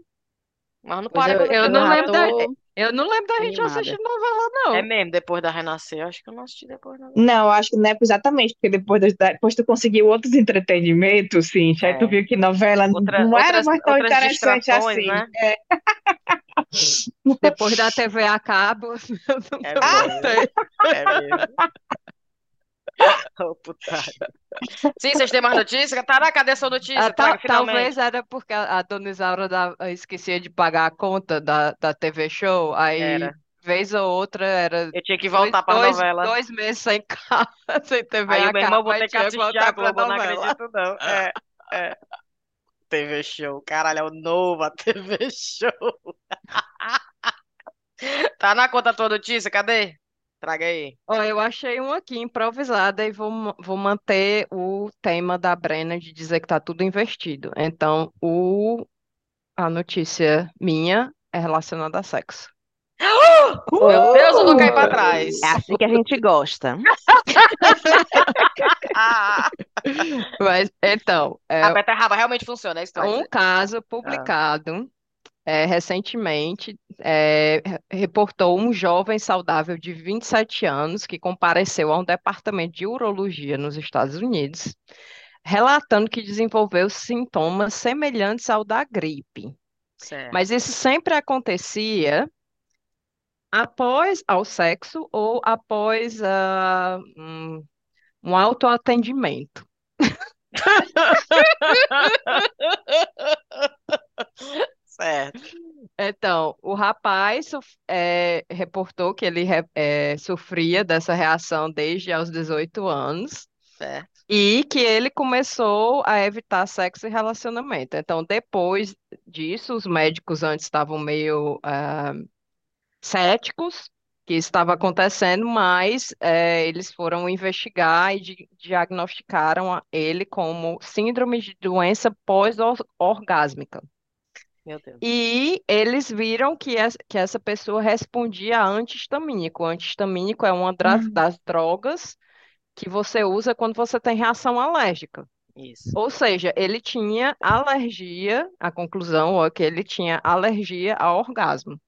[SPEAKER 1] Mas não
[SPEAKER 3] Pois eu,
[SPEAKER 1] quando eu
[SPEAKER 4] eu
[SPEAKER 3] eu
[SPEAKER 4] não lembro da-
[SPEAKER 3] tô
[SPEAKER 4] Eu não lembro da gente
[SPEAKER 3] animada.
[SPEAKER 4] assistir novela, não.
[SPEAKER 1] É mesmo, depois da Renascer. Eu acho que eu não assisti depois, não.
[SPEAKER 5] Não, acho que não é exatamente, porque depois, das- depois tu conseguiu outros entretenimentos, sim. Aí tu
[SPEAKER 1] É.
[SPEAKER 5] viu que novela
[SPEAKER 1] Outra,
[SPEAKER 5] não era
[SPEAKER 1] outras,
[SPEAKER 5] mais tão interessante assim.
[SPEAKER 1] né?
[SPEAKER 4] Depois da TV a cabo, eu não
[SPEAKER 1] É
[SPEAKER 4] gostei.
[SPEAKER 1] É mesmo. Putada. Sim, vocês têm mais notícias? Taná, cadê sua notícia?
[SPEAKER 4] Ah, tal-
[SPEAKER 1] finalmente.
[SPEAKER 4] talvez era porque a, a dona Isaura da- esquecia de pagar a conta da, da TV Show, aí
[SPEAKER 1] Era.
[SPEAKER 4] vez ou outra era
[SPEAKER 1] Eu tinha que
[SPEAKER 4] dois,
[SPEAKER 1] voltar para
[SPEAKER 4] dois,
[SPEAKER 1] novela.
[SPEAKER 4] dois meses sem casa, sem TV
[SPEAKER 1] Aí
[SPEAKER 4] a
[SPEAKER 1] meu irmão vou ter que assistir a Globo, eu não acredito não. É, é. TV Show, caralho, é o novo a TV Show. Tá na conta tua notícia, cadê? Traga aí.
[SPEAKER 4] Ó, eu achei um aqui improvisada e vou, vou manter o tema da Brena de dizer que tá tudo investido. Então, o, a notícia minha é relacionada a sexo.
[SPEAKER 1] Meu Deus, eu vou cair pra trás.
[SPEAKER 2] É assim que a gente gosta.
[SPEAKER 1] Ah,
[SPEAKER 4] Mas, então, é,
[SPEAKER 1] a beterraba realmente funciona, é isso que tu vai
[SPEAKER 4] Um
[SPEAKER 1] dizer.
[SPEAKER 4] caso publicado é, recentemente é, re- reportou um jovem saudável de 27 anos que compareceu a um departamento de urologia nos Estados Unidos, relatando que desenvolveu sintomas semelhantes ao da gripe.
[SPEAKER 1] Certo.
[SPEAKER 4] Mas isso sempre acontecia após ao sexo ou após ah, um, um autoatendimento.
[SPEAKER 1] Certo.
[SPEAKER 4] Então, o rapaz eh, reportou que ele eh, sofria dessa reação desde aos 18 anos
[SPEAKER 1] Certo.
[SPEAKER 4] e que ele começou a evitar sexo e relacionamento. Então, depois disso, os médicos antes estavam meio ah, céticos que estava acontecendo, mas eh, eles foram investigar e di- diagnosticaram ele como síndrome de doença pós-orgásmica.
[SPEAKER 1] Meu Deus.
[SPEAKER 4] E eles viram que essa, que essa pessoa respondia a antihistamínico. O antihistamínico é uma dra-
[SPEAKER 5] Uhum.
[SPEAKER 4] das drogas que você usa quando você tem reação alérgica.
[SPEAKER 1] Isso.
[SPEAKER 4] Ou seja, ele tinha alergia, a conclusão é que ele tinha alergia ao orgasmo.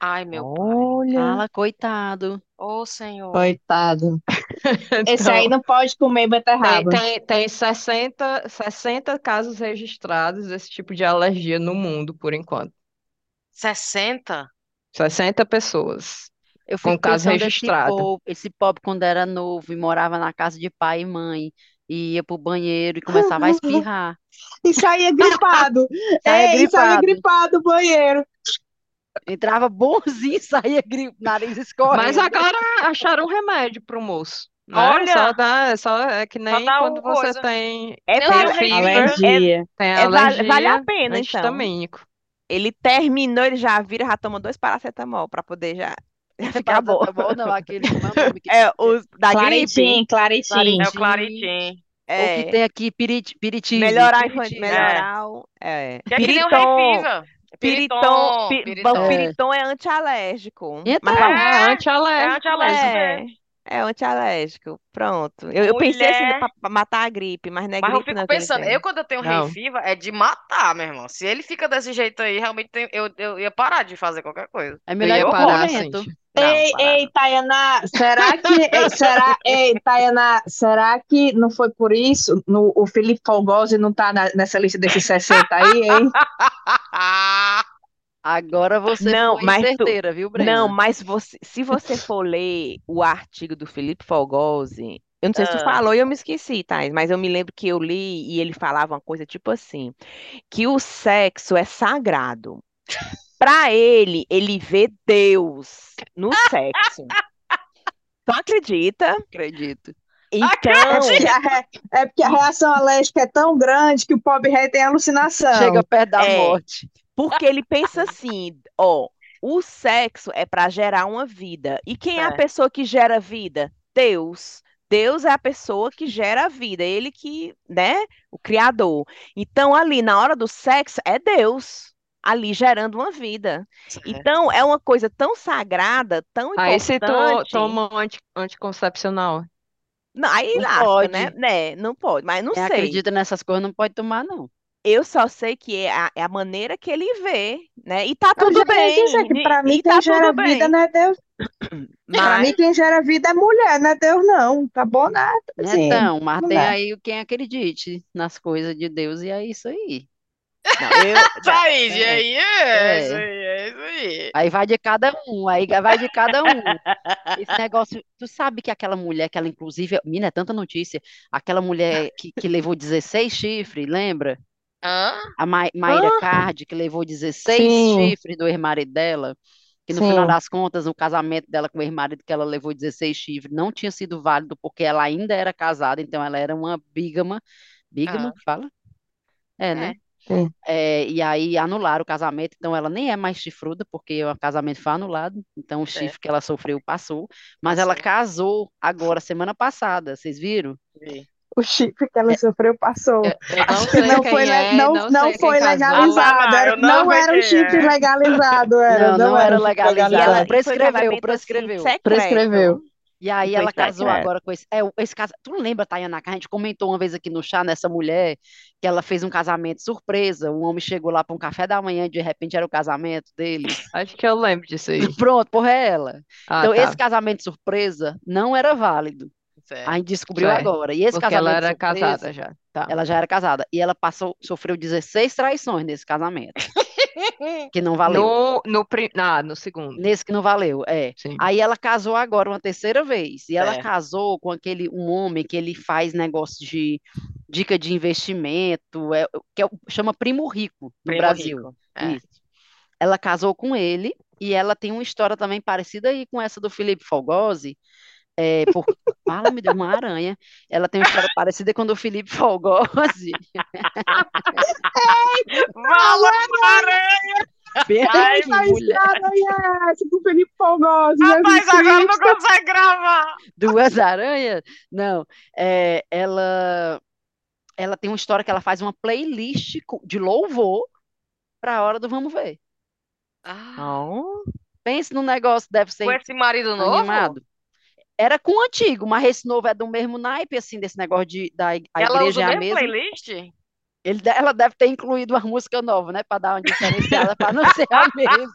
[SPEAKER 1] Ai, meu pai.
[SPEAKER 2] Olha.
[SPEAKER 3] Fala, coitado.
[SPEAKER 1] Ô, Senhor.
[SPEAKER 5] Coitado. Esse aí
[SPEAKER 4] Então,
[SPEAKER 5] não pode comer
[SPEAKER 4] tem,
[SPEAKER 5] beterraba.
[SPEAKER 4] tem, tem 60, 60 casos registrados desse tipo de alergia no mundo, por enquanto.
[SPEAKER 1] 60?
[SPEAKER 4] 60 pessoas
[SPEAKER 3] Eu
[SPEAKER 4] com
[SPEAKER 3] fico
[SPEAKER 4] caso
[SPEAKER 3] pensando esse
[SPEAKER 4] registrado.
[SPEAKER 3] povo, esse pobre quando era novo e morava na casa de pai e mãe, e ia pro banheiro e começava a espirrar.
[SPEAKER 5] E saía gripado.
[SPEAKER 3] Saía
[SPEAKER 5] Ei, saía
[SPEAKER 3] gripado.
[SPEAKER 5] gripado do banheiro.
[SPEAKER 3] Entrava bonzinho, saía gri... nariz
[SPEAKER 4] Mas
[SPEAKER 3] escorrendo.
[SPEAKER 4] agora acharam um remédio pro moço, né?
[SPEAKER 1] Olha!
[SPEAKER 4] Só dá, só é que nem
[SPEAKER 1] dá
[SPEAKER 4] quando
[SPEAKER 1] o
[SPEAKER 4] você
[SPEAKER 1] coisa.
[SPEAKER 4] tem,
[SPEAKER 2] É,
[SPEAKER 4] fever,
[SPEAKER 5] Alergia.
[SPEAKER 4] tem
[SPEAKER 2] é, vale, vale a
[SPEAKER 4] alergia
[SPEAKER 2] pena, então.
[SPEAKER 4] antihistamínico.
[SPEAKER 2] Ele terminou, ele já vira, já toma dois paracetamol pra poder já ficar bom.
[SPEAKER 3] Paracetamol não, aquele, é o
[SPEAKER 2] É, os da gripe.
[SPEAKER 5] Claritin, Claritin.
[SPEAKER 1] É o Claritin.
[SPEAKER 3] ou
[SPEAKER 2] É,
[SPEAKER 3] que tem aqui pirit, piritive.
[SPEAKER 2] infan- melhorar o... É.
[SPEAKER 1] Que é que nem o
[SPEAKER 2] Piriton. Piriton, pi-
[SPEAKER 1] Piriton.
[SPEAKER 2] Piriton é antialérgico.
[SPEAKER 3] Entra
[SPEAKER 2] Mas
[SPEAKER 4] É
[SPEAKER 1] É,
[SPEAKER 4] antialérgico
[SPEAKER 1] é antialérgico.
[SPEAKER 2] É. é antialérgico. Pronto. Eu, eu pensei assim
[SPEAKER 1] Mulher.
[SPEAKER 2] pra, pra matar a gripe, mas não é
[SPEAKER 1] Mas eu
[SPEAKER 2] gripe
[SPEAKER 1] fico
[SPEAKER 2] não que ele
[SPEAKER 1] pensando,
[SPEAKER 2] tem.
[SPEAKER 1] eu quando eu tenho
[SPEAKER 4] Não.
[SPEAKER 1] rei fever é de matar, meu irmão. Se ele fica desse jeito aí, realmente tem- eu, eu ia parar de fazer qualquer coisa.
[SPEAKER 3] É
[SPEAKER 4] Eu
[SPEAKER 3] melhor pro
[SPEAKER 4] parar,
[SPEAKER 3] convento.
[SPEAKER 4] Cintia.
[SPEAKER 1] Não,
[SPEAKER 5] Ei,
[SPEAKER 1] parar
[SPEAKER 5] ei, Tayana, será que, ei, será, ei, Tayana, será que não foi por isso? No, o Felipe Folgosi não tá na- nessa lista desses 60 aí, hein?
[SPEAKER 3] Agora você
[SPEAKER 2] Não,
[SPEAKER 3] foi
[SPEAKER 2] mas tu,
[SPEAKER 3] certeira, viu,
[SPEAKER 2] não,
[SPEAKER 3] Brena?
[SPEAKER 2] mas você, se você for ler o artigo do Felipe Fogosi, eu não sei se tu
[SPEAKER 1] Ah,
[SPEAKER 2] falou e eu me esqueci, Thais, mas eu me lembro que eu li e ele falava uma coisa tipo assim, que o sexo é sagrado. Para ele, ele vê Deus no sexo. Tu acredita?
[SPEAKER 3] Acredito.
[SPEAKER 5] É
[SPEAKER 2] Então,
[SPEAKER 5] porque a, re- é porque a reação alérgica é tão grande que o pobre rei tem
[SPEAKER 3] Chega
[SPEAKER 5] alucinação.
[SPEAKER 3] perto da
[SPEAKER 2] é,
[SPEAKER 3] morte.
[SPEAKER 2] Porque ele pensa assim, ó, o sexo é para gerar uma vida. E quem é a
[SPEAKER 1] é.
[SPEAKER 2] pessoa que gera vida? Deus. Deus é a pessoa que gera a vida, ele que, né, o criador. Então, ali na hora do sexo é Deus ali gerando uma vida.
[SPEAKER 1] Certo.
[SPEAKER 2] Então, é uma coisa tão sagrada, tão
[SPEAKER 4] Aí se tu
[SPEAKER 2] importante.
[SPEAKER 4] toma um anti- anticoncepcional.
[SPEAKER 2] Não, aí
[SPEAKER 3] Não
[SPEAKER 2] lasca, né?
[SPEAKER 3] pode.
[SPEAKER 2] Né? Não pode, mas não
[SPEAKER 3] Quem
[SPEAKER 2] sei.
[SPEAKER 3] acredita nessas coisas não pode tomar, não.
[SPEAKER 2] Eu só sei que é a, é a maneira que ele vê, né? E tá tudo
[SPEAKER 5] ia dizer
[SPEAKER 2] bem.
[SPEAKER 5] que para mim
[SPEAKER 2] e
[SPEAKER 5] quem
[SPEAKER 2] tá
[SPEAKER 5] gera
[SPEAKER 2] tudo
[SPEAKER 5] vida
[SPEAKER 2] bem.
[SPEAKER 5] não é Deus. Para mim
[SPEAKER 2] Mas
[SPEAKER 5] quem gera vida é mulher, não é Deus não. Tá bom, né? Assim,
[SPEAKER 3] Então, mas tem aí quem acredite nas coisas de Deus e é isso aí.
[SPEAKER 2] não, eu
[SPEAKER 1] Thaís,
[SPEAKER 3] É,
[SPEAKER 1] aí é isso
[SPEAKER 3] é.
[SPEAKER 1] aí, é isso aí.
[SPEAKER 3] Aí vai de cada um, aí vai de cada um. Esse negócio, tu sabe que aquela mulher, que ela inclusive, menina, é tanta notícia, aquela mulher que, que levou 16 chifres, lembra?
[SPEAKER 1] Hã?
[SPEAKER 3] A Ma- Mayra
[SPEAKER 4] Ah,
[SPEAKER 3] Card, que levou 16
[SPEAKER 4] sim,
[SPEAKER 3] chifres do ex-marido dela, que no final
[SPEAKER 4] sim.
[SPEAKER 3] das contas, o casamento dela com o ex-marido, que ela levou 16 chifres, não tinha sido válido porque ela ainda era casada, então ela era uma bígama. Bígama,
[SPEAKER 1] Ah,
[SPEAKER 3] que fala? É, né?
[SPEAKER 1] é.
[SPEAKER 4] Sim.
[SPEAKER 3] É, e aí anularam o casamento, então ela nem é mais chifruda, porque o casamento foi anulado, então o chifre que ela sofreu passou, mas ela
[SPEAKER 1] Passou.
[SPEAKER 3] casou agora, semana passada, vocês viram?
[SPEAKER 1] Vi.
[SPEAKER 5] O chifre que ela sofreu passou.
[SPEAKER 4] Eu, eu não sei
[SPEAKER 5] foi,
[SPEAKER 4] é,
[SPEAKER 5] não,
[SPEAKER 4] não
[SPEAKER 5] foi.
[SPEAKER 1] Ah,
[SPEAKER 5] legalizado.
[SPEAKER 1] não,
[SPEAKER 5] Era,
[SPEAKER 1] não
[SPEAKER 5] era um chifre
[SPEAKER 1] é.
[SPEAKER 5] legalizado, era,
[SPEAKER 3] Não,
[SPEAKER 5] não
[SPEAKER 3] não
[SPEAKER 5] era
[SPEAKER 3] era legalizado,
[SPEAKER 2] E ela
[SPEAKER 5] legalizado.
[SPEAKER 2] e foi
[SPEAKER 3] prescreveu,
[SPEAKER 2] assim
[SPEAKER 3] prescreveu.
[SPEAKER 2] secreto.
[SPEAKER 5] Prescreveu.
[SPEAKER 3] E aí
[SPEAKER 2] foi
[SPEAKER 3] ela casou
[SPEAKER 2] secreto.
[SPEAKER 3] agora com esse, é, esse casa, tu lembra, Tayana, que a gente comentou uma vez aqui no chá, nessa mulher, que ela fez um casamento surpresa, um homem chegou lá para um café da manhã e de repente era o casamento deles.
[SPEAKER 4] Acho que eu lembro disso aí.
[SPEAKER 3] Pronto, porra, é ela.
[SPEAKER 4] Ah,
[SPEAKER 3] Então,
[SPEAKER 4] tá.
[SPEAKER 3] esse casamento surpresa não era válido.
[SPEAKER 1] Certo.
[SPEAKER 3] gente descobriu
[SPEAKER 4] Certo.
[SPEAKER 3] agora. E esse
[SPEAKER 4] Porque ela
[SPEAKER 3] casamento
[SPEAKER 4] era casada
[SPEAKER 3] surpresa,
[SPEAKER 4] já. Tá.
[SPEAKER 3] ela já era casada. E ela passou, sofreu 16 traições nesse casamento, que não valeu.
[SPEAKER 4] No, no, ah, no segundo.
[SPEAKER 3] Nesse que não valeu, é.
[SPEAKER 4] Sim.
[SPEAKER 3] Aí ela casou agora uma terceira vez. E ela
[SPEAKER 1] Certo.
[SPEAKER 3] casou com aquele um homem que ele faz negócio de dica de investimento, é, que é chama Primo Rico no
[SPEAKER 1] Primo
[SPEAKER 3] Brasil.
[SPEAKER 1] rico. É.
[SPEAKER 3] Isso. Ela casou com ele e ela tem uma história também parecida aí com essa do Felipe Fogosi. É. Fala, me deu uma aranha. Ela tem uma história parecida com a do Felipe Fogosi.
[SPEAKER 1] Fala, aranha! Ai,
[SPEAKER 3] mulher.
[SPEAKER 5] aranha, tipo Felipe Fogosi,
[SPEAKER 1] Rapaz,
[SPEAKER 5] Jesus
[SPEAKER 1] agora não
[SPEAKER 5] Cristo.
[SPEAKER 1] consegue gravar.
[SPEAKER 3] Duas aranhas? Não. É, ela, ela tem uma história que ela faz uma playlist de louvor para a hora do vamos ver.
[SPEAKER 1] Ah.
[SPEAKER 3] Pense no negócio, deve
[SPEAKER 1] com
[SPEAKER 3] ser
[SPEAKER 1] esse marido novo?
[SPEAKER 3] animado. Era com o antigo, mas esse novo é do mesmo naipe, assim, desse negócio de da a
[SPEAKER 1] Ela
[SPEAKER 3] igreja
[SPEAKER 1] usa
[SPEAKER 3] é
[SPEAKER 1] o
[SPEAKER 3] a mesma.
[SPEAKER 1] playlist?
[SPEAKER 3] Ele, ela deve ter incluído uma música nova, né? Para dar uma diferenciada, para não ser a mesma.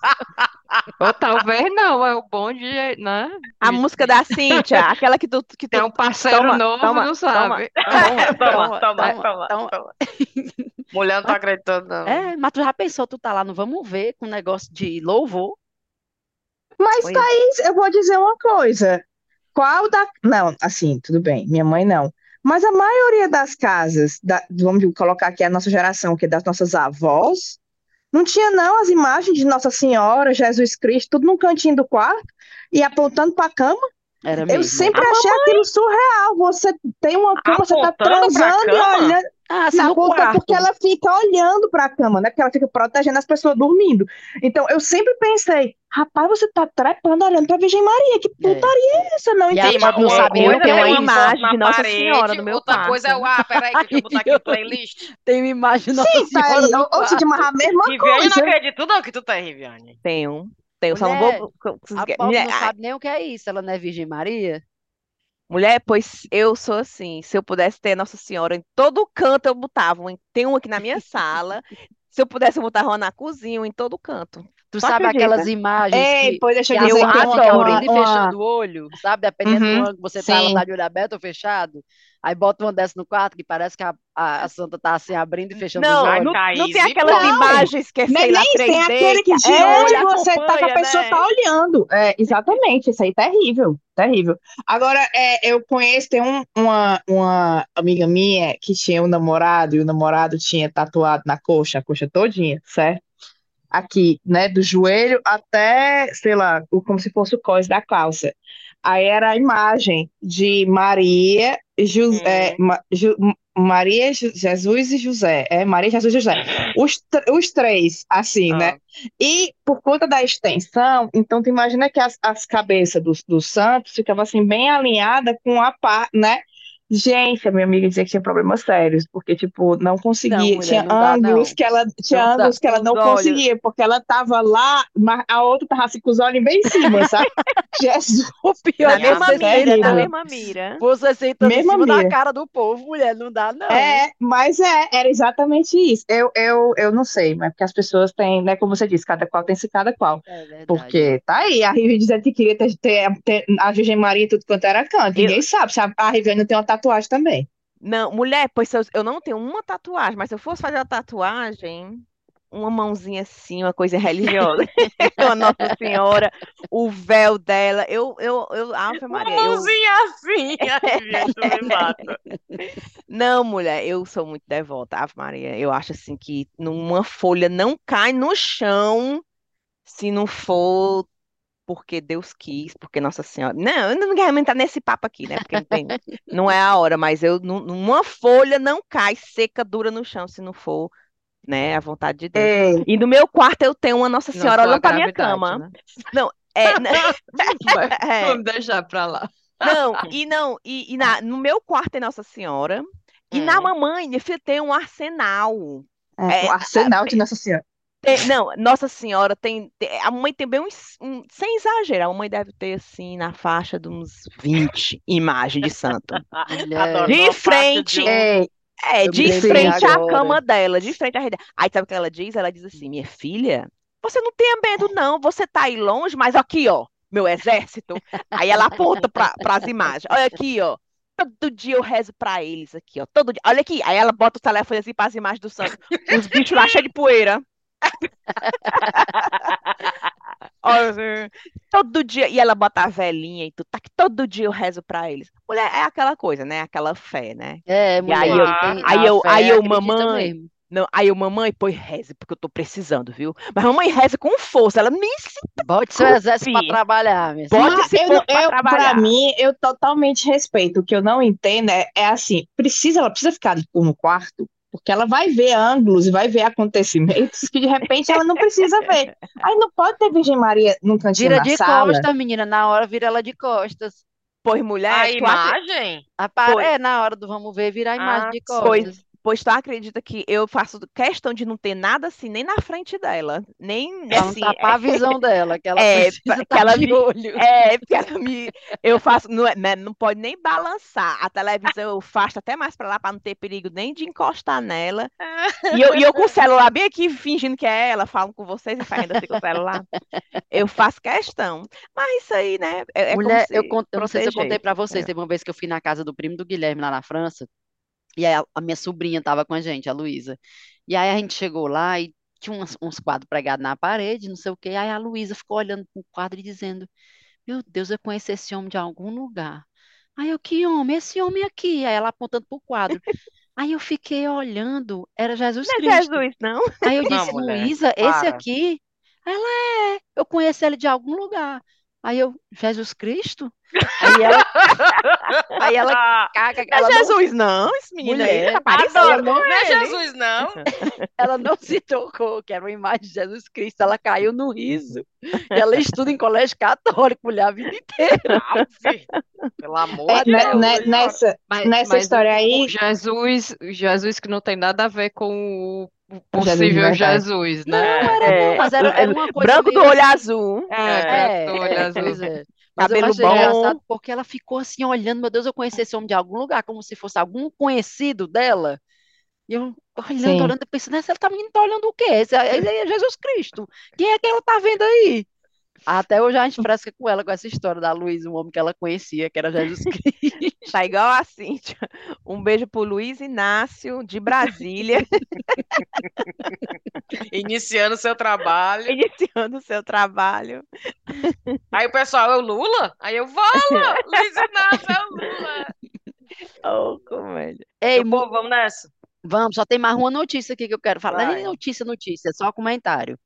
[SPEAKER 4] Ou talvez não, é o bom de, né?
[SPEAKER 2] A
[SPEAKER 4] de-
[SPEAKER 2] música da Cíntia, aquela que tu, que
[SPEAKER 4] Tem
[SPEAKER 2] tu
[SPEAKER 4] um parceiro
[SPEAKER 2] toma,
[SPEAKER 4] novo,
[SPEAKER 2] toma,
[SPEAKER 4] não sabe.
[SPEAKER 2] toma,
[SPEAKER 1] Toma,
[SPEAKER 2] toma,
[SPEAKER 1] toma,
[SPEAKER 2] toma.
[SPEAKER 1] toma,
[SPEAKER 3] toma.
[SPEAKER 1] toma. Mulher não tá acreditando, não.
[SPEAKER 3] É, mas tu já pensou, tu tá lá no Vamos Ver com um negócio de louvor?
[SPEAKER 5] Mas,
[SPEAKER 2] Pois
[SPEAKER 5] Thaís, eu vou dizer uma coisa. Qual da. Não, assim, tudo bem, minha mãe não. Mas a maioria das casas, da- vamos colocar aqui a nossa geração, que é das nossas avós, não tinha não as imagens de Nossa Senhora, Jesus Cristo, tudo num cantinho do quarto e apontando para a cama.
[SPEAKER 3] Era
[SPEAKER 5] Eu
[SPEAKER 3] mesmo.
[SPEAKER 5] sempre
[SPEAKER 2] A
[SPEAKER 5] achei aquilo surreal. Você tem uma cama, você tá
[SPEAKER 1] Apontando pra
[SPEAKER 5] transando e olhando.
[SPEAKER 3] Ah, assim,
[SPEAKER 5] Na
[SPEAKER 3] no
[SPEAKER 5] ponta,
[SPEAKER 3] quarto.
[SPEAKER 5] porque ela fica olhando para a cama, né? Porque ela fica protegendo as pessoas dormindo. Então, eu sempre pensei, rapaz, você tá trepando olhando para a Virgem Maria. Que
[SPEAKER 3] É.
[SPEAKER 5] putaria é essa? Não
[SPEAKER 3] E
[SPEAKER 5] entendi.
[SPEAKER 3] foto não
[SPEAKER 1] uma
[SPEAKER 3] sabe nem
[SPEAKER 1] coisa
[SPEAKER 3] o que
[SPEAKER 2] Eu
[SPEAKER 1] é
[SPEAKER 2] tenho
[SPEAKER 3] é
[SPEAKER 2] uma
[SPEAKER 1] uma
[SPEAKER 2] imagem de Nossa
[SPEAKER 1] parede,
[SPEAKER 2] Senhora no meu
[SPEAKER 1] outra coisa é o.
[SPEAKER 2] quarto.
[SPEAKER 1] Ah, peraí, que deixa eu botar aqui
[SPEAKER 3] Ai,
[SPEAKER 1] o playlist.
[SPEAKER 3] Tem uma imagem de Nossa
[SPEAKER 5] Sim, tá
[SPEAKER 3] Senhora
[SPEAKER 5] aí.
[SPEAKER 3] no
[SPEAKER 5] Ou, ou
[SPEAKER 3] quarto.
[SPEAKER 5] seja, mas a mesma
[SPEAKER 1] Riviane, eu não
[SPEAKER 5] coisa.
[SPEAKER 1] acredito não que tu tá, Riviane.
[SPEAKER 2] Tenho. Tenho, só não
[SPEAKER 3] Mulher,
[SPEAKER 2] vou.
[SPEAKER 3] a pobre não sabe nem o que é isso. Ela não é Virgem Maria?
[SPEAKER 2] Mulher, pois eu sou assim. Se eu pudesse ter Nossa Senhora em todo canto, eu botava. Tem um aqui na minha sala. Se eu pudesse, eu botava uma na cozinha, em todo canto.
[SPEAKER 3] Tu
[SPEAKER 2] Tu
[SPEAKER 3] sabe
[SPEAKER 2] acredita?
[SPEAKER 3] aquelas imagens
[SPEAKER 5] Ei,
[SPEAKER 3] que,
[SPEAKER 5] pois deixa
[SPEAKER 3] que
[SPEAKER 5] eu dizer
[SPEAKER 2] eu
[SPEAKER 5] que uma,
[SPEAKER 2] adoro.
[SPEAKER 3] e
[SPEAKER 5] uma,
[SPEAKER 3] fechando o olho, sabe? Dependendo do
[SPEAKER 5] Uhum,
[SPEAKER 3] ângulo que você tá,
[SPEAKER 5] sim.
[SPEAKER 3] tá de olho aberto ou fechado. Aí bota uma dessa no quarto que parece que a, a, a santa tá assim abrindo e fechando os
[SPEAKER 2] Não,
[SPEAKER 1] Ai,
[SPEAKER 3] olhos.
[SPEAKER 2] não,
[SPEAKER 1] Thaís,
[SPEAKER 2] não tem aquelas
[SPEAKER 5] não.
[SPEAKER 2] imagens que é,
[SPEAKER 5] Nem,
[SPEAKER 2] sei lá,
[SPEAKER 5] nem isso, tem
[SPEAKER 2] 3D,
[SPEAKER 5] aquele que de
[SPEAKER 2] é,
[SPEAKER 5] onde você tá, que a pessoa
[SPEAKER 2] né?
[SPEAKER 5] tá olhando. É, exatamente, isso aí é terrível, terrível. Agora, é, eu conheço, tem um- uma, uma amiga minha que tinha um namorado, e o namorado tinha tatuado na coxa, a coxa todinha, certo? Aqui, né, do joelho até, sei lá, o- como se fosse o cós da calça. Aí era a imagem de Maria, Ju- é,
[SPEAKER 1] Hum.
[SPEAKER 5] Ma- Ju- Maria, Jesus e José. É, Maria, Jesus e José. Os, os três, assim, né?
[SPEAKER 1] Ah.
[SPEAKER 5] E por conta da extensão, então tu imagina que as, as cabeças dos, dos santos ficavam assim bem alinhadas com a pá, né? Gente, a minha amiga dizia que tinha problemas sérios, porque, tipo, não conseguia,
[SPEAKER 3] mulher,
[SPEAKER 5] tinha
[SPEAKER 3] não dá,
[SPEAKER 5] ângulos
[SPEAKER 3] não.
[SPEAKER 5] que ela, tinha
[SPEAKER 3] Não dá.
[SPEAKER 5] ângulos que ela
[SPEAKER 2] Os
[SPEAKER 5] não
[SPEAKER 2] olhos.
[SPEAKER 5] conseguia, porque ela tava lá, mas a outra tava assim com os olhos bem em cima, sabe? Jesus,
[SPEAKER 3] O pior
[SPEAKER 2] Na
[SPEAKER 3] é
[SPEAKER 2] mesma mira, na mesma mira.
[SPEAKER 3] você sentando em cima da
[SPEAKER 5] mira.
[SPEAKER 3] cara do povo, mulher, não dá, não.
[SPEAKER 5] É, mas é, era exatamente isso. Eu, eu, eu não sei, mas porque as pessoas têm, né, como você disse, cada qual tem se cada qual.
[SPEAKER 3] É verdade.
[SPEAKER 5] Porque tá aí, a Rive dizendo que queria ter, ter- ter a Virgem Maria e tudo quanto era canto.
[SPEAKER 2] Eu-
[SPEAKER 5] Ninguém sabe se a, a não tem uma tatuagem também.
[SPEAKER 2] Não, mulher, pois eu, eu não tenho uma tatuagem, mas se eu fosse fazer uma tatuagem, uma mãozinha assim, uma coisa religiosa, uma Nossa Senhora, o véu dela, eu, eu, eu, Ave
[SPEAKER 1] Uma
[SPEAKER 2] Maria, eu,
[SPEAKER 1] mãozinha assim, ai, gente, me mata.
[SPEAKER 2] não, mulher, eu sou muito devota, Ave Maria, eu acho assim que numa folha não cai no chão se não for porque Deus quis, porque Nossa Senhora. Não, eu não quero entrar nesse papo aqui, né? Porque não tem, não é a hora, mas eu, numa folha não cai seca, dura no chão, se não for, né, a vontade de Deus.
[SPEAKER 5] Ei,
[SPEAKER 2] E no meu quarto eu tenho uma Nossa Senhora olhando pra minha cama.
[SPEAKER 4] né?
[SPEAKER 2] Não, é, né, é,
[SPEAKER 4] Vamos deixar pra lá.
[SPEAKER 2] não, e não, e, e na, no meu quarto tem Nossa Senhora, e na
[SPEAKER 1] Hum.
[SPEAKER 2] mamãe, minha filha, tem um arsenal.
[SPEAKER 5] é,
[SPEAKER 2] É,
[SPEAKER 5] o arsenal de Nossa Senhora.
[SPEAKER 2] Tem- não, Nossa Senhora tem, tem- A mamãe tem bem uns. um- sem exagero, a mamãe deve ter, assim, na faixa de uns 20 imagens de santo.
[SPEAKER 1] Adoro.
[SPEAKER 2] De frente,
[SPEAKER 1] de um-
[SPEAKER 2] é,
[SPEAKER 3] Eu
[SPEAKER 2] de
[SPEAKER 3] me lembrei
[SPEAKER 2] frente à
[SPEAKER 3] agora.
[SPEAKER 2] cama dela, de frente à rede. Aí sabe o que ela diz? Ela diz assim: Minha filha, você não tenha medo, não. Você tá aí longe, mas aqui, ó, meu exército. Aí ela aponta para as imagens. Olha aqui, ó. Todo dia eu rezo pra eles aqui, ó. Todo dia. Olha aqui. Aí ela bota o telefone assim para as imagens do santo. Os bichos lá cheios de poeira. Todo dia. E ela bota a velhinha e tudo. Tá que todo dia eu rezo pra eles. Mulher, é aquela coisa, né? Aquela fé, né?
[SPEAKER 3] É, mulher,
[SPEAKER 2] aí
[SPEAKER 1] eu-
[SPEAKER 2] aí eu- aí eu, mamãe,
[SPEAKER 3] mesmo.
[SPEAKER 2] Não, aí eu, mamãe, pois reze, porque eu tô precisando, viu? Mas mamãe reza com força. Ela nem se
[SPEAKER 3] Bote seu exército pra trabalhar, minha.
[SPEAKER 2] Bote
[SPEAKER 5] Mas
[SPEAKER 2] esse
[SPEAKER 5] eu,
[SPEAKER 2] pra
[SPEAKER 5] eu, pra
[SPEAKER 2] trabalhar.
[SPEAKER 5] mim, eu totalmente respeito. O que eu não entendo é, é assim, precisa, ela precisa ficar no quarto, porque ela vai ver ângulos e vai ver acontecimentos que de repente ela não precisa ver. Aí não pode ter Virgem Maria num cantinho
[SPEAKER 3] Vira
[SPEAKER 5] da
[SPEAKER 3] de
[SPEAKER 5] sala.
[SPEAKER 3] costas, menina. Na hora vira ela de costas.
[SPEAKER 2] Pois, mulher,
[SPEAKER 1] A
[SPEAKER 2] tu acre-
[SPEAKER 1] imagem?
[SPEAKER 3] É, na hora do vamos ver, vira a imagem
[SPEAKER 1] Ah,
[SPEAKER 3] de costas.
[SPEAKER 2] Pois, pois tu acredita que eu faço questão de não ter nada assim, nem na frente dela, nem
[SPEAKER 3] Pra não
[SPEAKER 2] assim,
[SPEAKER 3] tapar a visão dela, que ela
[SPEAKER 2] é,
[SPEAKER 3] precisa
[SPEAKER 2] pra- que
[SPEAKER 3] estar
[SPEAKER 2] ela
[SPEAKER 3] de
[SPEAKER 2] me-
[SPEAKER 3] olho.
[SPEAKER 2] É, porque ela me. Eu faço. Não, é- né, não pode nem balançar. A televisão eu faço até mais pra lá pra não ter perigo nem de encostar nela. E eu, e eu com o celular bem aqui, fingindo que é ela, falando com vocês e fazendo assim com o celular. Eu faço questão. Mas isso aí, né? É, é
[SPEAKER 3] Mulher,
[SPEAKER 2] se
[SPEAKER 3] eu, eu não sei se eu contei pra vocês,
[SPEAKER 2] É.
[SPEAKER 3] teve uma vez que eu fui na casa do primo do Guilherme lá na França, e aí a, a minha sobrinha tava com a gente, a Luísa. E aí a gente chegou lá e tinha uns, uns quadros pregados na parede, não sei o quê. Aí a Luísa ficou olhando pro quadro e dizendo: Meu Deus, eu conheço esse homem de algum lugar. Aí eu, que homem? Esse homem aqui. Aí ela apontando pro quadro. Aí eu fiquei olhando, era Jesus
[SPEAKER 2] Não é
[SPEAKER 3] Cristo.
[SPEAKER 2] Jesus, não?
[SPEAKER 3] Aí eu
[SPEAKER 1] Não,
[SPEAKER 3] disse, Luísa, esse
[SPEAKER 1] para.
[SPEAKER 3] aqui? Ela é, eu conheço ele de algum lugar. Aí eu, Jesus Cristo? Aí ela, aí ela caga,
[SPEAKER 2] Não
[SPEAKER 3] ela
[SPEAKER 2] é
[SPEAKER 3] não,
[SPEAKER 2] Jesus, não. Esse menino aí
[SPEAKER 3] Mulher,
[SPEAKER 2] tá
[SPEAKER 3] ela
[SPEAKER 1] Adoro.
[SPEAKER 3] não,
[SPEAKER 1] Não é. Jesus, não.
[SPEAKER 3] ela não se tocou, que era uma imagem de Jesus Cristo, ela caiu no riso. E ela estuda em colégio católico, mulher, a vida inteira.
[SPEAKER 1] Pelo amor
[SPEAKER 5] É,
[SPEAKER 1] de
[SPEAKER 5] né,
[SPEAKER 1] Deus.
[SPEAKER 5] né, nessa,
[SPEAKER 4] Mas,
[SPEAKER 5] nessa
[SPEAKER 4] mas
[SPEAKER 5] história aí,
[SPEAKER 4] o Jesus, o Jesus que não tem nada a ver com o
[SPEAKER 5] Jesus
[SPEAKER 4] possível. Jesus,
[SPEAKER 3] Não,
[SPEAKER 4] né?
[SPEAKER 3] era
[SPEAKER 2] É,
[SPEAKER 3] não, mas era, era uma coisa
[SPEAKER 2] branco do
[SPEAKER 3] meio
[SPEAKER 2] olho
[SPEAKER 3] assim.
[SPEAKER 2] azul.
[SPEAKER 4] É,
[SPEAKER 3] É,
[SPEAKER 4] branco do olho
[SPEAKER 3] é,
[SPEAKER 4] azul.
[SPEAKER 3] pois é. Mas eu
[SPEAKER 2] Cabelo
[SPEAKER 3] achei
[SPEAKER 2] bom.
[SPEAKER 3] engraçado porque ela ficou assim olhando, meu Deus, eu conheci esse homem de algum lugar, como se fosse algum conhecido dela. E eu olhando,
[SPEAKER 5] sim.
[SPEAKER 3] olhando, pensando, essa ela tá menina tá olhando o quê? Esse aí é Jesus Cristo. Quem é que ela tá vendo aí? Até hoje a gente fresca com ela com essa história da Luiz, um homem que ela conhecia, que era Jesus Cristo.
[SPEAKER 2] Tá igual a Cíntia. Um beijo pro Luiz Inácio, de Brasília,
[SPEAKER 1] Iniciando seu trabalho.
[SPEAKER 2] iniciando o seu trabalho.
[SPEAKER 1] Aí o pessoal, é o Lula? Aí eu, fala! Luiz Inácio é o Lula.
[SPEAKER 2] Oh, comédia.
[SPEAKER 3] Ei,
[SPEAKER 1] povo, vamos nessa.
[SPEAKER 3] vamos, só tem mais uma notícia aqui que eu quero falar. Não é
[SPEAKER 1] Vai.
[SPEAKER 3] nem notícia, notícia, é só comentário.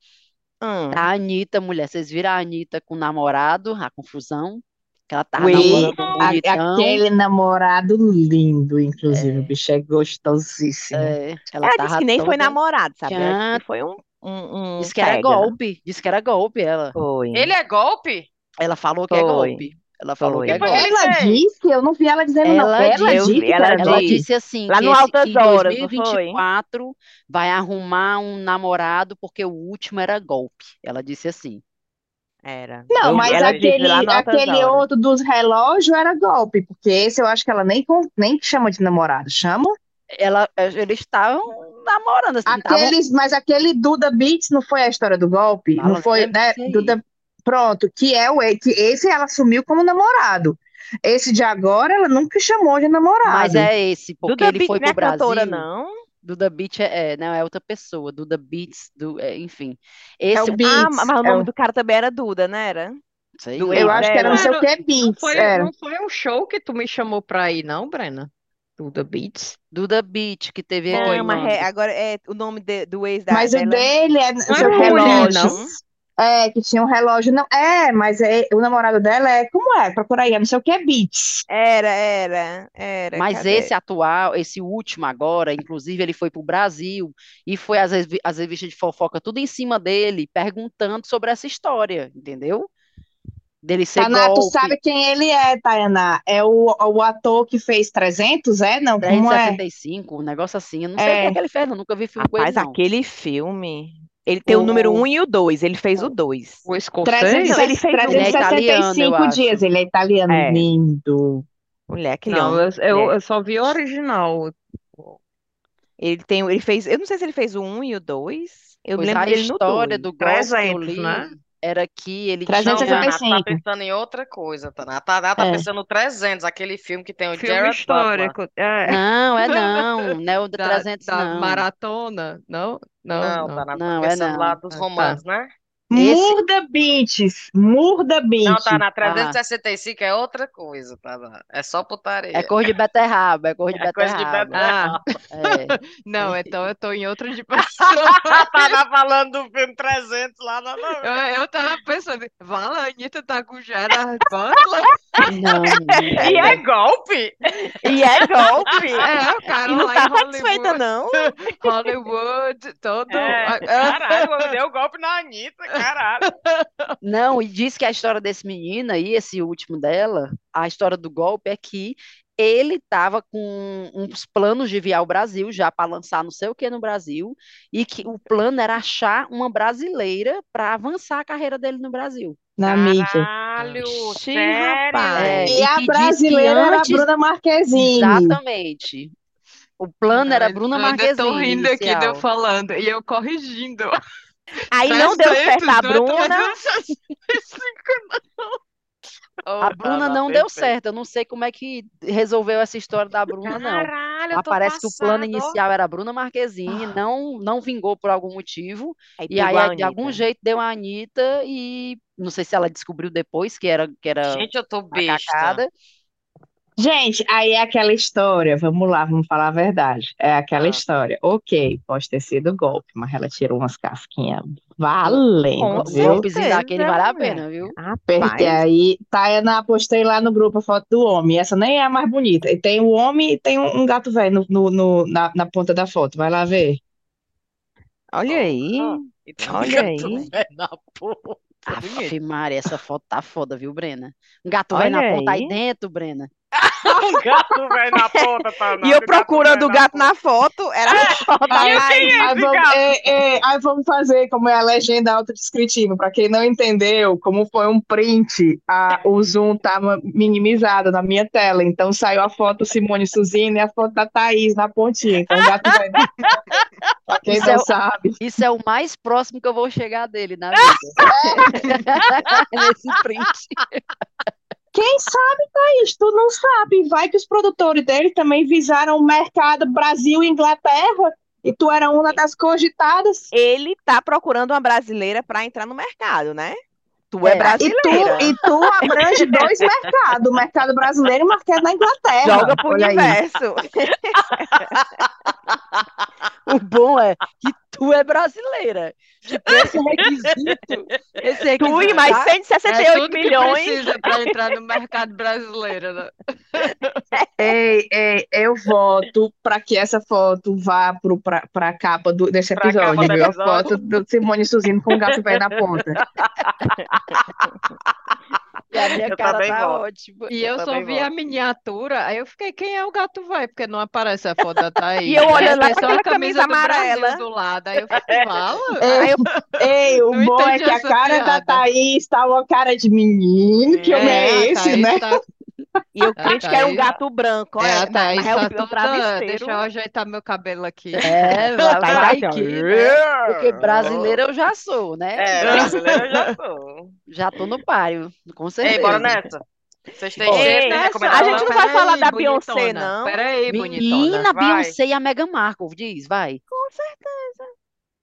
[SPEAKER 2] Hum.
[SPEAKER 3] A Anitta, mulher, vocês viram a Anitta com o namorado, a confusão? Que ela tava
[SPEAKER 5] Ui,
[SPEAKER 3] namorando
[SPEAKER 5] a-
[SPEAKER 3] bonitão.
[SPEAKER 5] aquele namorado lindo, inclusive, o bicho é gostosíssimo.
[SPEAKER 3] É, ela
[SPEAKER 2] Ela disse
[SPEAKER 3] tava
[SPEAKER 2] que nem foi
[SPEAKER 3] toda-
[SPEAKER 2] namorado, sabe? Foi um, um, um
[SPEAKER 3] Disse que era
[SPEAKER 2] pega.
[SPEAKER 3] golpe, disse que era golpe, ela.
[SPEAKER 2] Foi.
[SPEAKER 1] Ele é golpe?
[SPEAKER 3] Ela falou que é
[SPEAKER 2] Foi.
[SPEAKER 3] golpe. Ela falou
[SPEAKER 2] Foi.
[SPEAKER 3] que é golpe.
[SPEAKER 1] ele
[SPEAKER 5] Ela disse, eu não vi ela dizendo não.
[SPEAKER 3] Ela
[SPEAKER 5] Ela
[SPEAKER 3] disse,
[SPEAKER 5] disse
[SPEAKER 2] ela disse.
[SPEAKER 3] Ela
[SPEAKER 5] golpe.
[SPEAKER 3] disse assim,
[SPEAKER 2] Lá
[SPEAKER 3] que,
[SPEAKER 2] no
[SPEAKER 3] esse, que em
[SPEAKER 2] Horas, não foi?
[SPEAKER 3] 2024 vai arrumar um namorado porque o último era golpe. Ela disse assim.
[SPEAKER 2] Era.
[SPEAKER 5] Não,
[SPEAKER 2] Eu-
[SPEAKER 5] mas
[SPEAKER 2] ela disse
[SPEAKER 5] aquele, aquele outro dos relógios era golpe, porque esse eu acho que ela nem, nem chama de namorado, chama?
[SPEAKER 3] Ela, eles estavam namorando, assim,
[SPEAKER 5] Aqueles, mas aquele Duda Beats não foi a história do golpe?
[SPEAKER 3] Fala
[SPEAKER 5] Não foi, né? Duda, pronto, que é o que esse ela assumiu como namorado. Esse de agora ela nunca chamou de namorado.
[SPEAKER 3] Mas é esse, porque
[SPEAKER 2] Duda
[SPEAKER 3] ele
[SPEAKER 2] Beat
[SPEAKER 3] foi
[SPEAKER 2] não é
[SPEAKER 3] pro
[SPEAKER 2] cantora,
[SPEAKER 3] Brasil.
[SPEAKER 2] não?
[SPEAKER 3] Duda Beat é, é, não, é outra pessoa. Duda Beats, do, é, enfim.
[SPEAKER 5] É
[SPEAKER 3] Esse,
[SPEAKER 5] o Beats.
[SPEAKER 2] Ah, mas o
[SPEAKER 5] é
[SPEAKER 2] nome
[SPEAKER 5] o-
[SPEAKER 2] do cara também era Duda, não era?
[SPEAKER 3] sei
[SPEAKER 2] do
[SPEAKER 5] eu acho que era não sei o que
[SPEAKER 4] Não
[SPEAKER 5] Beats,
[SPEAKER 4] foi,
[SPEAKER 5] era.
[SPEAKER 4] não foi um show que tu me chamou pra ir, não, Brena? Duda Beats?
[SPEAKER 3] Duda Beat, que teve
[SPEAKER 2] Não, mas é- agora é o nome de- do ex da,
[SPEAKER 5] Mas o dele é não
[SPEAKER 4] Não
[SPEAKER 5] sei
[SPEAKER 4] era
[SPEAKER 5] o que
[SPEAKER 4] mulher,
[SPEAKER 5] relógio.
[SPEAKER 4] não?
[SPEAKER 5] É, que tinha um relógio. Não, é, mas é, o namorado dela é. Como é? Procura aí, é não sei o que Beats.
[SPEAKER 2] Era, era, era.
[SPEAKER 3] Mas
[SPEAKER 2] cadê?
[SPEAKER 3] esse atual, esse último agora, inclusive ele foi pro Brasil e foi revi- as revistas de fofoca tudo em cima dele, perguntando sobre essa história, entendeu? Dele ser
[SPEAKER 5] Taná, tu
[SPEAKER 3] golpe.
[SPEAKER 5] sabe quem ele é, Tayaná? É o, o ator que fez 300, é? Não, como é?
[SPEAKER 3] 365, um negócio assim. Eu não sei o que
[SPEAKER 5] É.
[SPEAKER 3] é que ele fez, não. Nunca vi filme com ele,
[SPEAKER 2] Rapaz,
[SPEAKER 3] não.
[SPEAKER 2] aquele filme. Ele tem o número
[SPEAKER 5] O-
[SPEAKER 2] 1 e o 2. Ele fez o 2.
[SPEAKER 4] O escocês?
[SPEAKER 2] Não, ele fez um.
[SPEAKER 3] Ele é italiano, eu
[SPEAKER 5] 365 dias, ele é italiano,
[SPEAKER 2] É.
[SPEAKER 5] lindo.
[SPEAKER 2] Mulher, aquele
[SPEAKER 4] Não,
[SPEAKER 2] homem.
[SPEAKER 4] eu, eu,
[SPEAKER 2] mulher.
[SPEAKER 4] eu só vi o original.
[SPEAKER 2] Ele tem, ele fez, eu não sei se ele fez o 1 e o 2. Eu
[SPEAKER 3] Pois
[SPEAKER 2] lembro
[SPEAKER 3] a
[SPEAKER 2] dele
[SPEAKER 3] história
[SPEAKER 2] 2.
[SPEAKER 3] do golpe que eu
[SPEAKER 4] 300,
[SPEAKER 3] li
[SPEAKER 4] né?
[SPEAKER 3] era que ele
[SPEAKER 1] Não,
[SPEAKER 3] tinha...
[SPEAKER 5] 365.
[SPEAKER 1] Taná, tá pensando em outra coisa, Taná. Taná tá
[SPEAKER 5] É.
[SPEAKER 1] pensando no 300, aquele filme que tem o
[SPEAKER 4] Filme
[SPEAKER 1] Butler.
[SPEAKER 4] histórico. É.
[SPEAKER 3] Não, é não. Não é o da
[SPEAKER 4] Da,
[SPEAKER 3] 300,
[SPEAKER 4] da
[SPEAKER 3] não.
[SPEAKER 4] maratona? Não, não,
[SPEAKER 1] Não, tá
[SPEAKER 3] Não, é
[SPEAKER 1] lá
[SPEAKER 3] não.
[SPEAKER 1] dos
[SPEAKER 4] Ah, tá.
[SPEAKER 1] romances,
[SPEAKER 3] Esse...
[SPEAKER 5] Murda Beats, Murda
[SPEAKER 1] Não,
[SPEAKER 5] Beats.
[SPEAKER 1] Taná,
[SPEAKER 3] Ah,
[SPEAKER 1] 365 é outra coisa, Taná. É só
[SPEAKER 3] é
[SPEAKER 1] putaria.
[SPEAKER 3] cor de beterraba, é cor de
[SPEAKER 1] É coisa de
[SPEAKER 3] beterraba.
[SPEAKER 4] Ah,
[SPEAKER 3] É.
[SPEAKER 4] não, então eu tô em outra dimensão.
[SPEAKER 1] Taná falando do filme 300 lá, não, não.
[SPEAKER 4] Eu, eu tava pensando, Vala, a Anitta tá com Gerard Butler?
[SPEAKER 3] Não,
[SPEAKER 1] E é golpe!
[SPEAKER 2] E é golpe.
[SPEAKER 4] É, o cara
[SPEAKER 2] E não
[SPEAKER 4] lá
[SPEAKER 2] tá
[SPEAKER 4] em
[SPEAKER 2] satisfeita,
[SPEAKER 4] Hollywood,
[SPEAKER 2] não.
[SPEAKER 4] Hollywood, todo.
[SPEAKER 1] É,
[SPEAKER 4] ah,
[SPEAKER 1] caralho, deu golpe na Anitta, caralho.
[SPEAKER 3] Não, e diz que a história desse menino aí, esse último dela, a história do golpe é que ele estava com uns planos de vir ao Brasil já para lançar não sei o que no Brasil, e que o plano era achar uma brasileira para avançar a carreira dele no Brasil.
[SPEAKER 5] Na mídia.
[SPEAKER 1] Caralho, sério?
[SPEAKER 2] rapaz.
[SPEAKER 3] É,
[SPEAKER 5] E
[SPEAKER 3] e
[SPEAKER 5] a brasileira era a
[SPEAKER 3] antes.
[SPEAKER 5] Bruna Marquezine.
[SPEAKER 3] Exatamente. O plano era
[SPEAKER 4] eu
[SPEAKER 3] Bruna
[SPEAKER 4] ainda tô
[SPEAKER 3] Marquezine
[SPEAKER 4] rindo aqui de eu
[SPEAKER 3] inicial.
[SPEAKER 4] falando e eu corrigindo.
[SPEAKER 2] Aí não deu certo
[SPEAKER 4] 300,
[SPEAKER 2] a
[SPEAKER 4] é
[SPEAKER 2] Bruna.
[SPEAKER 4] 365.
[SPEAKER 3] A Bruna não deu certo. Eu não sei como é que resolveu essa história da Bruna, não.
[SPEAKER 1] Caralho,
[SPEAKER 3] parece que o plano inicial era a Bruna Marquezine, não, não vingou por algum motivo. E aí, de algum jeito, deu a Anitta e não sei se ela descobriu depois que era, que era
[SPEAKER 1] Gente, eu tô besta.
[SPEAKER 5] Gente, aí é aquela história, vamos lá, vamos falar a verdade. É aquela
[SPEAKER 1] Ah.
[SPEAKER 5] história. Ok, pode ter sido golpe, mas ela tirou umas casquinhas valendo,
[SPEAKER 2] Com
[SPEAKER 3] golpezinho
[SPEAKER 2] certeza,
[SPEAKER 3] daquele vale a pena, viu?
[SPEAKER 5] Porque
[SPEAKER 2] Rapaz,
[SPEAKER 5] aí, Tayana, postei lá no grupo a foto do homem. Essa nem é a mais bonita. E tem o homem e tem um, um gato velho no, no, no- na, na ponta da foto. Vai lá ver.
[SPEAKER 2] olha aí.
[SPEAKER 1] Ah, então
[SPEAKER 2] Olha aí.
[SPEAKER 1] na porra.
[SPEAKER 3] Aff, Maria, essa foto tá foda, viu, Brena? Um gato velho na
[SPEAKER 2] Olha
[SPEAKER 3] ponta aí
[SPEAKER 2] aí.
[SPEAKER 3] dentro, Brena.
[SPEAKER 1] Um gato velho na ponta, tá?
[SPEAKER 2] E eu procurando o gato na foto, era a foto da
[SPEAKER 5] Aí, aí vamos, é, é, aí vamos fazer como é a legenda autodescritiva. Para quem não entendeu, como foi um print, a, o zoom estava minimizado na minha tela. Então saiu a foto Simone Suzina e a foto da Thaís na pontinha. Então o gato vai. Para Quem
[SPEAKER 3] Isso
[SPEAKER 5] não
[SPEAKER 3] é o-
[SPEAKER 5] sabe.
[SPEAKER 3] Isso é o mais próximo que eu vou chegar dele na vida. Nesse sprint.
[SPEAKER 5] Quem sabe, Thaís? Tu não sabe. Vai que os produtores dele também visaram o mercado Brasil e Inglaterra e tu era uma das cogitadas.
[SPEAKER 2] Ele tá procurando uma brasileira para entrar no mercado, né? Tu é,
[SPEAKER 3] É,
[SPEAKER 5] E
[SPEAKER 2] brasileira.
[SPEAKER 5] tu, e tu abrange dois mercados, o mercado brasileiro e o mercado da Inglaterra.
[SPEAKER 2] Joga pro
[SPEAKER 5] Olha
[SPEAKER 2] universo.
[SPEAKER 3] O bom é que tu é brasileira. Tipo, esse requisito. Esse requisito
[SPEAKER 2] Tu e mais
[SPEAKER 3] tá-
[SPEAKER 2] 168
[SPEAKER 4] É tudo que
[SPEAKER 2] milhões.
[SPEAKER 4] precisa para entrar no mercado brasileiro, né?
[SPEAKER 5] Ei, ei, eu voto para que essa foto vá para a capa do, desse episódio,
[SPEAKER 1] do
[SPEAKER 5] viu? A foto do Simone Suzino com o gato velho na ponta.
[SPEAKER 3] E a minha
[SPEAKER 1] Eu
[SPEAKER 3] cara tá
[SPEAKER 1] voto.
[SPEAKER 3] ótima.
[SPEAKER 4] E eu só
[SPEAKER 1] também
[SPEAKER 4] vi a miniatura, aí eu fiquei, quem é o gato velho? Porque não aparece a foto da Thaís.
[SPEAKER 2] E eu olhando lá
[SPEAKER 4] só
[SPEAKER 2] aquela
[SPEAKER 4] a camisa
[SPEAKER 2] camisa
[SPEAKER 4] do Brasil
[SPEAKER 2] amarela.
[SPEAKER 4] do lado. Aí eu fiquei, fala.
[SPEAKER 2] Aí eu,
[SPEAKER 5] Ei, o bom é que a cara da
[SPEAKER 4] piada.
[SPEAKER 5] Thaís tá uma cara de menino, que homem é
[SPEAKER 4] a
[SPEAKER 5] esse,
[SPEAKER 4] Thaís
[SPEAKER 5] né?
[SPEAKER 4] tá-
[SPEAKER 2] e eu
[SPEAKER 4] A
[SPEAKER 2] crente que era um
[SPEAKER 4] Thaís-
[SPEAKER 2] gato branco.
[SPEAKER 4] é,
[SPEAKER 2] olha,
[SPEAKER 4] a Thaís
[SPEAKER 2] mas é
[SPEAKER 4] tá
[SPEAKER 2] o
[SPEAKER 4] toda... Deixa eu ajeitar meu cabelo aqui.
[SPEAKER 3] É, vai,
[SPEAKER 2] Tá
[SPEAKER 3] vai
[SPEAKER 2] ó.
[SPEAKER 3] que, né? Porque brasileira eu já sou, né?
[SPEAKER 1] É, brasileiro eu já sou.
[SPEAKER 3] Já tô no páreo, com certeza.
[SPEAKER 1] Ei, bora nessa. Vocês têm
[SPEAKER 2] Ei, a gente não vai
[SPEAKER 4] Peraí,
[SPEAKER 2] falar da
[SPEAKER 4] bonitona.
[SPEAKER 2] Beyoncé, não.
[SPEAKER 4] Peraí, bonitona.
[SPEAKER 3] Menina,
[SPEAKER 1] vai.
[SPEAKER 3] Beyoncé e a Meghan Markle, diz, vai.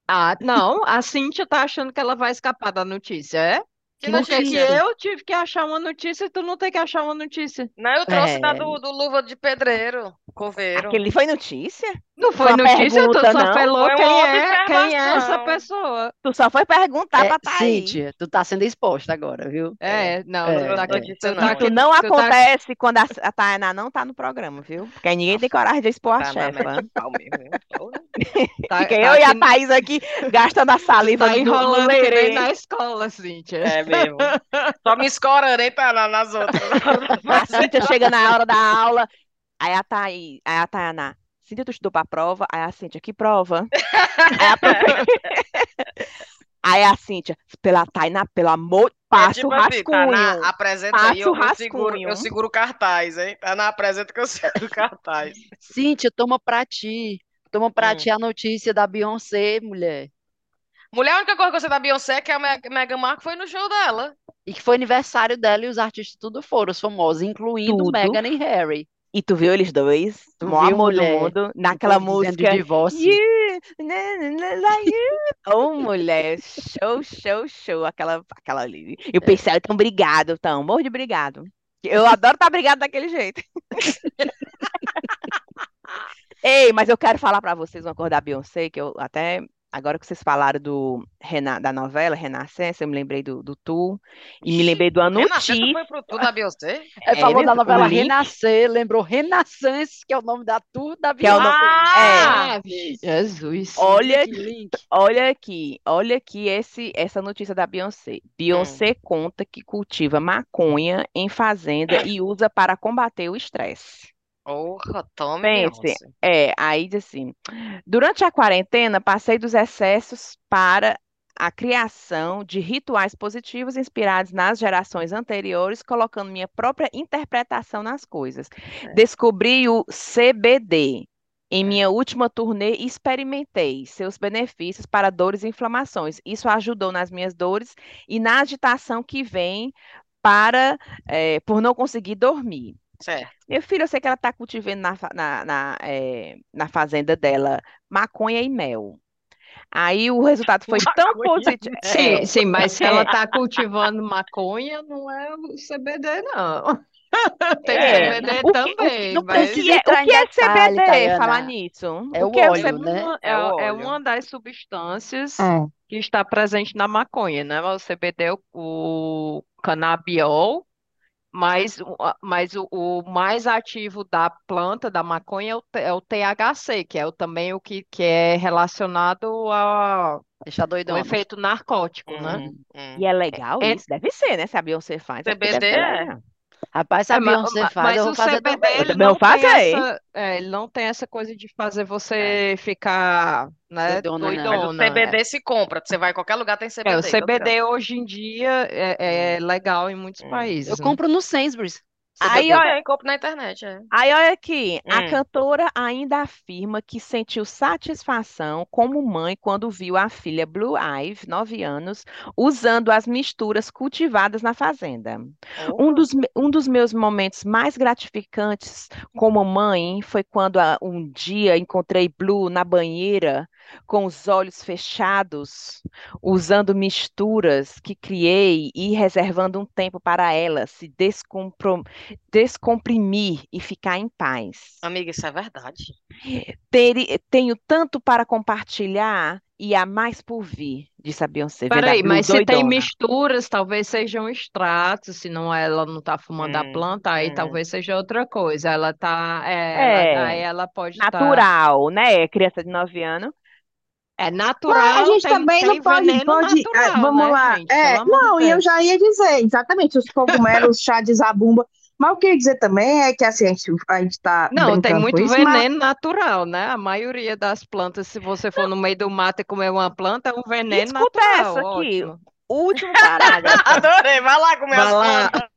[SPEAKER 4] Ah, não, a Cíntia tá achando que ela vai escapar da notícia, é?
[SPEAKER 1] Que
[SPEAKER 4] Porque que
[SPEAKER 1] notícia?
[SPEAKER 4] eu tive que achar uma notícia e tu não tem que achar uma notícia.
[SPEAKER 1] Não, eu trouxe da
[SPEAKER 3] É.
[SPEAKER 1] do, do Luva de Pedreiro, Coveiro.
[SPEAKER 2] Aquele foi notícia?
[SPEAKER 4] Não foi notícia, tu
[SPEAKER 2] pergunta,
[SPEAKER 4] só
[SPEAKER 2] não?
[SPEAKER 4] falou quem é, quem é essa pessoa.
[SPEAKER 2] Tu só foi perguntar
[SPEAKER 3] É,
[SPEAKER 2] pra Thaís.
[SPEAKER 3] Cíntia, tu tá sendo exposta agora, viu?
[SPEAKER 4] É, não,
[SPEAKER 3] É,
[SPEAKER 4] tu tá,
[SPEAKER 3] é.
[SPEAKER 4] aqui-
[SPEAKER 1] Notícia
[SPEAKER 4] tu
[SPEAKER 1] não,
[SPEAKER 4] tá
[SPEAKER 1] é.
[SPEAKER 4] aqui-
[SPEAKER 2] não
[SPEAKER 4] tu tá-
[SPEAKER 2] acontece quando a, a Tainá não tá no programa, viu? Porque aí ninguém tem coragem de expor a
[SPEAKER 1] Tá
[SPEAKER 2] chefa.
[SPEAKER 4] tá-
[SPEAKER 2] Fica
[SPEAKER 4] tá
[SPEAKER 2] eu e a Thaís aqui gastando a saliva
[SPEAKER 4] tá
[SPEAKER 2] do, do
[SPEAKER 4] enrolando que na escola, Cíntia.
[SPEAKER 1] É mesmo. Só me escorando, hein, pra, na- nas outras.
[SPEAKER 2] A Cíntia chega na hora da aula, aí a Thaís, aí a Tainá, Cíntia, tu estudou pra prova? Aí a Cíntia, que prova? aí, a... profe- aí a Cíntia, pela Tainá, pelo amor,
[SPEAKER 1] É
[SPEAKER 2] passa
[SPEAKER 1] tipo
[SPEAKER 2] o
[SPEAKER 1] assim, tá
[SPEAKER 2] rascunho.
[SPEAKER 1] na, apresenta
[SPEAKER 2] Passa
[SPEAKER 1] aí, eu,
[SPEAKER 2] o
[SPEAKER 1] eu seguro,
[SPEAKER 2] rascunho.
[SPEAKER 1] eu seguro o cartaz, hein? Tá na apresenta que eu seguro o cartaz.
[SPEAKER 3] Cíntia, toma pra ti. Toma pra
[SPEAKER 1] Hum.
[SPEAKER 3] ti a notícia da Beyoncé, mulher.
[SPEAKER 1] Mulher, a única coisa que eu sei da Beyoncé é que a Meg- Meghan Markle foi no show dela.
[SPEAKER 3] E que foi aniversário dela e os artistas tudo foram, os famosos, incluindo
[SPEAKER 2] Tudo.
[SPEAKER 3] Meghan e Harry.
[SPEAKER 2] E tu viu eles dois?
[SPEAKER 3] Tu
[SPEAKER 2] maior amor do
[SPEAKER 3] mulher?
[SPEAKER 2] mundo,
[SPEAKER 3] O
[SPEAKER 2] naquela
[SPEAKER 3] dizendo de
[SPEAKER 2] música.
[SPEAKER 3] divórcio.
[SPEAKER 2] Na, na, na. Oh, mulher, show, show, show, aquela, aquela ali. E o Pincel, então, obrigado, tão, morro de obrigado. Eu adoro estar brigado daquele jeito. Ei, mas eu quero falar pra vocês uma coisa da Beyoncé, que eu até, agora que vocês falaram do, Rena- da novela Renascença, eu me lembrei do, do Tu, e me lembrei de uma
[SPEAKER 1] Renascença foi pro tudo da Beyoncé?
[SPEAKER 3] É, falou
[SPEAKER 2] É,
[SPEAKER 3] da novela
[SPEAKER 2] link.
[SPEAKER 3] Renascer, lembrou Renaissance, que é o nome da tour da
[SPEAKER 2] Que é
[SPEAKER 3] Beyoncé.
[SPEAKER 2] nome-
[SPEAKER 4] Ah, Jesus.
[SPEAKER 2] Olha
[SPEAKER 3] link.
[SPEAKER 2] Olha aqui, olha aqui esse, essa notícia da Beyoncé. Beyoncé conta que cultiva maconha em fazenda e usa para combater o estresse.
[SPEAKER 1] Porra, tome,
[SPEAKER 2] Pense,
[SPEAKER 1] Beyoncé.
[SPEAKER 2] É, aí diz assim: durante a quarentena, passei dos excessos para a criação de rituais positivos inspirados nas gerações anteriores, colocando minha própria interpretação nas coisas. Descobri o CBD. Em minha última turnê, e experimentei seus benefícios para dores e inflamações. Isso ajudou nas minhas dores e na agitação que vem para eh, por não conseguir dormir.
[SPEAKER 1] Certo.
[SPEAKER 2] Meu filho, eu sei que ela está cultivando na, na, na, eh, na fazenda dela maconha e mel. Aí o resultado foi tão
[SPEAKER 1] Maconha e
[SPEAKER 2] positivo.
[SPEAKER 4] Sim, sim, mas se
[SPEAKER 2] É.
[SPEAKER 4] ela tá cultivando maconha, não é o CBD, não. Tem
[SPEAKER 2] É.
[SPEAKER 4] CBD
[SPEAKER 2] O que- o
[SPEAKER 4] também,
[SPEAKER 3] não
[SPEAKER 2] O
[SPEAKER 4] mas
[SPEAKER 3] precisa
[SPEAKER 2] que é, o que é CBD?
[SPEAKER 3] Tayana.
[SPEAKER 2] Falar nisso.
[SPEAKER 3] É o
[SPEAKER 2] que é
[SPEAKER 3] óleo,
[SPEAKER 2] C-
[SPEAKER 3] né?
[SPEAKER 4] uma-
[SPEAKER 1] É o
[SPEAKER 4] é, é
[SPEAKER 1] óleo.
[SPEAKER 4] uma das substâncias
[SPEAKER 5] É.
[SPEAKER 4] que está presente na maconha, né? O CBD é o, o canabiol, mas, mas o, o mais ativo da planta, da maconha, é o, é o THC, que é o, também o que, que é relacionado ao,
[SPEAKER 3] Deixa doidona.
[SPEAKER 4] efeito narcótico, né?
[SPEAKER 1] Hum, hum.
[SPEAKER 2] E é legal
[SPEAKER 4] É-
[SPEAKER 2] isso? Deve ser, né? Se a Beyoncé faz.
[SPEAKER 1] CBD é.
[SPEAKER 3] Rapaz, a
[SPEAKER 4] É, ma-
[SPEAKER 3] faz,
[SPEAKER 4] mas
[SPEAKER 3] eu
[SPEAKER 4] o
[SPEAKER 3] vou fazer
[SPEAKER 4] CBD
[SPEAKER 3] também.
[SPEAKER 4] ele não
[SPEAKER 2] fazer.
[SPEAKER 4] tem essa, é, ele não tem essa coisa de fazer você ficar, né,
[SPEAKER 3] Doidona, não.
[SPEAKER 1] Mas o
[SPEAKER 4] doidona.
[SPEAKER 1] CBD se compra. Você vai em qualquer lugar, tem CBD.
[SPEAKER 4] É, o CBD hoje em dia é, é legal em muitos
[SPEAKER 1] Hum.
[SPEAKER 4] países,
[SPEAKER 3] Eu
[SPEAKER 4] né?
[SPEAKER 3] compro no Sainsbury's.
[SPEAKER 2] Aí, olha,
[SPEAKER 1] tem, compra na internet, é.
[SPEAKER 2] aí olha aqui, a
[SPEAKER 1] Hum.
[SPEAKER 2] cantora ainda afirma que sentiu satisfação como mãe quando viu a filha Blue Ivy, 9 anos, usando as misturas cultivadas na fazenda. Um
[SPEAKER 1] Oh,
[SPEAKER 2] dos, me- um dos meus momentos mais gratificantes como mãe foi quando ah, um dia encontrei Blue na banheira com os olhos fechados, usando misturas que criei e reservando um tempo para ela se descompro- descomprimir e ficar em paz.
[SPEAKER 1] amiga, isso é verdade.
[SPEAKER 2] Teri- tenho tanto para compartilhar e há mais por vir, disse a Beyoncé, a
[SPEAKER 4] Peraí, mas se tem
[SPEAKER 2] doidona.
[SPEAKER 4] misturas, talvez sejam extratos, se não ela não tá fumando a
[SPEAKER 1] Hum,
[SPEAKER 4] planta, aí
[SPEAKER 1] hum.
[SPEAKER 4] talvez seja outra coisa. Ela tá, é, ela, aí
[SPEAKER 2] É,
[SPEAKER 4] ela pode estar,
[SPEAKER 2] natural, né? Criança de 9 anos.
[SPEAKER 4] É
[SPEAKER 5] Mas a
[SPEAKER 4] natural,
[SPEAKER 5] gente
[SPEAKER 4] tem,
[SPEAKER 5] também
[SPEAKER 4] tem
[SPEAKER 5] não pode, pode, é,
[SPEAKER 4] natural,
[SPEAKER 5] vamos
[SPEAKER 4] né,
[SPEAKER 5] lá.
[SPEAKER 4] gente?
[SPEAKER 5] É, não, e eu já ia dizer, exatamente, os cogumelos, chá de zabumba. Mas o que eu ia dizer também é que assim, a gente, a gente tá
[SPEAKER 4] Não, tem muito
[SPEAKER 5] isso, mas
[SPEAKER 4] veneno natural, né? A maioria das plantas, se você for no meio do mato e comer uma planta, é um veneno
[SPEAKER 2] Escuta
[SPEAKER 4] natural.
[SPEAKER 2] essa aqui,
[SPEAKER 4] Ótimo.
[SPEAKER 2] último parágrafo.
[SPEAKER 1] Adorei, vai lá comer
[SPEAKER 4] Vai
[SPEAKER 1] as
[SPEAKER 4] lá.
[SPEAKER 1] plantas.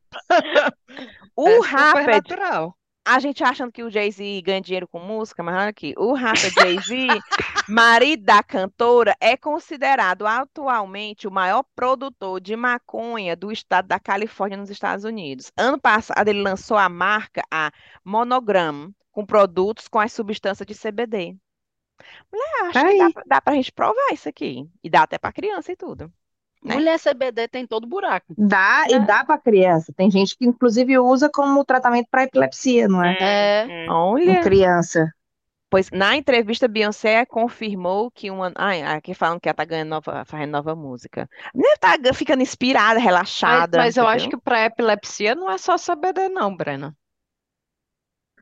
[SPEAKER 2] O
[SPEAKER 4] É super
[SPEAKER 2] rapper,
[SPEAKER 4] natural.
[SPEAKER 2] A gente achando que o Jay-Z ganha dinheiro com música, mas olha aqui, o rapper Jay-Z, marido da cantora, é considerado atualmente o maior produtor de maconha do estado da Califórnia, nos Estados Unidos. Ano passado, ele lançou a marca, a Monogram, com produtos com as substâncias de CBD. Mulher, acho
[SPEAKER 5] tá
[SPEAKER 2] que dá,
[SPEAKER 5] aí.
[SPEAKER 2] pra- dá pra gente provar isso aqui. E dá até pra criança e tudo, né?
[SPEAKER 3] Mulher CBD tem todo buraco.
[SPEAKER 5] Dá e dá para criança. Tem gente que inclusive usa como tratamento para epilepsia, não é?
[SPEAKER 3] É.
[SPEAKER 1] Hum.
[SPEAKER 5] Em
[SPEAKER 2] Olha.
[SPEAKER 5] criança.
[SPEAKER 2] Pois na entrevista, Beyoncé confirmou que uma. Ai, aqui falando que ela tá ganhando nova, fazendo nova música. Ela tá ga- ficando inspirada,
[SPEAKER 4] Mas,
[SPEAKER 2] relaxada,
[SPEAKER 4] mas eu acho que para epilepsia não é só CBD, não, Brena.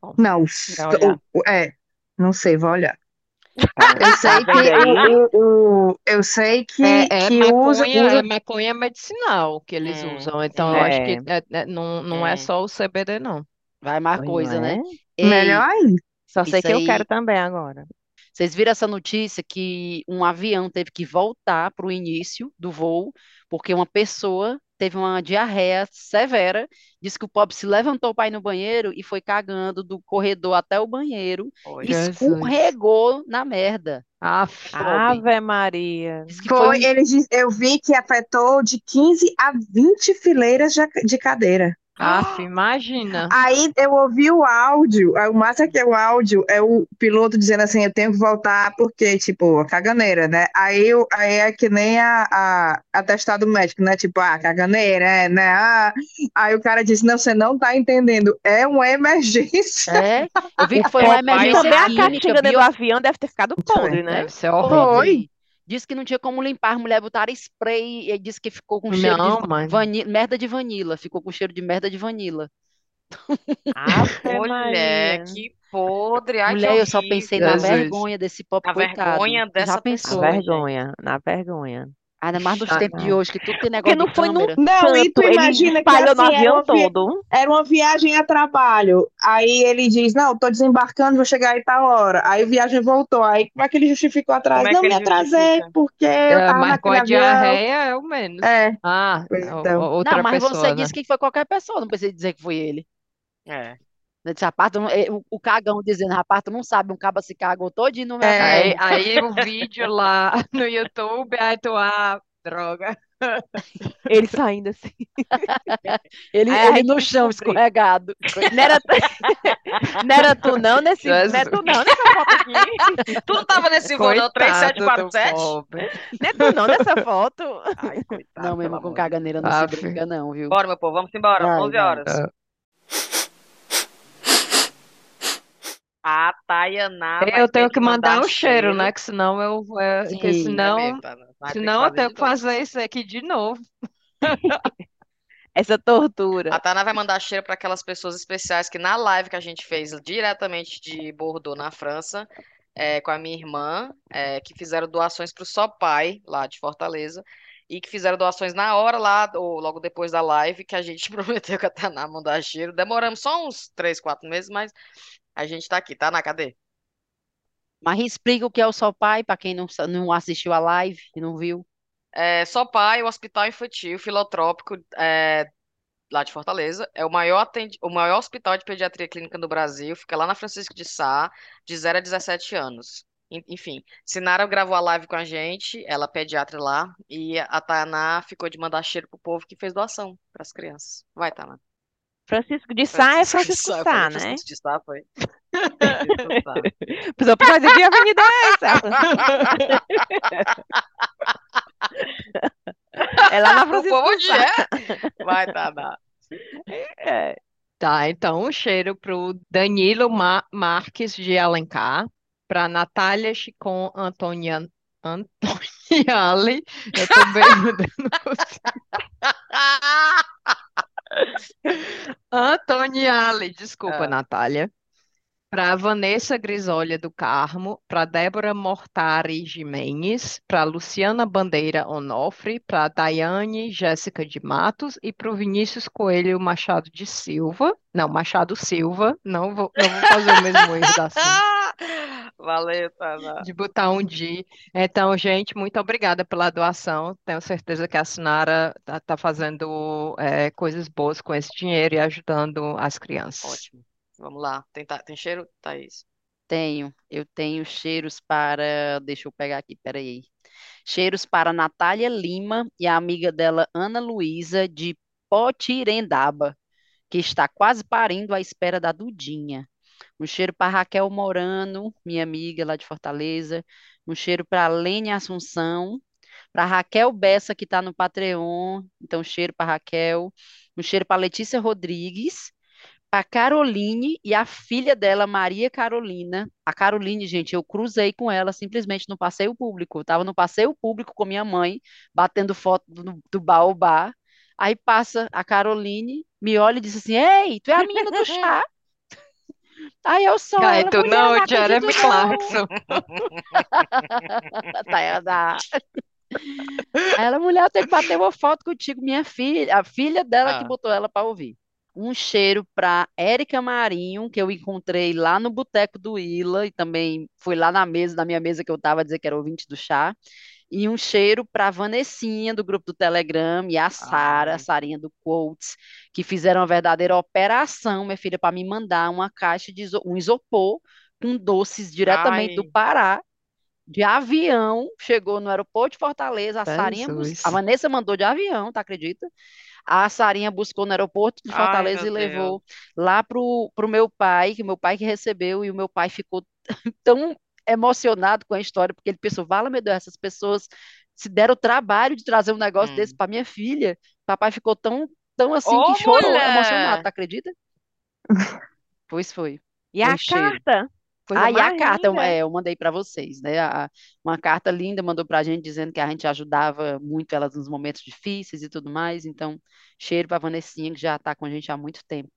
[SPEAKER 4] Bom,
[SPEAKER 5] Não, o- é, não sei, vou olhar. Eu sei que
[SPEAKER 2] aí?
[SPEAKER 5] o, o, o- eu sei que,
[SPEAKER 4] É, é
[SPEAKER 5] que
[SPEAKER 4] maconha,
[SPEAKER 5] usa
[SPEAKER 4] é maconha medicinal que eles
[SPEAKER 1] Hum,
[SPEAKER 4] usam. Então, eu acho que
[SPEAKER 2] É,
[SPEAKER 4] é- é- não, não é só o CBD, não.
[SPEAKER 3] Vai mais
[SPEAKER 2] pois
[SPEAKER 3] coisa, né?
[SPEAKER 2] é?
[SPEAKER 5] melhor ainda.
[SPEAKER 2] Só sei
[SPEAKER 3] isso
[SPEAKER 2] que eu quero
[SPEAKER 3] aí.
[SPEAKER 2] também agora.
[SPEAKER 3] Vocês viram essa notícia que um avião teve que voltar para o início do voo porque uma pessoa teve uma diarreia severa, disse que o pobre se levantou para ir no banheiro e foi cagando do corredor até o banheiro e.
[SPEAKER 4] Jesus.
[SPEAKER 3] escorregou na merda.
[SPEAKER 4] Aff.
[SPEAKER 2] Ave Maria.
[SPEAKER 3] Foi
[SPEAKER 5] Foi, ele diz, eu vi que afetou de 15 a 20 fileiras de, de cadeira.
[SPEAKER 4] Aff, imagina.
[SPEAKER 5] Aí eu ouvi o áudio, o massa é que é o áudio, é o piloto dizendo assim, eu tenho que voltar porque, tipo, a caganeira, né? Aí, eu- aí é que nem a, a atestado médico, né? Tipo, ah, caganeira, é, né? Ah. Aí o cara disse, não, você não tá entendendo, é uma emergência.
[SPEAKER 3] É, eu vi
[SPEAKER 2] O
[SPEAKER 3] que foi uma emergência
[SPEAKER 2] também a
[SPEAKER 3] química,
[SPEAKER 2] caixinha dentro do avião deve ter ficado podre, né?
[SPEAKER 4] Deve ser horrível.
[SPEAKER 5] Foi.
[SPEAKER 3] Disse que não tinha como limpar, a mulher botaram spray e disse que ficou com cheiro de
[SPEAKER 4] Não,
[SPEAKER 3] va-
[SPEAKER 4] mano.
[SPEAKER 3] vani- merda de vanila, ficou com cheiro de merda de vanila.
[SPEAKER 2] Ave
[SPEAKER 1] Mulher, que podre. Ai, que
[SPEAKER 3] Mulher, eu só pensei na
[SPEAKER 4] Jesus.
[SPEAKER 3] vergonha desse pobre
[SPEAKER 1] A
[SPEAKER 3] coitado.
[SPEAKER 1] vergonha
[SPEAKER 3] Já
[SPEAKER 1] dessa
[SPEAKER 2] Na
[SPEAKER 3] pensou?
[SPEAKER 1] pessoa.
[SPEAKER 2] vergonha, na vergonha.
[SPEAKER 3] Ainda mais nos
[SPEAKER 2] Ah,
[SPEAKER 3] tempos de
[SPEAKER 2] não.
[SPEAKER 3] hoje, que tudo tem
[SPEAKER 2] Porque
[SPEAKER 3] negócio de
[SPEAKER 2] não foi num
[SPEAKER 3] câmera.
[SPEAKER 5] Não, e tu imagina que
[SPEAKER 2] no
[SPEAKER 5] assim, era
[SPEAKER 2] avião
[SPEAKER 5] uma, vi-
[SPEAKER 2] todo.
[SPEAKER 5] era uma viagem a trabalho. Aí ele diz, não, tô desembarcando, vou chegar aí tal hora. Aí a viagem voltou. Aí como é que ele justificou atrás?
[SPEAKER 1] É
[SPEAKER 5] Não, me atrasei
[SPEAKER 1] justifica?
[SPEAKER 5] porque eu
[SPEAKER 4] É,
[SPEAKER 5] tava
[SPEAKER 4] mas com a diarreia é o menos.
[SPEAKER 5] É,
[SPEAKER 4] Ah,
[SPEAKER 5] então.
[SPEAKER 4] outra
[SPEAKER 3] Não, mas você
[SPEAKER 4] pessoa, né?
[SPEAKER 3] disse que foi qualquer pessoa, não precisa dizer que foi ele.
[SPEAKER 1] É.
[SPEAKER 3] Rapaz, tu não- eh, o, o cagão dizendo, rapaz, tu não sabe, um caba se cagou todinho no meu
[SPEAKER 5] É.
[SPEAKER 4] Aí, aí o vídeo lá no YouTube, aí tu, ah, droga.
[SPEAKER 2] Ele saindo assim.
[SPEAKER 3] Ele,
[SPEAKER 2] Aí
[SPEAKER 3] ele no chão, escorregado.
[SPEAKER 2] Não era, não era tu não nesse, não é tu não nessa foto aqui.
[SPEAKER 1] Tu não tava nesse voo, não?
[SPEAKER 4] Coitado do
[SPEAKER 1] 3747?
[SPEAKER 4] pobre.
[SPEAKER 2] Não é tu não nessa foto.
[SPEAKER 1] Ai, coitado,
[SPEAKER 3] Não, mesmo com
[SPEAKER 1] amor
[SPEAKER 3] caganeira não se brinca, não, viu?
[SPEAKER 1] Bora, meu povo, vamos embora.
[SPEAKER 3] Vai,
[SPEAKER 1] 11
[SPEAKER 3] vai.
[SPEAKER 1] horas.
[SPEAKER 4] Ah.
[SPEAKER 1] A Tayaná vai
[SPEAKER 4] Eu
[SPEAKER 1] ter
[SPEAKER 4] tenho que mandar
[SPEAKER 1] mandar
[SPEAKER 4] um cheiro,
[SPEAKER 1] cheiro.
[SPEAKER 4] né? Que senão eu, é, que
[SPEAKER 3] Sim.
[SPEAKER 4] senão,
[SPEAKER 1] É mesmo, tá? Vai ter que
[SPEAKER 4] senão eu
[SPEAKER 1] fazer
[SPEAKER 4] tenho
[SPEAKER 1] de
[SPEAKER 4] que
[SPEAKER 1] novo.
[SPEAKER 4] fazer isso aqui de novo.
[SPEAKER 2] Essa tortura.
[SPEAKER 1] A Tainá vai mandar cheiro para aquelas pessoas especiais que na live que a gente fez diretamente de Bordeaux, na França, é, com a minha irmã, é, que fizeram doações para o Só Pai, lá de Fortaleza, e que fizeram doações na hora lá, ou logo depois da live, que a gente prometeu que a Tainá mandar cheiro. Demoramos só uns 3, 4 meses, mas a gente tá aqui, tá? Na cadê?
[SPEAKER 3] Mas explica o que é o Só Pai, para quem não, não assistiu a live e não viu.
[SPEAKER 1] É, Só Pai, o Hospital Infantil Filotrópico é, lá de Fortaleza. É o maior, o maior hospital de pediatria clínica do Brasil. Fica lá na Francisco de Sá, de 0 a 17 anos. En- Enfim, Sinara gravou a live com a gente, ela é pediatra lá, e a Tainá ficou de mandar cheiro pro povo que fez doação para as crianças. Vai, Tainá.
[SPEAKER 2] Francisco de Sá é
[SPEAKER 1] Francisco de
[SPEAKER 2] Francisco
[SPEAKER 1] Sá,
[SPEAKER 2] né?
[SPEAKER 1] Francisco de Sá, foi. Francisco de
[SPEAKER 2] por fazer que avenida é essa? É lá na
[SPEAKER 1] O
[SPEAKER 2] Francisco
[SPEAKER 1] povo
[SPEAKER 2] de Sá.
[SPEAKER 1] é. Vai, Tainá.
[SPEAKER 2] É.
[SPEAKER 4] Tá, então um cheiro pro Danilo Ma- Marques de Alencar, pra Natália Chicon Antonia, Antoniali, eu tô bem Antoniali, desculpa,
[SPEAKER 1] Ah.
[SPEAKER 4] Natália. Para Vanessa Grisolha do Carmo, para Débora Mortari Jimenez, para Luciana Bandeira Onofre, para Daiane Jéssica de Matos e para o Vinícius Coelho Machado de Silva. Não, Machado Silva, não vou, não vou fazer o mesmo erro da Cindy,
[SPEAKER 1] Valeu, Tainá.
[SPEAKER 4] de botar um D. Então, gente, muito obrigada pela doação. Tenho certeza que a Sinara está fazendo é, coisas boas com esse dinheiro e ajudando as crianças.
[SPEAKER 1] Ótimo. Vamos lá. Tem, tem cheiro, Thaís?
[SPEAKER 3] Tenho, eu tenho cheiros para. Deixa eu pegar aqui, peraí. Cheiros para Natália Lima e a amiga dela, Ana Luísa, de Potirendaba, que está quase parindo à espera da Dudinha. Um cheiro para Raquel Morano, minha amiga lá de Fortaleza. Um cheiro para Lene Assunção. Para Raquel Bessa, que está no Patreon. Então, cheiro para Raquel. Um cheiro para Letícia Rodrigues a Caroline e a filha dela, Maria Carolina. A Caroline, gente, eu cruzei com ela simplesmente no passeio público. Eu estava no passeio público com minha mãe, batendo foto do, do baobá. Aí passa a Caroline, me olha e diz assim: Ei, tu é a menina do chá? Aí eu sou ela,
[SPEAKER 4] tu
[SPEAKER 3] mulher,
[SPEAKER 4] não,
[SPEAKER 3] não
[SPEAKER 4] Jeremy. Clarkson.
[SPEAKER 3] Tayana. Aí ela, mulher, eu tenho que bater uma foto contigo, minha filha, a filha dela que
[SPEAKER 1] Ah.
[SPEAKER 3] botou ela para ouvir. Um cheiro para Érica Marinho, que eu encontrei lá no Boteco do Ila, e também fui lá na mesa, na minha mesa que eu estava, dizer que era ouvinte do chá. E um cheiro para Vanessinha, do grupo do Telegram, e a Sara, a. Sarinha do Quotes, que fizeram uma verdadeira operação, minha filha, para me mandar uma caixa de iso- um isopor com doces diretamente do
[SPEAKER 1] Ai.
[SPEAKER 3] Pará, de avião, chegou no aeroporto de Fortaleza, a Sarinha, a Vanessa mandou de avião, tá acredita? A Sarinha buscou no aeroporto de
[SPEAKER 1] Ai,
[SPEAKER 3] Fortaleza
[SPEAKER 1] meu
[SPEAKER 3] e levou lá pro, pro meu pai, que meu pai que recebeu, e o meu pai ficou tão emocionado com a história, porque ele pensou, vala, meu Deus, essas pessoas se deram o trabalho de trazer um negócio
[SPEAKER 1] Hum.
[SPEAKER 3] desse para minha filha. Papai ficou tão, tão assim
[SPEAKER 1] Ô,
[SPEAKER 3] que chorou,
[SPEAKER 1] mulher!
[SPEAKER 3] emocionado, tá acredita? Pois foi.
[SPEAKER 2] E a
[SPEAKER 3] Um cheiro.
[SPEAKER 2] carta? Coisa
[SPEAKER 3] Ah, e a carta, eu,
[SPEAKER 2] linda.
[SPEAKER 3] é, eu mandei para vocês, né? A- uma carta linda mandou para a gente dizendo que a gente ajudava muito elas nos momentos difíceis e tudo mais. Então, cheiro para Vanessinha, que já está com a gente há muito tempo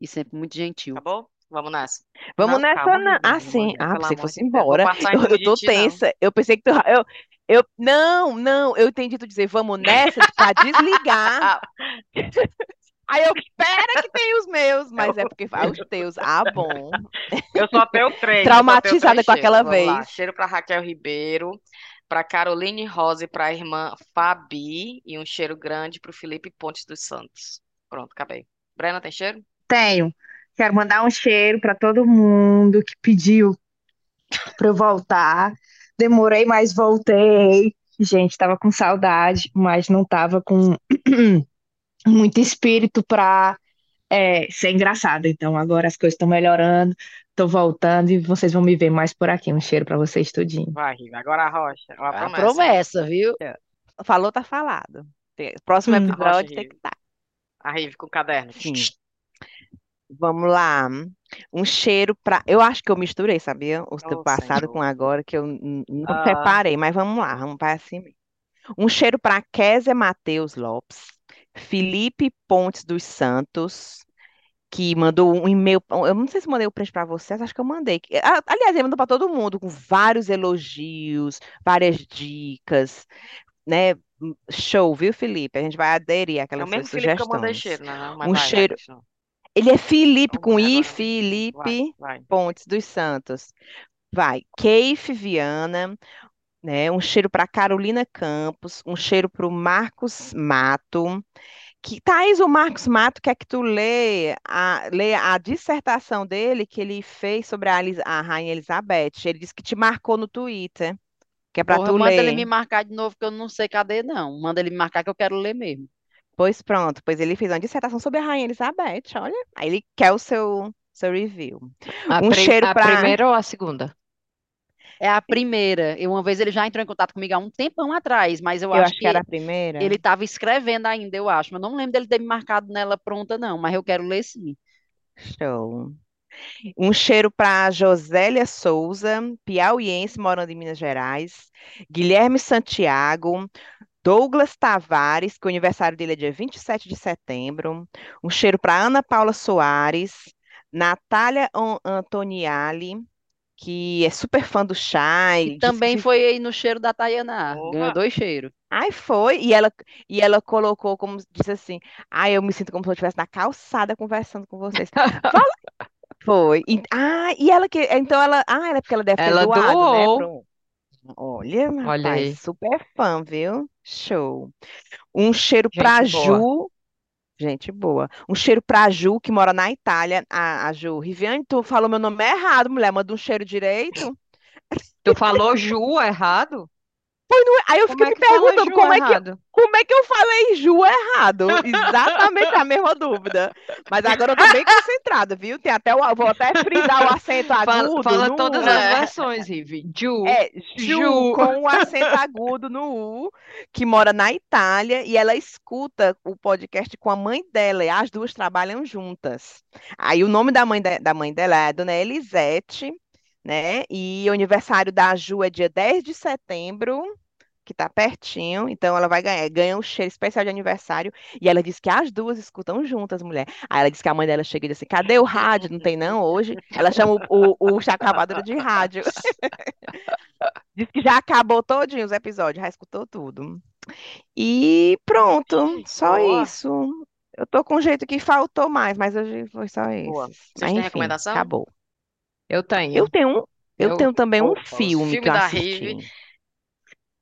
[SPEAKER 3] e sempre muito gentil.
[SPEAKER 1] Acabou? Vamos nessa.
[SPEAKER 2] Vamos
[SPEAKER 1] Não,
[SPEAKER 2] nessa,
[SPEAKER 1] calma,
[SPEAKER 2] não.
[SPEAKER 1] amiga,
[SPEAKER 2] Ah, sim. Ah, você
[SPEAKER 1] amor
[SPEAKER 2] fosse embora. Eu, eu tô
[SPEAKER 1] ti, não.
[SPEAKER 2] tensa. Eu pensei que tu. Eu, eu, não, não. Eu entendi tu dizer vamos nessa pra desligar. Aí eu, pera que tem os meus. Mas é porque vai os teus. Ah, bom.
[SPEAKER 1] Eu só tenho três. eu só tenho
[SPEAKER 2] Traumatizada
[SPEAKER 1] três
[SPEAKER 2] com aquela
[SPEAKER 1] Vamos lá.
[SPEAKER 2] vez.
[SPEAKER 1] Cheiro para Raquel Ribeiro, para Caroline Rosa e para a irmã Fabi. E um cheiro grande para o Felipe Pontes dos Santos. Pronto, acabei. Brena, tem cheiro?
[SPEAKER 5] Tenho. Quero mandar um cheiro para todo mundo que pediu para eu voltar. Demorei, mas voltei. Gente, tava com saudade, mas não tava com muito espírito para ser engraçado. Então agora as coisas estão melhorando, tô voltando e vocês vão me ver mais por aqui. Um cheiro para vocês tudinho.
[SPEAKER 1] Vai, Riva. Agora a rocha. A
[SPEAKER 3] A
[SPEAKER 1] promessa.
[SPEAKER 3] promessa, viu?
[SPEAKER 2] Falou, tá falado. Próximo
[SPEAKER 5] Hum.
[SPEAKER 2] episódio
[SPEAKER 1] Rocha,
[SPEAKER 2] tem que estar.
[SPEAKER 1] A Rive com o caderno.
[SPEAKER 2] Sim. Vamos lá. Um cheiro pra. Eu acho que eu misturei, sabia? O
[SPEAKER 1] Oh,
[SPEAKER 2] passado
[SPEAKER 1] Senhor.
[SPEAKER 2] com agora, que eu não
[SPEAKER 1] Ah.
[SPEAKER 2] separei, mas vamos lá, vamos para assim mesmo. Um cheiro para Kézia Matheus Lopes, Felipe Pontes dos Santos, que mandou um e-mail. Eu não sei se mandei o print para vocês, acho que eu mandei. Aliás, ele mandou para todo mundo, com vários elogios, várias dicas, né? Show, viu, Felipe? A gente vai aderir
[SPEAKER 1] É
[SPEAKER 2] àquelas
[SPEAKER 1] o mesmo
[SPEAKER 2] suas
[SPEAKER 1] Felipe que eu mandei
[SPEAKER 2] sugestões.
[SPEAKER 1] cheiro,
[SPEAKER 2] Um
[SPEAKER 1] vai,
[SPEAKER 2] cheiro-. Ele é Felipe com I. Felipe.
[SPEAKER 1] Vai.
[SPEAKER 2] Pontes dos Santos. Vai, Keif Viana, né? Um cheiro para Carolina Campos, um cheiro para o Marcos Mato, Que, Thaís, o Marcos Mato quer que tu lê a, lê a dissertação dele que ele fez sobre a, a Rainha Elizabeth. Ele disse que te marcou no Twitter, que é para
[SPEAKER 3] Porra,
[SPEAKER 2] tu
[SPEAKER 3] manda ele
[SPEAKER 2] ler.
[SPEAKER 3] me marcar de novo, que eu não sei cadê, não. Manda ele me marcar que eu quero ler mesmo.
[SPEAKER 2] Pois pronto, pois ele fez uma dissertação sobre a Rainha Elizabeth, olha. Aí ele quer o seu, seu review.
[SPEAKER 4] A,
[SPEAKER 2] Um cheiro
[SPEAKER 4] a
[SPEAKER 2] pra.
[SPEAKER 4] primeira ou a segunda?
[SPEAKER 3] É a primeira. E uma vez ele já entrou em contato comigo há um tempão atrás, mas eu
[SPEAKER 2] Eu
[SPEAKER 3] acho
[SPEAKER 2] acho que era a primeira.
[SPEAKER 3] ele estava escrevendo ainda, eu acho. Mas não lembro dele ter me marcado nela pronta, não. Mas eu quero ler sim.
[SPEAKER 2] Show. Um cheiro para Josélia Souza, piauiense, morando em Minas Gerais. Guilherme Santiago. Douglas Tavares, que o aniversário dele é dia 27 de setembro. Um cheiro para Ana Paula Soares. Natália An- Antoniali, que é super fã do chá
[SPEAKER 3] E
[SPEAKER 2] que
[SPEAKER 3] também
[SPEAKER 2] se
[SPEAKER 3] foi aí no cheiro da Tayaná. Ganhou dois cheiros.
[SPEAKER 2] Ai, foi. E ela, e ela colocou como disse assim: Ai, eu me sinto como se eu estivesse na calçada conversando com vocês. Fala. Foi. E, ah, e ela que. Então ela. Ah, é porque ela deve ter
[SPEAKER 4] Ela
[SPEAKER 2] doado, né?
[SPEAKER 4] doou.
[SPEAKER 2] pro- Olha,
[SPEAKER 4] Olha
[SPEAKER 2] rapaz,
[SPEAKER 4] aí.
[SPEAKER 2] super fã, viu? Show. Um cheiro
[SPEAKER 4] boa.
[SPEAKER 2] Ju. Gente boa. Um cheiro pra Ju, que mora na Itália. A, a Ju. Riviane, tu falou meu nome errado, mulher. Manda um cheiro direito.
[SPEAKER 4] Tu falou Ju errado?
[SPEAKER 2] Aí eu fiquei
[SPEAKER 4] é
[SPEAKER 2] me
[SPEAKER 4] fala
[SPEAKER 2] perguntando como é que? Como é que eu falei Ju errado? Exatamente a mesma dúvida. Mas agora eu tô bem concentrada, viu? Tem até o, vou até frisar o acento
[SPEAKER 4] Fala,
[SPEAKER 2] agudo
[SPEAKER 4] fala
[SPEAKER 2] no
[SPEAKER 4] todas
[SPEAKER 2] U.
[SPEAKER 4] as
[SPEAKER 1] É.
[SPEAKER 4] versões, Rivi. Ju,
[SPEAKER 2] É, Ju,
[SPEAKER 4] Ju.
[SPEAKER 2] com o acento agudo no U, que mora na Itália, e ela escuta o podcast com a mãe dela, e as duas trabalham juntas. Aí o nome da mãe, de- da mãe dela é Dona Elisete, né? E o aniversário da Ju é dia 10 de setembro, que tá pertinho, então ela vai ganhar, ganha um cheiro especial de aniversário, e ela diz que as duas escutam juntas, mulher. Aí ela diz que a mãe dela chega e diz assim, cadê o rádio? Não tem não hoje? Ela chama o, o, o Chacabadura de rádio. Diz que já acabou todinho os episódios, já escutou tudo. E pronto, só
[SPEAKER 1] Boa.
[SPEAKER 2] isso. Eu tô com um jeito que faltou mais, mas hoje foi só
[SPEAKER 1] Boa.
[SPEAKER 2] esses.
[SPEAKER 1] Vocês
[SPEAKER 2] Mas
[SPEAKER 1] têm
[SPEAKER 2] enfim,
[SPEAKER 1] recomendação?
[SPEAKER 2] acabou.
[SPEAKER 4] Eu
[SPEAKER 2] Eu
[SPEAKER 4] tenho.
[SPEAKER 2] tenho um, eu
[SPEAKER 4] Eu,
[SPEAKER 2] tenho também um
[SPEAKER 1] Opa, os
[SPEAKER 2] filme
[SPEAKER 1] filmes da. Rive.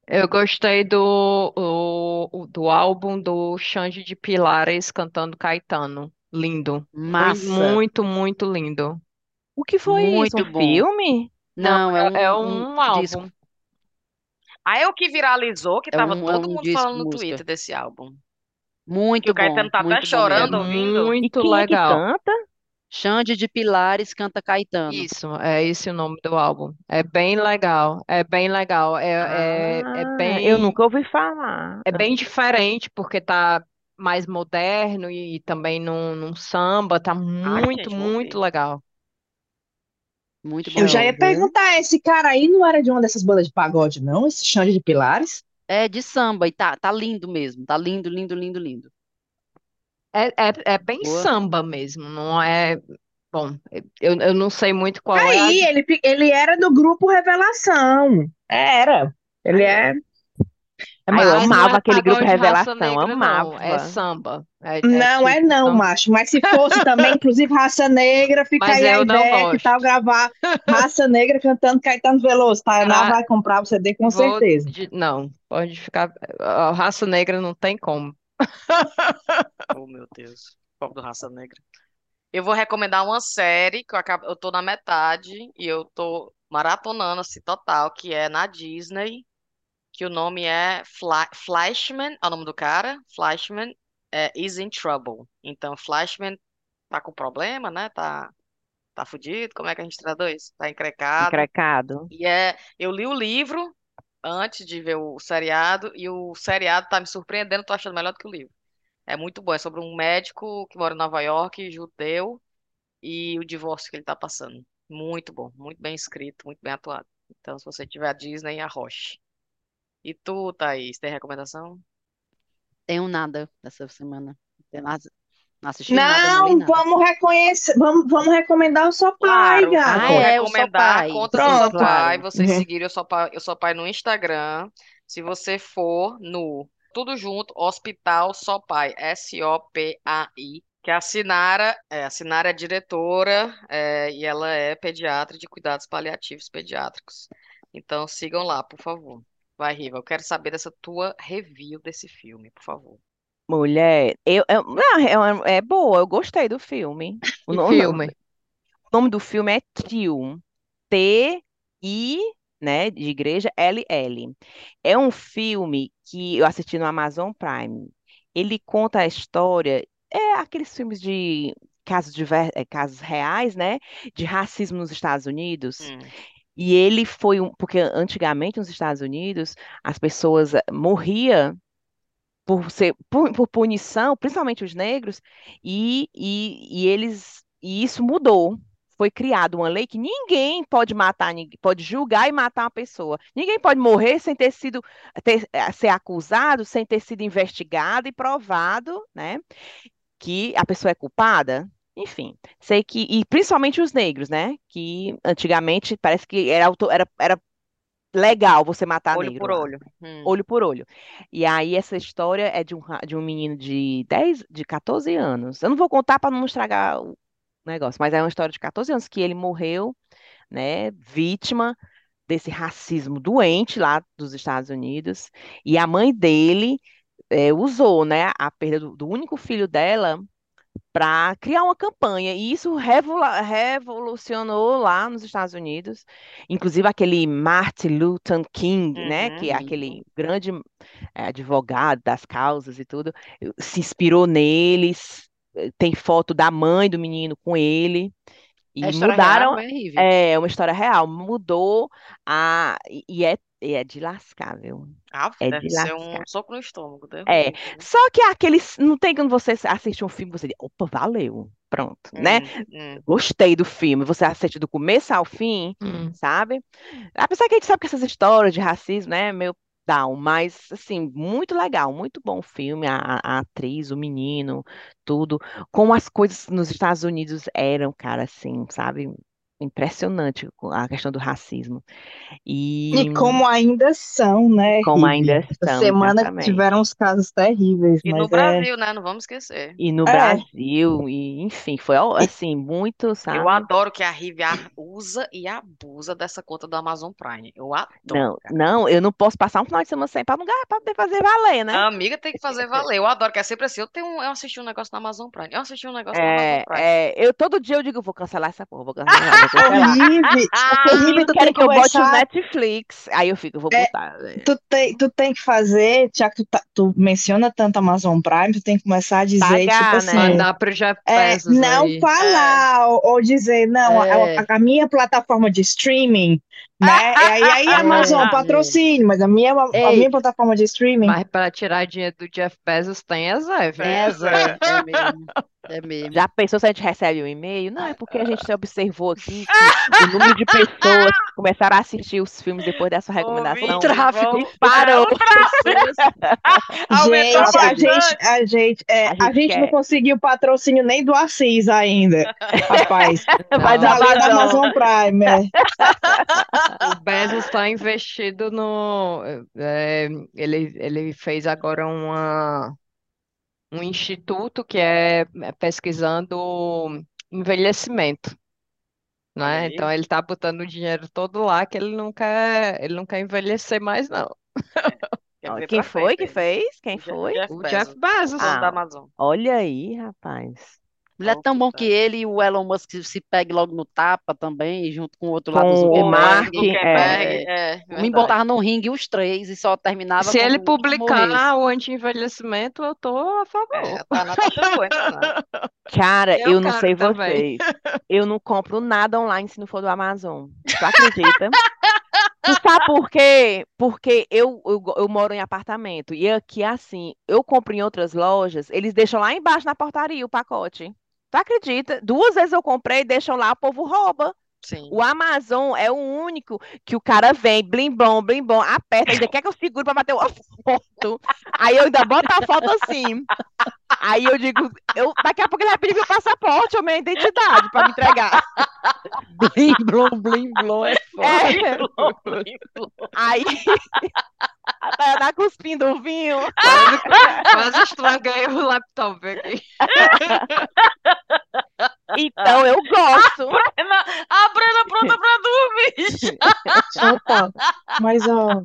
[SPEAKER 4] eu gostei do, o- o- do álbum do Xande de Pilares cantando Caetano. Lindo. Muito,
[SPEAKER 3] Massa.
[SPEAKER 4] muito, muito lindo.
[SPEAKER 2] O que foi isso?
[SPEAKER 3] Muito
[SPEAKER 2] Um
[SPEAKER 3] bom.
[SPEAKER 2] filme?
[SPEAKER 4] Não,
[SPEAKER 3] Não, é
[SPEAKER 4] é, é
[SPEAKER 3] um,
[SPEAKER 4] um
[SPEAKER 3] um disco.
[SPEAKER 4] álbum.
[SPEAKER 1] Aí é o que viralizou, que
[SPEAKER 3] É
[SPEAKER 1] tava
[SPEAKER 3] um, é
[SPEAKER 1] todo
[SPEAKER 3] um
[SPEAKER 1] mundo
[SPEAKER 3] disco,
[SPEAKER 1] falando no
[SPEAKER 3] música.
[SPEAKER 1] Twitter desse álbum. Que
[SPEAKER 3] Muito
[SPEAKER 1] o Caetano
[SPEAKER 3] bom,
[SPEAKER 1] tá até
[SPEAKER 3] muito bom
[SPEAKER 1] chorando
[SPEAKER 3] mesmo.
[SPEAKER 1] Ouvindo.
[SPEAKER 2] E
[SPEAKER 4] muito
[SPEAKER 2] quem é que
[SPEAKER 4] legal.
[SPEAKER 2] canta?
[SPEAKER 3] Xande de Pilares canta Caetano.
[SPEAKER 4] Isso, é esse o nome do álbum. É bem legal. É bem legal. É, é, é
[SPEAKER 2] Ah, eu
[SPEAKER 4] bem,
[SPEAKER 2] nunca ouvi falar.
[SPEAKER 4] é bem diferente, porque tá mais moderno e também num, num samba. Tá
[SPEAKER 1] Ai,
[SPEAKER 4] muito,
[SPEAKER 1] gente, vou
[SPEAKER 4] muito
[SPEAKER 1] ouvir.
[SPEAKER 4] legal.
[SPEAKER 3] Muito
[SPEAKER 5] Eu
[SPEAKER 3] bom
[SPEAKER 5] já
[SPEAKER 2] Show,
[SPEAKER 5] ia
[SPEAKER 2] viu?
[SPEAKER 5] perguntar, esse cara aí não era de uma dessas bandas de pagode, não? Esse Xande de Pilares?
[SPEAKER 3] É de samba e tá, tá lindo mesmo. Tá lindo, lindo, lindo, lindo.
[SPEAKER 4] É, é, é bem
[SPEAKER 3] Boa.
[SPEAKER 4] samba mesmo, não é. Bom, eu, eu não sei muito qual é a.
[SPEAKER 5] Aí, ele, ele era do grupo Revelação. Era. Ele é. é
[SPEAKER 2] Ah, eu
[SPEAKER 4] Mas não
[SPEAKER 2] amava
[SPEAKER 4] é
[SPEAKER 2] aquele grupo
[SPEAKER 4] pagode raça
[SPEAKER 2] Revelação,
[SPEAKER 4] negra, não. É
[SPEAKER 2] amava.
[SPEAKER 4] samba. É, é
[SPEAKER 5] Não é
[SPEAKER 4] tipo
[SPEAKER 5] não,
[SPEAKER 4] samba.
[SPEAKER 5] macho. Mas se fosse também, inclusive, Raça Negra, fica
[SPEAKER 4] Mas
[SPEAKER 5] aí a
[SPEAKER 4] eu não
[SPEAKER 5] ideia, que tal
[SPEAKER 4] gosto.
[SPEAKER 5] gravar Raça Negra cantando Caetano Veloso. Tayaná
[SPEAKER 4] Ah,
[SPEAKER 5] vai comprar o CD com
[SPEAKER 4] vou.
[SPEAKER 5] certeza.
[SPEAKER 4] de- Não, pode ficar. A raça negra não tem como.
[SPEAKER 1] Oh, meu Deus. Pobre do Raça Negra. Eu vou recomendar uma série que eu acabo, eu tô na metade e eu tô maratonando assim total, que é na Disney, que o nome é Fla Flashman, é o nome do cara, Flashman é, is in trouble. Então, Flashman tá com problema, né? Tá tá fudido, como é que a gente traduz? Tá encrecado.
[SPEAKER 2] Encrecado.
[SPEAKER 1] E é, eu li o livro antes de ver o seriado e o seriado tá me surpreendendo, tô achando melhor do que o livro. É muito bom, é sobre um médico que mora em Nova York, judeu, e o divórcio que ele tá passando. Muito bom, muito bem escrito, muito bem atuado. Então, se você tiver a Disney, arroche. E tu, Thaís, tem recomendação?
[SPEAKER 3] Tenho nada dessa semana. Não nada- não assisti nada, não nada.
[SPEAKER 5] vamos reconhecer, vamos, vamos recomendar o Sopai,
[SPEAKER 1] Claro,
[SPEAKER 5] gato.
[SPEAKER 3] Ah, é, o
[SPEAKER 1] recomendar
[SPEAKER 3] Sopai.
[SPEAKER 1] conta do
[SPEAKER 3] Sim,
[SPEAKER 5] Pronto.
[SPEAKER 1] Sopai,
[SPEAKER 3] claro.
[SPEAKER 1] vocês
[SPEAKER 5] Uhum.
[SPEAKER 1] seguirem o Sopai, o Sopai no Instagram. Se você for no tudo junto, Hospital Sopai, S-O-P-A-I, que a Sinara, é, a Sinara é diretora, é, e ela é pediatra de cuidados paliativos pediátricos. Então sigam lá, por favor. Vai, Riva, eu quero saber dessa tua review desse filme, por favor.
[SPEAKER 2] Mulher, eu, eu- é, é boa, eu gostei do filme. O,
[SPEAKER 4] Que
[SPEAKER 2] no- o
[SPEAKER 4] filme?
[SPEAKER 2] nome do filme é Tio, T-I, né, de igreja, L-L. É um filme que eu assisti no Amazon Prime. Ele conta a história, é aqueles filmes de casos, de, ver- eh, casos reais, né, de racismo nos Estados Unidos.
[SPEAKER 1] Hum.
[SPEAKER 2] E ele foi um, porque antigamente nos Estados Unidos as pessoas eh, morriam por ser por, por punição, principalmente os negros, e, e, e eles e isso mudou. Foi criada uma lei que ninguém pode matar, pode julgar e matar uma pessoa. Ninguém pode morrer sem ter sido ter- eh, ser acusado, sem ter sido investigado e provado, né, que a pessoa é culpada. Enfim, sei que e principalmente os negros, né, que antigamente parece que era era, era legal você matar
[SPEAKER 1] Olho
[SPEAKER 2] negro
[SPEAKER 1] por
[SPEAKER 2] lá
[SPEAKER 1] olho. Hum.
[SPEAKER 2] olho por olho. E aí essa história é de um, de um menino de 10, de 14 anos. Eu não vou contar para não estragar o negócio, mas é uma história de 14 anos que ele morreu, né, vítima desse racismo doente lá dos Estados Unidos. E a mãe dele eh, usou, né, a perda do, do único filho dela para criar uma campanha. E isso revolu- revolucionou lá nos Estados Unidos. Inclusive aquele Martin Luther King, né,
[SPEAKER 1] Uhum.
[SPEAKER 2] que é aquele grande eh, advogado das causas e tudo, se inspirou neles. Tem foto da mãe do menino com ele.
[SPEAKER 3] É
[SPEAKER 2] E
[SPEAKER 3] história
[SPEAKER 2] mudaram.
[SPEAKER 3] real, é?
[SPEAKER 2] É uma história real. Mudou a. E é, e é de lascar, viu?
[SPEAKER 1] Ah,
[SPEAKER 2] É
[SPEAKER 1] deve
[SPEAKER 2] de
[SPEAKER 1] ser um
[SPEAKER 2] lascar.
[SPEAKER 1] soco no estômago.
[SPEAKER 2] É.
[SPEAKER 1] né?
[SPEAKER 2] Só que é aqueles. Não tem quando você assiste um filme, você diz, opa, valeu. Pronto, né?
[SPEAKER 1] Hum, hum.
[SPEAKER 2] Gostei do filme. Você assiste do começo ao fim,
[SPEAKER 4] Hum.
[SPEAKER 2] sabe? Apesar que a gente sabe que essas histórias de racismo, né, é meio down, mas assim, muito legal, muito bom filme, a, a atriz, o menino, tudo, como as coisas nos Estados Unidos eram, cara, assim, sabe? Impressionante a questão do racismo. E
[SPEAKER 5] E como ainda são, né,
[SPEAKER 2] como ainda
[SPEAKER 5] Essa
[SPEAKER 2] são,
[SPEAKER 5] semana
[SPEAKER 2] exatamente.
[SPEAKER 5] tiveram uns casos terríveis,
[SPEAKER 1] E no
[SPEAKER 5] é.
[SPEAKER 1] Brasil, né? Não vamos esquecer.
[SPEAKER 2] E no
[SPEAKER 5] É.
[SPEAKER 2] Brasil, e enfim, foi assim, muito,
[SPEAKER 1] Eu
[SPEAKER 2] sabe?
[SPEAKER 1] adoro que a Rive usa e abusa dessa conta do Amazon Prime. Eu adoro,
[SPEAKER 2] Não,
[SPEAKER 1] cara.
[SPEAKER 2] não, eu não posso passar um final de semana sem para não para poder fazer valer, né?
[SPEAKER 1] A amiga tem que fazer valer. Eu adoro, que é sempre assim. Eu tenho, um- eu assisti um negócio na Amazon Prime. Eu assisti um negócio na Amazon
[SPEAKER 2] É,
[SPEAKER 1] Prime.
[SPEAKER 2] é, eu todo dia eu digo, vou cancelar essa porra, vou cancelar,
[SPEAKER 5] ô, Rive,
[SPEAKER 2] Menino,
[SPEAKER 5] tu
[SPEAKER 2] querem
[SPEAKER 5] que
[SPEAKER 2] eu bote o. Netflix. Aí eu fico, eu vou
[SPEAKER 5] É,
[SPEAKER 2] botar. né?
[SPEAKER 5] tu tem, tu tem que fazer, já que tu, tá- tu menciona tanto Amazon Prime, tu tem que começar a dizer, tipo
[SPEAKER 2] Pagar,
[SPEAKER 5] assim,
[SPEAKER 2] né?
[SPEAKER 4] Mandar pro Jeff
[SPEAKER 5] é,
[SPEAKER 4] Bezos
[SPEAKER 5] não
[SPEAKER 4] aí.
[SPEAKER 5] falar, ou, ou dizer, não, a,
[SPEAKER 3] É,
[SPEAKER 5] a- a minha plataforma de streaming, né? E aí, aí Amazon,
[SPEAKER 3] é, é.
[SPEAKER 5] patrocínio, mas a minha, a
[SPEAKER 3] Ei,
[SPEAKER 5] minha plataforma de streaming.
[SPEAKER 4] Mas para tirar dinheiro do Jeff Bezos tem a Zé,
[SPEAKER 3] essa, é, é mesmo, é mesmo.
[SPEAKER 2] Já pensou se a gente recebe um e-mail? Não, é porque a gente observou aqui que o número de pessoas que começaram a assistir os filmes depois dessa recomendação
[SPEAKER 1] o tráfego aumentou
[SPEAKER 5] Gente, a
[SPEAKER 2] Tráfico.
[SPEAKER 5] gente, a gente, é,
[SPEAKER 2] A
[SPEAKER 5] a
[SPEAKER 2] gente
[SPEAKER 5] gente não conseguiu patrocínio nem do Assis ainda, rapaz.
[SPEAKER 2] Vai
[SPEAKER 4] Não,
[SPEAKER 2] dar
[SPEAKER 5] Valeu da. Amazon Prime, é.
[SPEAKER 4] o Bezos está investido no. é, ele, ele fez agora uma, um instituto que é é pesquisando envelhecimento, né? Então ele está botando o dinheiro todo lá que ele não quer, ele não quer envelhecer mais, não.
[SPEAKER 1] Ver
[SPEAKER 2] Quem foi
[SPEAKER 1] frente
[SPEAKER 2] que
[SPEAKER 1] aí.
[SPEAKER 2] fez? Quem
[SPEAKER 1] O
[SPEAKER 2] foi?
[SPEAKER 1] Jeff
[SPEAKER 4] O
[SPEAKER 1] Bezos,
[SPEAKER 4] Jeff Bezos.
[SPEAKER 1] dono da
[SPEAKER 2] Ah,
[SPEAKER 1] Amazon.
[SPEAKER 2] olha aí, rapaz.
[SPEAKER 3] Ele é
[SPEAKER 1] Ô,
[SPEAKER 3] tão bom que ele e o Elon Musk se pegue logo no tapa também, junto com o outro lá do
[SPEAKER 2] o
[SPEAKER 1] Mark
[SPEAKER 3] Zuckerberg.
[SPEAKER 2] Mark, é.
[SPEAKER 1] Zuckerberg, é,
[SPEAKER 3] Me botava no ringue os três e só terminava
[SPEAKER 4] Se ele
[SPEAKER 3] morresse.
[SPEAKER 4] publicar o anti-envelhecimento, eu tô a
[SPEAKER 1] É,
[SPEAKER 4] favor.
[SPEAKER 1] Tainá tá então, né?
[SPEAKER 2] Cara,
[SPEAKER 4] Eu
[SPEAKER 2] eu não sei
[SPEAKER 4] também.
[SPEAKER 2] vocês. Eu não compro nada online se não for do Amazon. Tu acredita? Tu sabe por quê? Porque eu, eu, eu moro em apartamento. E aqui, assim, eu compro em outras lojas, eles deixam lá embaixo na portaria o pacote. Tu acredita? Duas vezes eu comprei, deixam lá, o povo rouba.
[SPEAKER 1] Sim.
[SPEAKER 2] O Amazon é o único que o cara vem, blim blom, blim blom, aperta, ainda quer que eu segure pra bater uma foto. Aí eu ainda boto a foto assim. Aí eu digo, eu, daqui a pouco ele vai pedir meu passaporte ou minha identidade pra me entregar.
[SPEAKER 3] Blim, blom, blim, blom, é foda.
[SPEAKER 2] É, aí a tá cuspindo o vinho.
[SPEAKER 4] Quase, quase estraguei o laptop aqui.
[SPEAKER 2] Então eu gosto.
[SPEAKER 1] Brena- a Brena pronta pra dormir.
[SPEAKER 5] Opa, mas ó,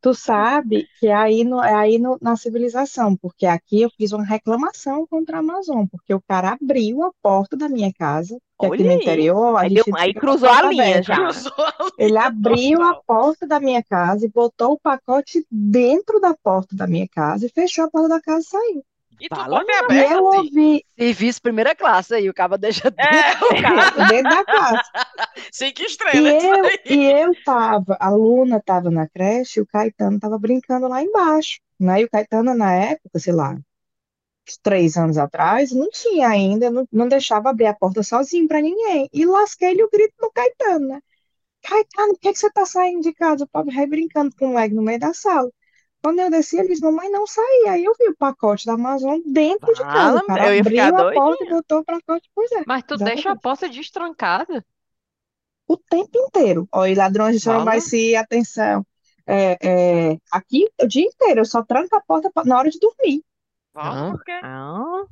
[SPEAKER 5] Tu sabe que é aí, no, é aí no- na civilização, porque aqui eu fiz uma reclamação contra a Amazon, porque o cara abriu a porta da minha casa, que aqui
[SPEAKER 2] Olha
[SPEAKER 5] no
[SPEAKER 2] aí.
[SPEAKER 5] interior a
[SPEAKER 2] Aí,
[SPEAKER 5] gente
[SPEAKER 2] aí
[SPEAKER 5] com a
[SPEAKER 2] cruzou a linha já.
[SPEAKER 1] Cruzou a
[SPEAKER 5] Ele
[SPEAKER 1] linha
[SPEAKER 5] abriu a porta da minha casa e botou o pacote dentro da porta da minha casa e fechou a porta da casa e saiu.
[SPEAKER 1] E tua
[SPEAKER 2] Fala
[SPEAKER 1] porta é
[SPEAKER 5] E
[SPEAKER 1] aberta,
[SPEAKER 5] eu
[SPEAKER 1] Ti?
[SPEAKER 5] ouvi
[SPEAKER 3] Serviço primeira classe aí, o cara deixa dentro.
[SPEAKER 1] É, o cara.
[SPEAKER 5] dentro da casa.
[SPEAKER 1] Cinco
[SPEAKER 5] E
[SPEAKER 1] estrelas, isso
[SPEAKER 5] eu,
[SPEAKER 1] aí.
[SPEAKER 5] e eu tava, a Luna tava na creche e o Caetano tava brincando lá embaixo, né? E o Caetano, na época, sei lá, uns três anos atrás, não tinha ainda, não, não deixava abrir a porta sozinho pra ninguém. E lasquei-lhe o grito no Caetano, né? Caetano, por que que você tá saindo de casa? O pobre rei brincando com o moleque no meio da sala. Quando eu desci, ele disse, mamãe, não saí. Aí eu vi o pacote da Amazon dentro de casa.
[SPEAKER 2] Eu ia
[SPEAKER 5] abriu
[SPEAKER 2] ficar
[SPEAKER 5] a porta e
[SPEAKER 2] doidinha.
[SPEAKER 5] botou o pacote, pois é,
[SPEAKER 4] Mas tu deixa a
[SPEAKER 5] exatamente.
[SPEAKER 4] porta destrancada.
[SPEAKER 5] o tempo inteiro. Olha, ladrões
[SPEAKER 4] Fala.
[SPEAKER 5] vai se atenção. É, é, aqui o dia inteiro, eu só tranco a porta na hora de dormir.
[SPEAKER 1] Nossa,
[SPEAKER 4] Ah.
[SPEAKER 1] por quê?
[SPEAKER 2] Ah,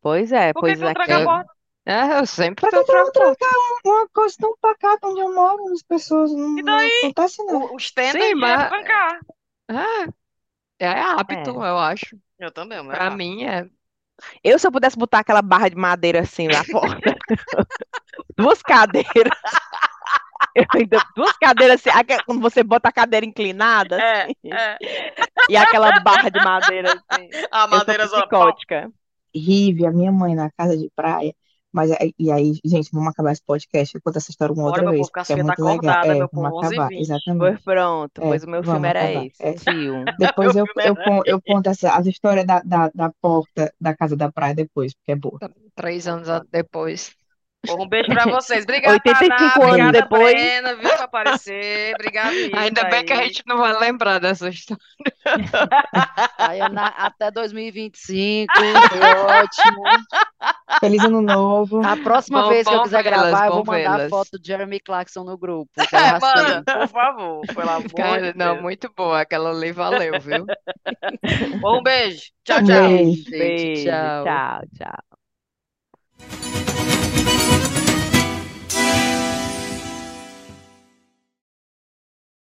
[SPEAKER 2] pois é,
[SPEAKER 1] Por que
[SPEAKER 2] pois
[SPEAKER 1] tu tranca a porta?
[SPEAKER 4] é, eu sempre
[SPEAKER 5] Pra que que eu vou
[SPEAKER 4] tranco a porta.
[SPEAKER 5] trancar um- uma coisa tão pacata onde eu moro? As pessoas não,
[SPEAKER 1] E
[SPEAKER 5] não
[SPEAKER 1] daí?
[SPEAKER 5] acontece nada.
[SPEAKER 1] O- Os tendas
[SPEAKER 4] Sim,
[SPEAKER 1] é
[SPEAKER 4] mas
[SPEAKER 1] trancar.
[SPEAKER 4] É, é hábito,
[SPEAKER 2] É.
[SPEAKER 4] eu acho.
[SPEAKER 1] Eu também, não é
[SPEAKER 4] Pra
[SPEAKER 1] rápido.
[SPEAKER 4] mim é.
[SPEAKER 2] Eu, se eu pudesse botar aquela barra de madeira assim na porta, duas cadeiras, eu ainda, duas cadeiras assim, aque- quando você bota a cadeira inclinada
[SPEAKER 1] É,
[SPEAKER 2] assim,
[SPEAKER 1] é.
[SPEAKER 2] e aquela barra de madeira assim,
[SPEAKER 1] A
[SPEAKER 2] eu sou
[SPEAKER 1] madeira zona pau.
[SPEAKER 2] psicótica.
[SPEAKER 5] Rive, a minha mãe na casa de praia. Mas aí- e aí, gente, vamos acabar esse podcast. Eu conto essa história uma
[SPEAKER 1] Bora,
[SPEAKER 5] outra
[SPEAKER 1] meu
[SPEAKER 5] vez, porque é
[SPEAKER 1] tá
[SPEAKER 5] muito legal.
[SPEAKER 1] acordada,
[SPEAKER 5] É,
[SPEAKER 1] meu
[SPEAKER 5] vamos
[SPEAKER 1] povo, 11
[SPEAKER 5] acabar,
[SPEAKER 1] 20
[SPEAKER 2] Pois
[SPEAKER 5] exatamente.
[SPEAKER 2] pronto,
[SPEAKER 5] É,
[SPEAKER 2] pois o meu filme era
[SPEAKER 5] acabar.
[SPEAKER 2] esse,
[SPEAKER 5] É,
[SPEAKER 2] tio.
[SPEAKER 5] depois eu,
[SPEAKER 1] filme
[SPEAKER 5] eu,
[SPEAKER 1] era
[SPEAKER 5] con- eu conto essa, as histórias da, da, da porta da casa da praia depois, porque é boa.
[SPEAKER 4] Três anos
[SPEAKER 1] Contado.
[SPEAKER 4] depois.
[SPEAKER 1] Um beijo pra vocês. Obrigada,
[SPEAKER 2] 85
[SPEAKER 1] Taná.
[SPEAKER 2] anos
[SPEAKER 1] Obrigada,
[SPEAKER 2] depois.
[SPEAKER 1] Brena, viu, por aparecer. Obrigada,
[SPEAKER 4] Ainda bem que a gente não vai lembrar dessa história.
[SPEAKER 3] Aí, Ana, até 2025, foi ótimo.
[SPEAKER 5] Feliz ano novo.
[SPEAKER 3] A próxima
[SPEAKER 4] Bom,
[SPEAKER 3] vez que eu
[SPEAKER 4] bom
[SPEAKER 3] quiser
[SPEAKER 4] vê-las,
[SPEAKER 3] gravar, eu
[SPEAKER 4] bom
[SPEAKER 3] vou mandar a
[SPEAKER 4] vê-las.
[SPEAKER 3] foto do Jeremy Clarkson no grupo,
[SPEAKER 1] É, manda, por favor. Pelo amor
[SPEAKER 4] Cara,
[SPEAKER 1] de
[SPEAKER 4] não,
[SPEAKER 1] Deus.
[SPEAKER 4] muito boa. Aquela ali valeu, viu?
[SPEAKER 1] Um beijo. Tchau, tchau.
[SPEAKER 5] beijo.
[SPEAKER 3] Gente,
[SPEAKER 2] Beijo,
[SPEAKER 3] tchau.
[SPEAKER 2] tchau, tchau.